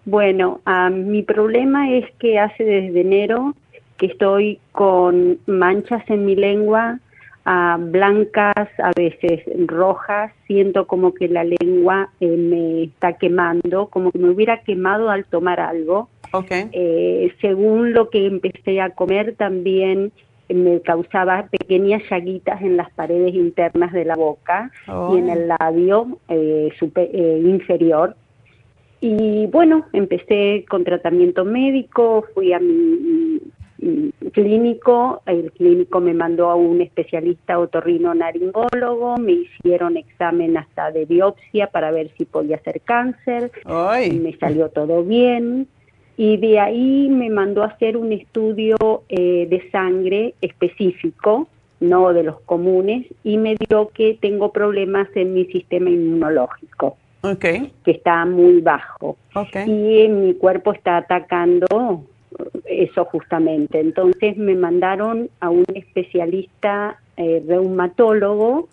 bueno, ah, mi problema es que hace desde enero que estoy con manchas en mi lengua, ah, blancas, a veces rojas, siento como que la lengua eh, me está quemando, como que me hubiera quemado al tomar algo. Okay. Eh, según lo que empecé a comer, también me causaba pequeñas llaguitas en las paredes internas de la boca y en el labio eh, super- eh, inferior. Y bueno, empecé con tratamiento médico, fui a mi clínico, el clínico me mandó a un especialista otorrino naringólogo, me hicieron examen hasta de biopsia para ver si podía ser cáncer, y me salió todo bien y de ahí me mandó a hacer un estudio eh, de sangre específico, no de los comunes, y me dio que tengo problemas en mi sistema inmunológico, Okay. que está muy bajo. Okay. Y en mi cuerpo está atacando eso justamente. Entonces me mandaron a un especialista eh, reumatólogo,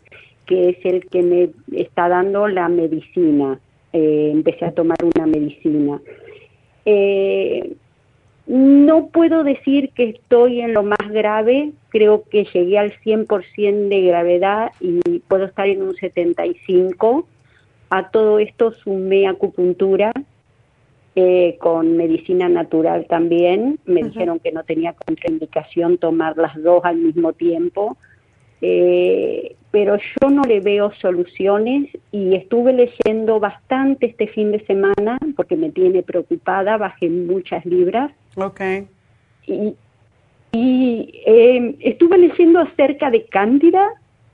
que es el que me está dando la medicina. Eh, empecé a tomar una medicina. Eh, no puedo decir que estoy en lo más grave, creo que llegué al 100% de gravedad y puedo estar en un 75%. A todo esto sumé acupuntura eh, con medicina natural también. Me dijeron que no tenía contraindicación tomar las dos al mismo tiempo. Eh, pero yo no le veo soluciones y estuve leyendo bastante este fin de semana porque me tiene preocupada, bajé muchas libras Okay. y, y eh, estuve leyendo acerca de cándida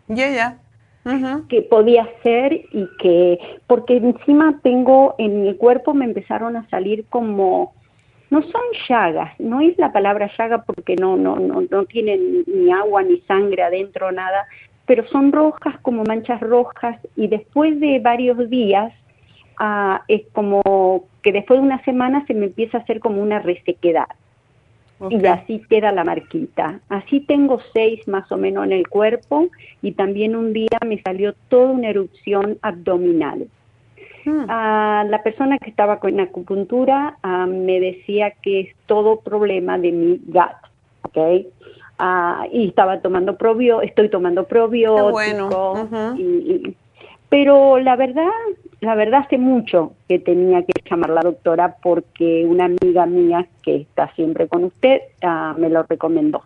Ya, ya. Que podía ser y que porque encima tengo en mi cuerpo me empezaron a salir como no son llagas, no es la palabra llaga porque no no no no tienen ni agua ni sangre adentro nada, pero son rojas como manchas rojas y después de varios días ah, es como que después de una semana se me empieza a hacer como una resequedad y así queda la marquita. Así tengo seis más o menos en el cuerpo y también un día me salió toda una erupción abdominal. Ah, la persona que estaba con acupuntura ah, me decía que es todo problema de mi gut, ¿ok? Ah, y estaba tomando probio, estoy tomando probióticos, bueno. y- y- pero la verdad, la verdad hace mucho que tenía que llamar la doctora porque una amiga mía que está siempre con usted ah, me lo recomendó.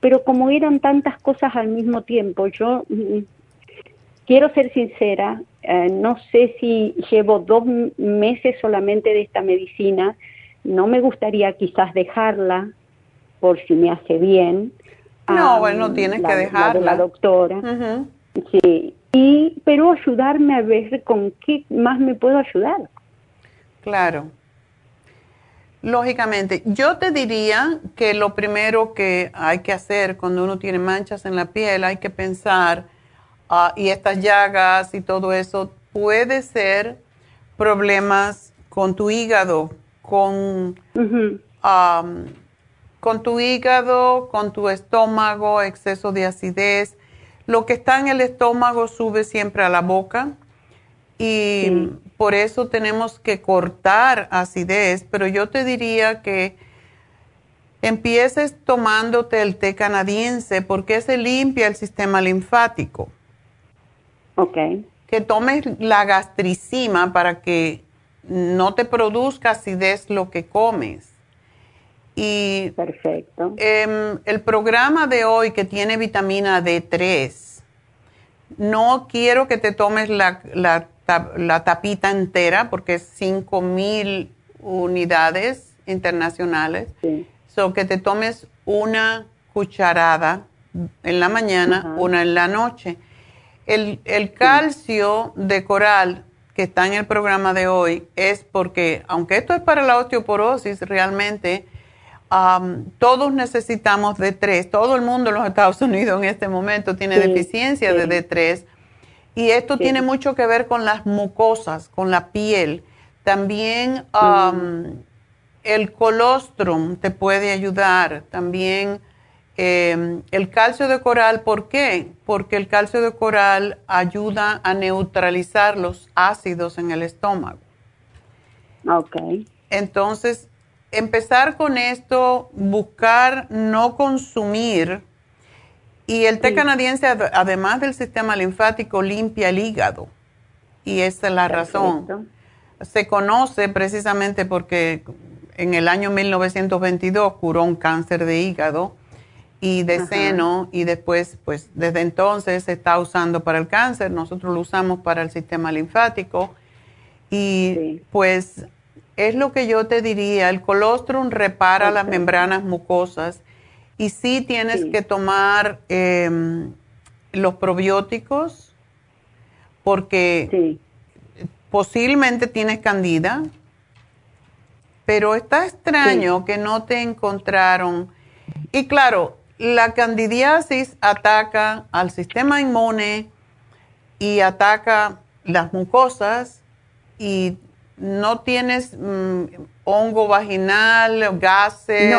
Pero como eran tantas cosas al mismo tiempo, yo mm, quiero ser sincera, eh, no sé si llevo dos meses solamente de esta medicina, no me gustaría quizás dejarla por si me hace bien. No, Ah, bueno, tienes la- que la de dejarla. La doctora. Sí, y pero ayudarme a ver con qué más me puedo ayudar. Claro. Lógicamente, yo te diría que lo primero que hay que hacer cuando uno tiene manchas en la piel, hay que pensar, ah, y estas llagas y todo eso, puede ser problemas con tu hígado, con, con tu hígado, con tu estómago, exceso de acidez. Lo que está en el estómago sube siempre a la boca y por eso tenemos que cortar acidez, pero yo te diría que empieces tomándote el té canadiense porque se limpia el sistema linfático. Ok. Que tomes la gastricima para que no te produzca acidez lo que comes. Y Perfecto. em, el programa de hoy que tiene vitamina D3, no quiero que te tomes la, la, ta- la tapita entera porque es 5 mil unidades internacionales. So que te tomes una cucharada en la mañana, una en la noche. El, el calcio de coral que está en el programa de hoy es porque, aunque esto es para la osteoporosis, realmente am, todos necesitamos D3. Todo el mundo en los Estados Unidos en este momento tiene Sí, deficiencia sí. de D3. Y esto Sí. tiene mucho que ver con las mucosas, con la piel. También am, el colostrum te puede ayudar. También eh, el calcio de coral, ¿por qué? Porque el calcio de coral ayuda a neutralizar los ácidos en el estómago. Ok. Entonces, empezar con esto, buscar no consumir. Y el té canadiense, además del sistema linfático, limpia el hígado. Y esa es la razón. Se conoce precisamente porque en el año 1922 curó un cáncer de hígado y de seno y después, pues desde entonces se está usando para el cáncer, nosotros lo usamos para el sistema linfático y pues es lo que yo te diría, el colostrum repara las membranas mucosas y sí tienes que tomar em, los probióticos porque posiblemente tienes candida, pero está extraño que no te encontraron. Y claro, la candidiasis ataca al sistema inmune y ataca las mucosas y no tienes mm, hongo vaginal, gases,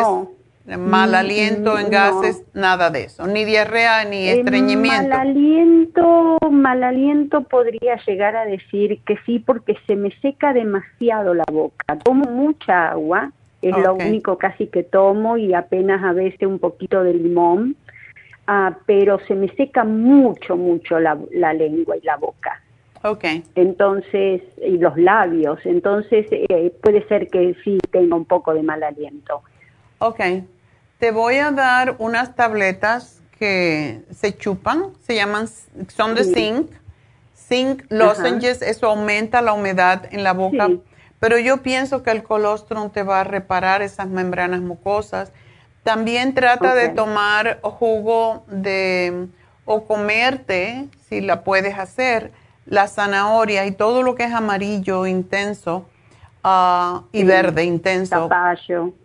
mal mm, aliento en gases, nada de eso, ni diarrea ni eh, estreñimiento. Mal aliento, mal aliento podría llegar a decir que sí porque se me seca demasiado la boca. Tomo mucha agua, es lo único casi que tomo y apenas a veces un poquito de limón, ah, pero se me seca mucho, mucho la, la lengua y la boca. Okay. Entonces, y los labios, entonces eh, puede ser que sí tenga un poco de mal aliento. Ok, te voy a dar unas tabletas que se chupan, se llaman, son de zinc, zinc lozenges, eso aumenta la humedad en la boca, pero yo pienso que el colostrum te va a reparar esas membranas mucosas. También trata de tomar jugo de, o comerte, si la puedes hacer, la zanahoria y todo lo que es amarillo intenso ah, y verde intenso.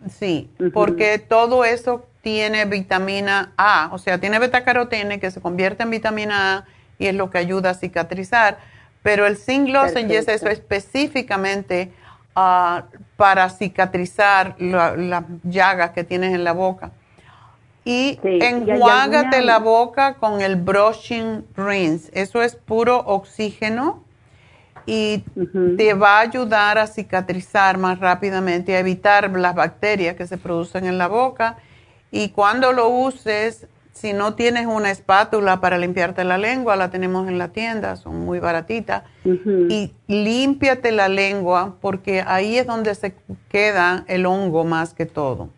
Sí, porque todo eso tiene vitamina A, o sea, tiene betacarotene que se convierte en vitamina A y es lo que ayuda a cicatrizar. Pero el zinc lozenges es específicamente ah, para cicatrizar las llagas que tienes en la boca y enjuágate la boca con el brushing rinse. Eso es puro oxígeno y te va a ayudar a cicatrizar más rápidamente, a evitar las bacterias que se producen en la boca. Y cuando lo uses, si no tienes una espátula para limpiarte la lengua, la tenemos en la tienda, son muy baratitas. Y límpiate la lengua porque ahí es donde se queda el hongo más que todo.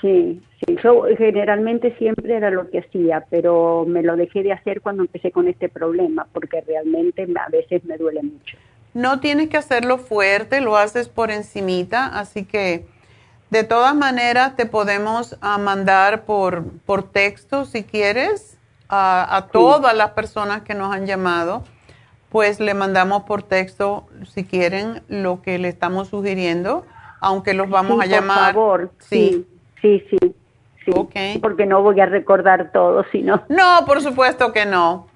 Sí, sí, yo generalmente siempre era lo que hacía, pero me lo dejé de hacer cuando empecé con este problema, porque realmente a veces me duele mucho. No tienes que hacerlo fuerte, lo haces por encimita, así que de todas maneras te podemos ah, mandar por, por texto si quieres a, todas las personas que nos han llamado, pues le mandamos por texto si quieren lo que le estamos sugiriendo, aunque los vamos a llamar. Por favor, sí Sí, sí, sí. Porque no voy a recordar todo, sino. No, por supuesto que no.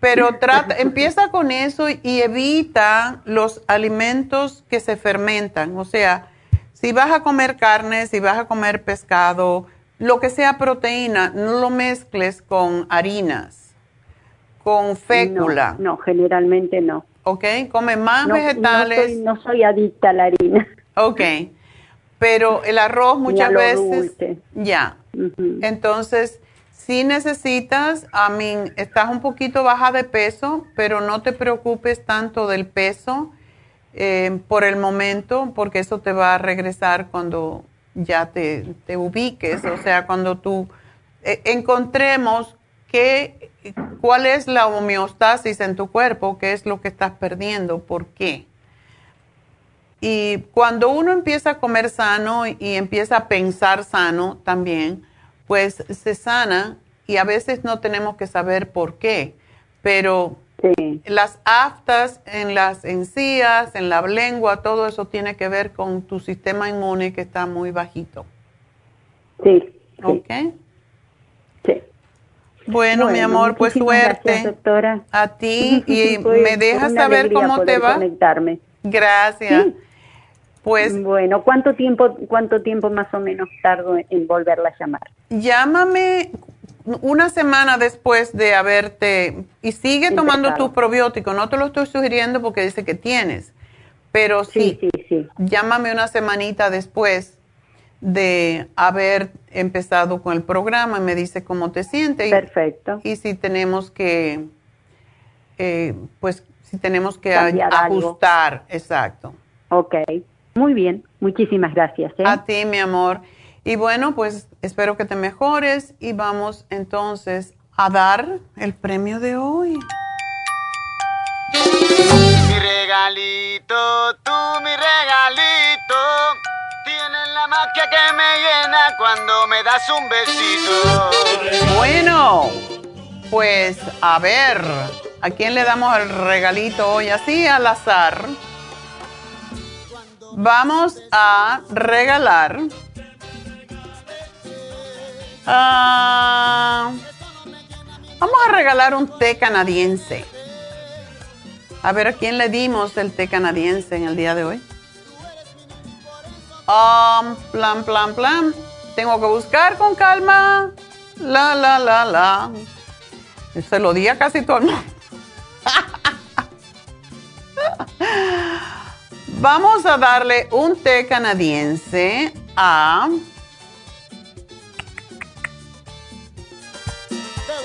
Pero trata, empieza con eso y evita los alimentos que se fermentan. O sea, si vas a comer carne, si vas a comer pescado, lo que sea proteína, no lo mezcles con harinas, con fécula. No, generalmente no. Ok, come más vegetales. No soy, no soy adicta a la harina. Ok. Pero el arroz muchas veces, ya. Entonces, si necesitas, a mí, estás un poquito baja de peso, pero no te preocupes tanto del peso eh, por el momento, porque eso te va a regresar cuando ya te, te ubiques, o sea, cuando tú eh, encontremos qué, cuál es la homeostasis en tu cuerpo, qué es lo que estás perdiendo, por qué. Y cuando uno empieza a comer sano y empieza a pensar sano también, pues se sana y a veces no tenemos que saber por qué, pero las aftas en las encías, en la lengua, todo eso tiene que ver con tu sistema inmune que está muy bajito. Sí. ¿Ok? Sí. Bueno, mi amor, pues suerte doctora. a ti y me dejas saber cómo te va. Conectarme. Gracias. Pues bueno, ¿cuánto tiempo cuánto tiempo más o menos tardo en volverla a llamar? Llámame una semana después de haberte y sigue tomando tu probiótico. No te lo estoy sugiriendo porque dice que tienes, pero sí, sí. Llámame una semanita después de haber empezado con el programa y me dice cómo te sientes. Perfecto. Y, si tenemos que, eh, pues, si tenemos que ajustar, exacto. Ok, muy bien, muchísimas gracias. ¿eh? A ti, mi amor. Y bueno, pues espero que te mejores y vamos entonces a dar el premio de hoy. Mi regalito, tú mi regalito, tienes la magia que me llena cuando me das un besito. Bueno, pues a ver, ¿a quién le damos el regalito hoy? Así al azar. Vamos a regalar. Ah, vamos a regalar un té canadiense. A ver, ¿a quién le dimos el té canadiense en el día de hoy? Um, plan, plan, plan. Tengo que buscar con calma. La, la, la, la. Se lo di a casi todo el mundo. Vamos a darle un té canadiense a...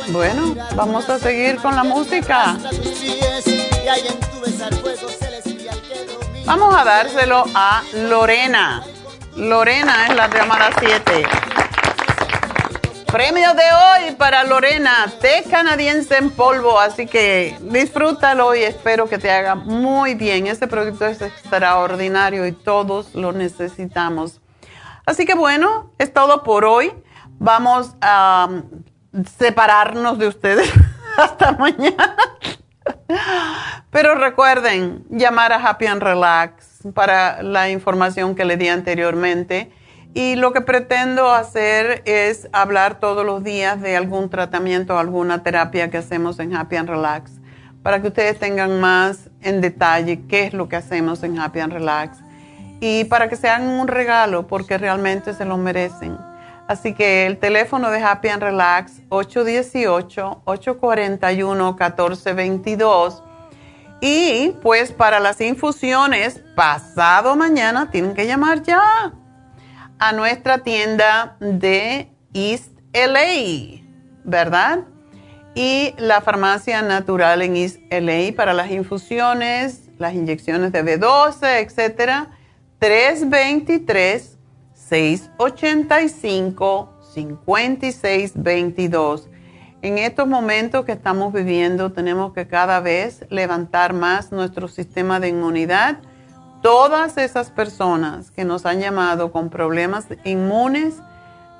Bueno, vamos a seguir con la música. Vamos a dárselo a Lorena. Lorena es la llamada 7. Premio de hoy para Lorena, té canadiense en polvo, así que disfrútalo y espero que te haga muy bien. Este producto es extraordinario y todos lo necesitamos. Así que bueno, es todo por hoy. Vamos a um, separarnos de ustedes hasta mañana. Pero recuerden llamar a Happy and Relax para la información que le di anteriormente. Y lo que pretendo hacer es hablar todos los días de algún tratamiento, alguna terapia que hacemos en Happy and Relax, para que ustedes tengan más en detalle qué es lo que hacemos en Happy and Relax y para que se hagan un regalo porque realmente se lo merecen. Así que el teléfono de Happy and Relax 818-841-1422 y pues para las infusiones pasado mañana tienen que llamar ya a nuestra tienda de East LA, ¿verdad? Y la farmacia natural en East LA para las infusiones, las inyecciones de B12, etcétera, 323-685-5622. En estos momentos que estamos viviendo, tenemos que cada vez levantar más nuestro sistema de inmunidad todas esas personas que nos han llamado con problemas inmunes,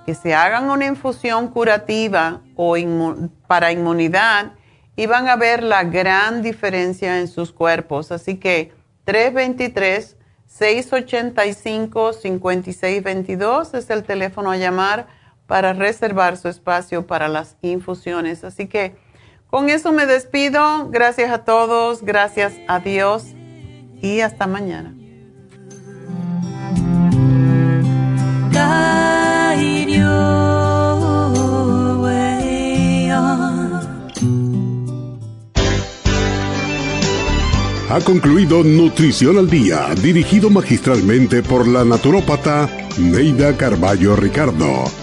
que se hagan una infusión curativa o para inmunidad y van a ver la gran diferencia en sus cuerpos. Así que 323-685-5622 es el teléfono a llamar para reservar su espacio para las infusiones. Así que con eso me despido. Gracias a todos, gracias a Dios y hasta mañana. Ha concluido Nutrición al Día, dirigido magistralmente por la naturópata Neida Carballo Ricardo.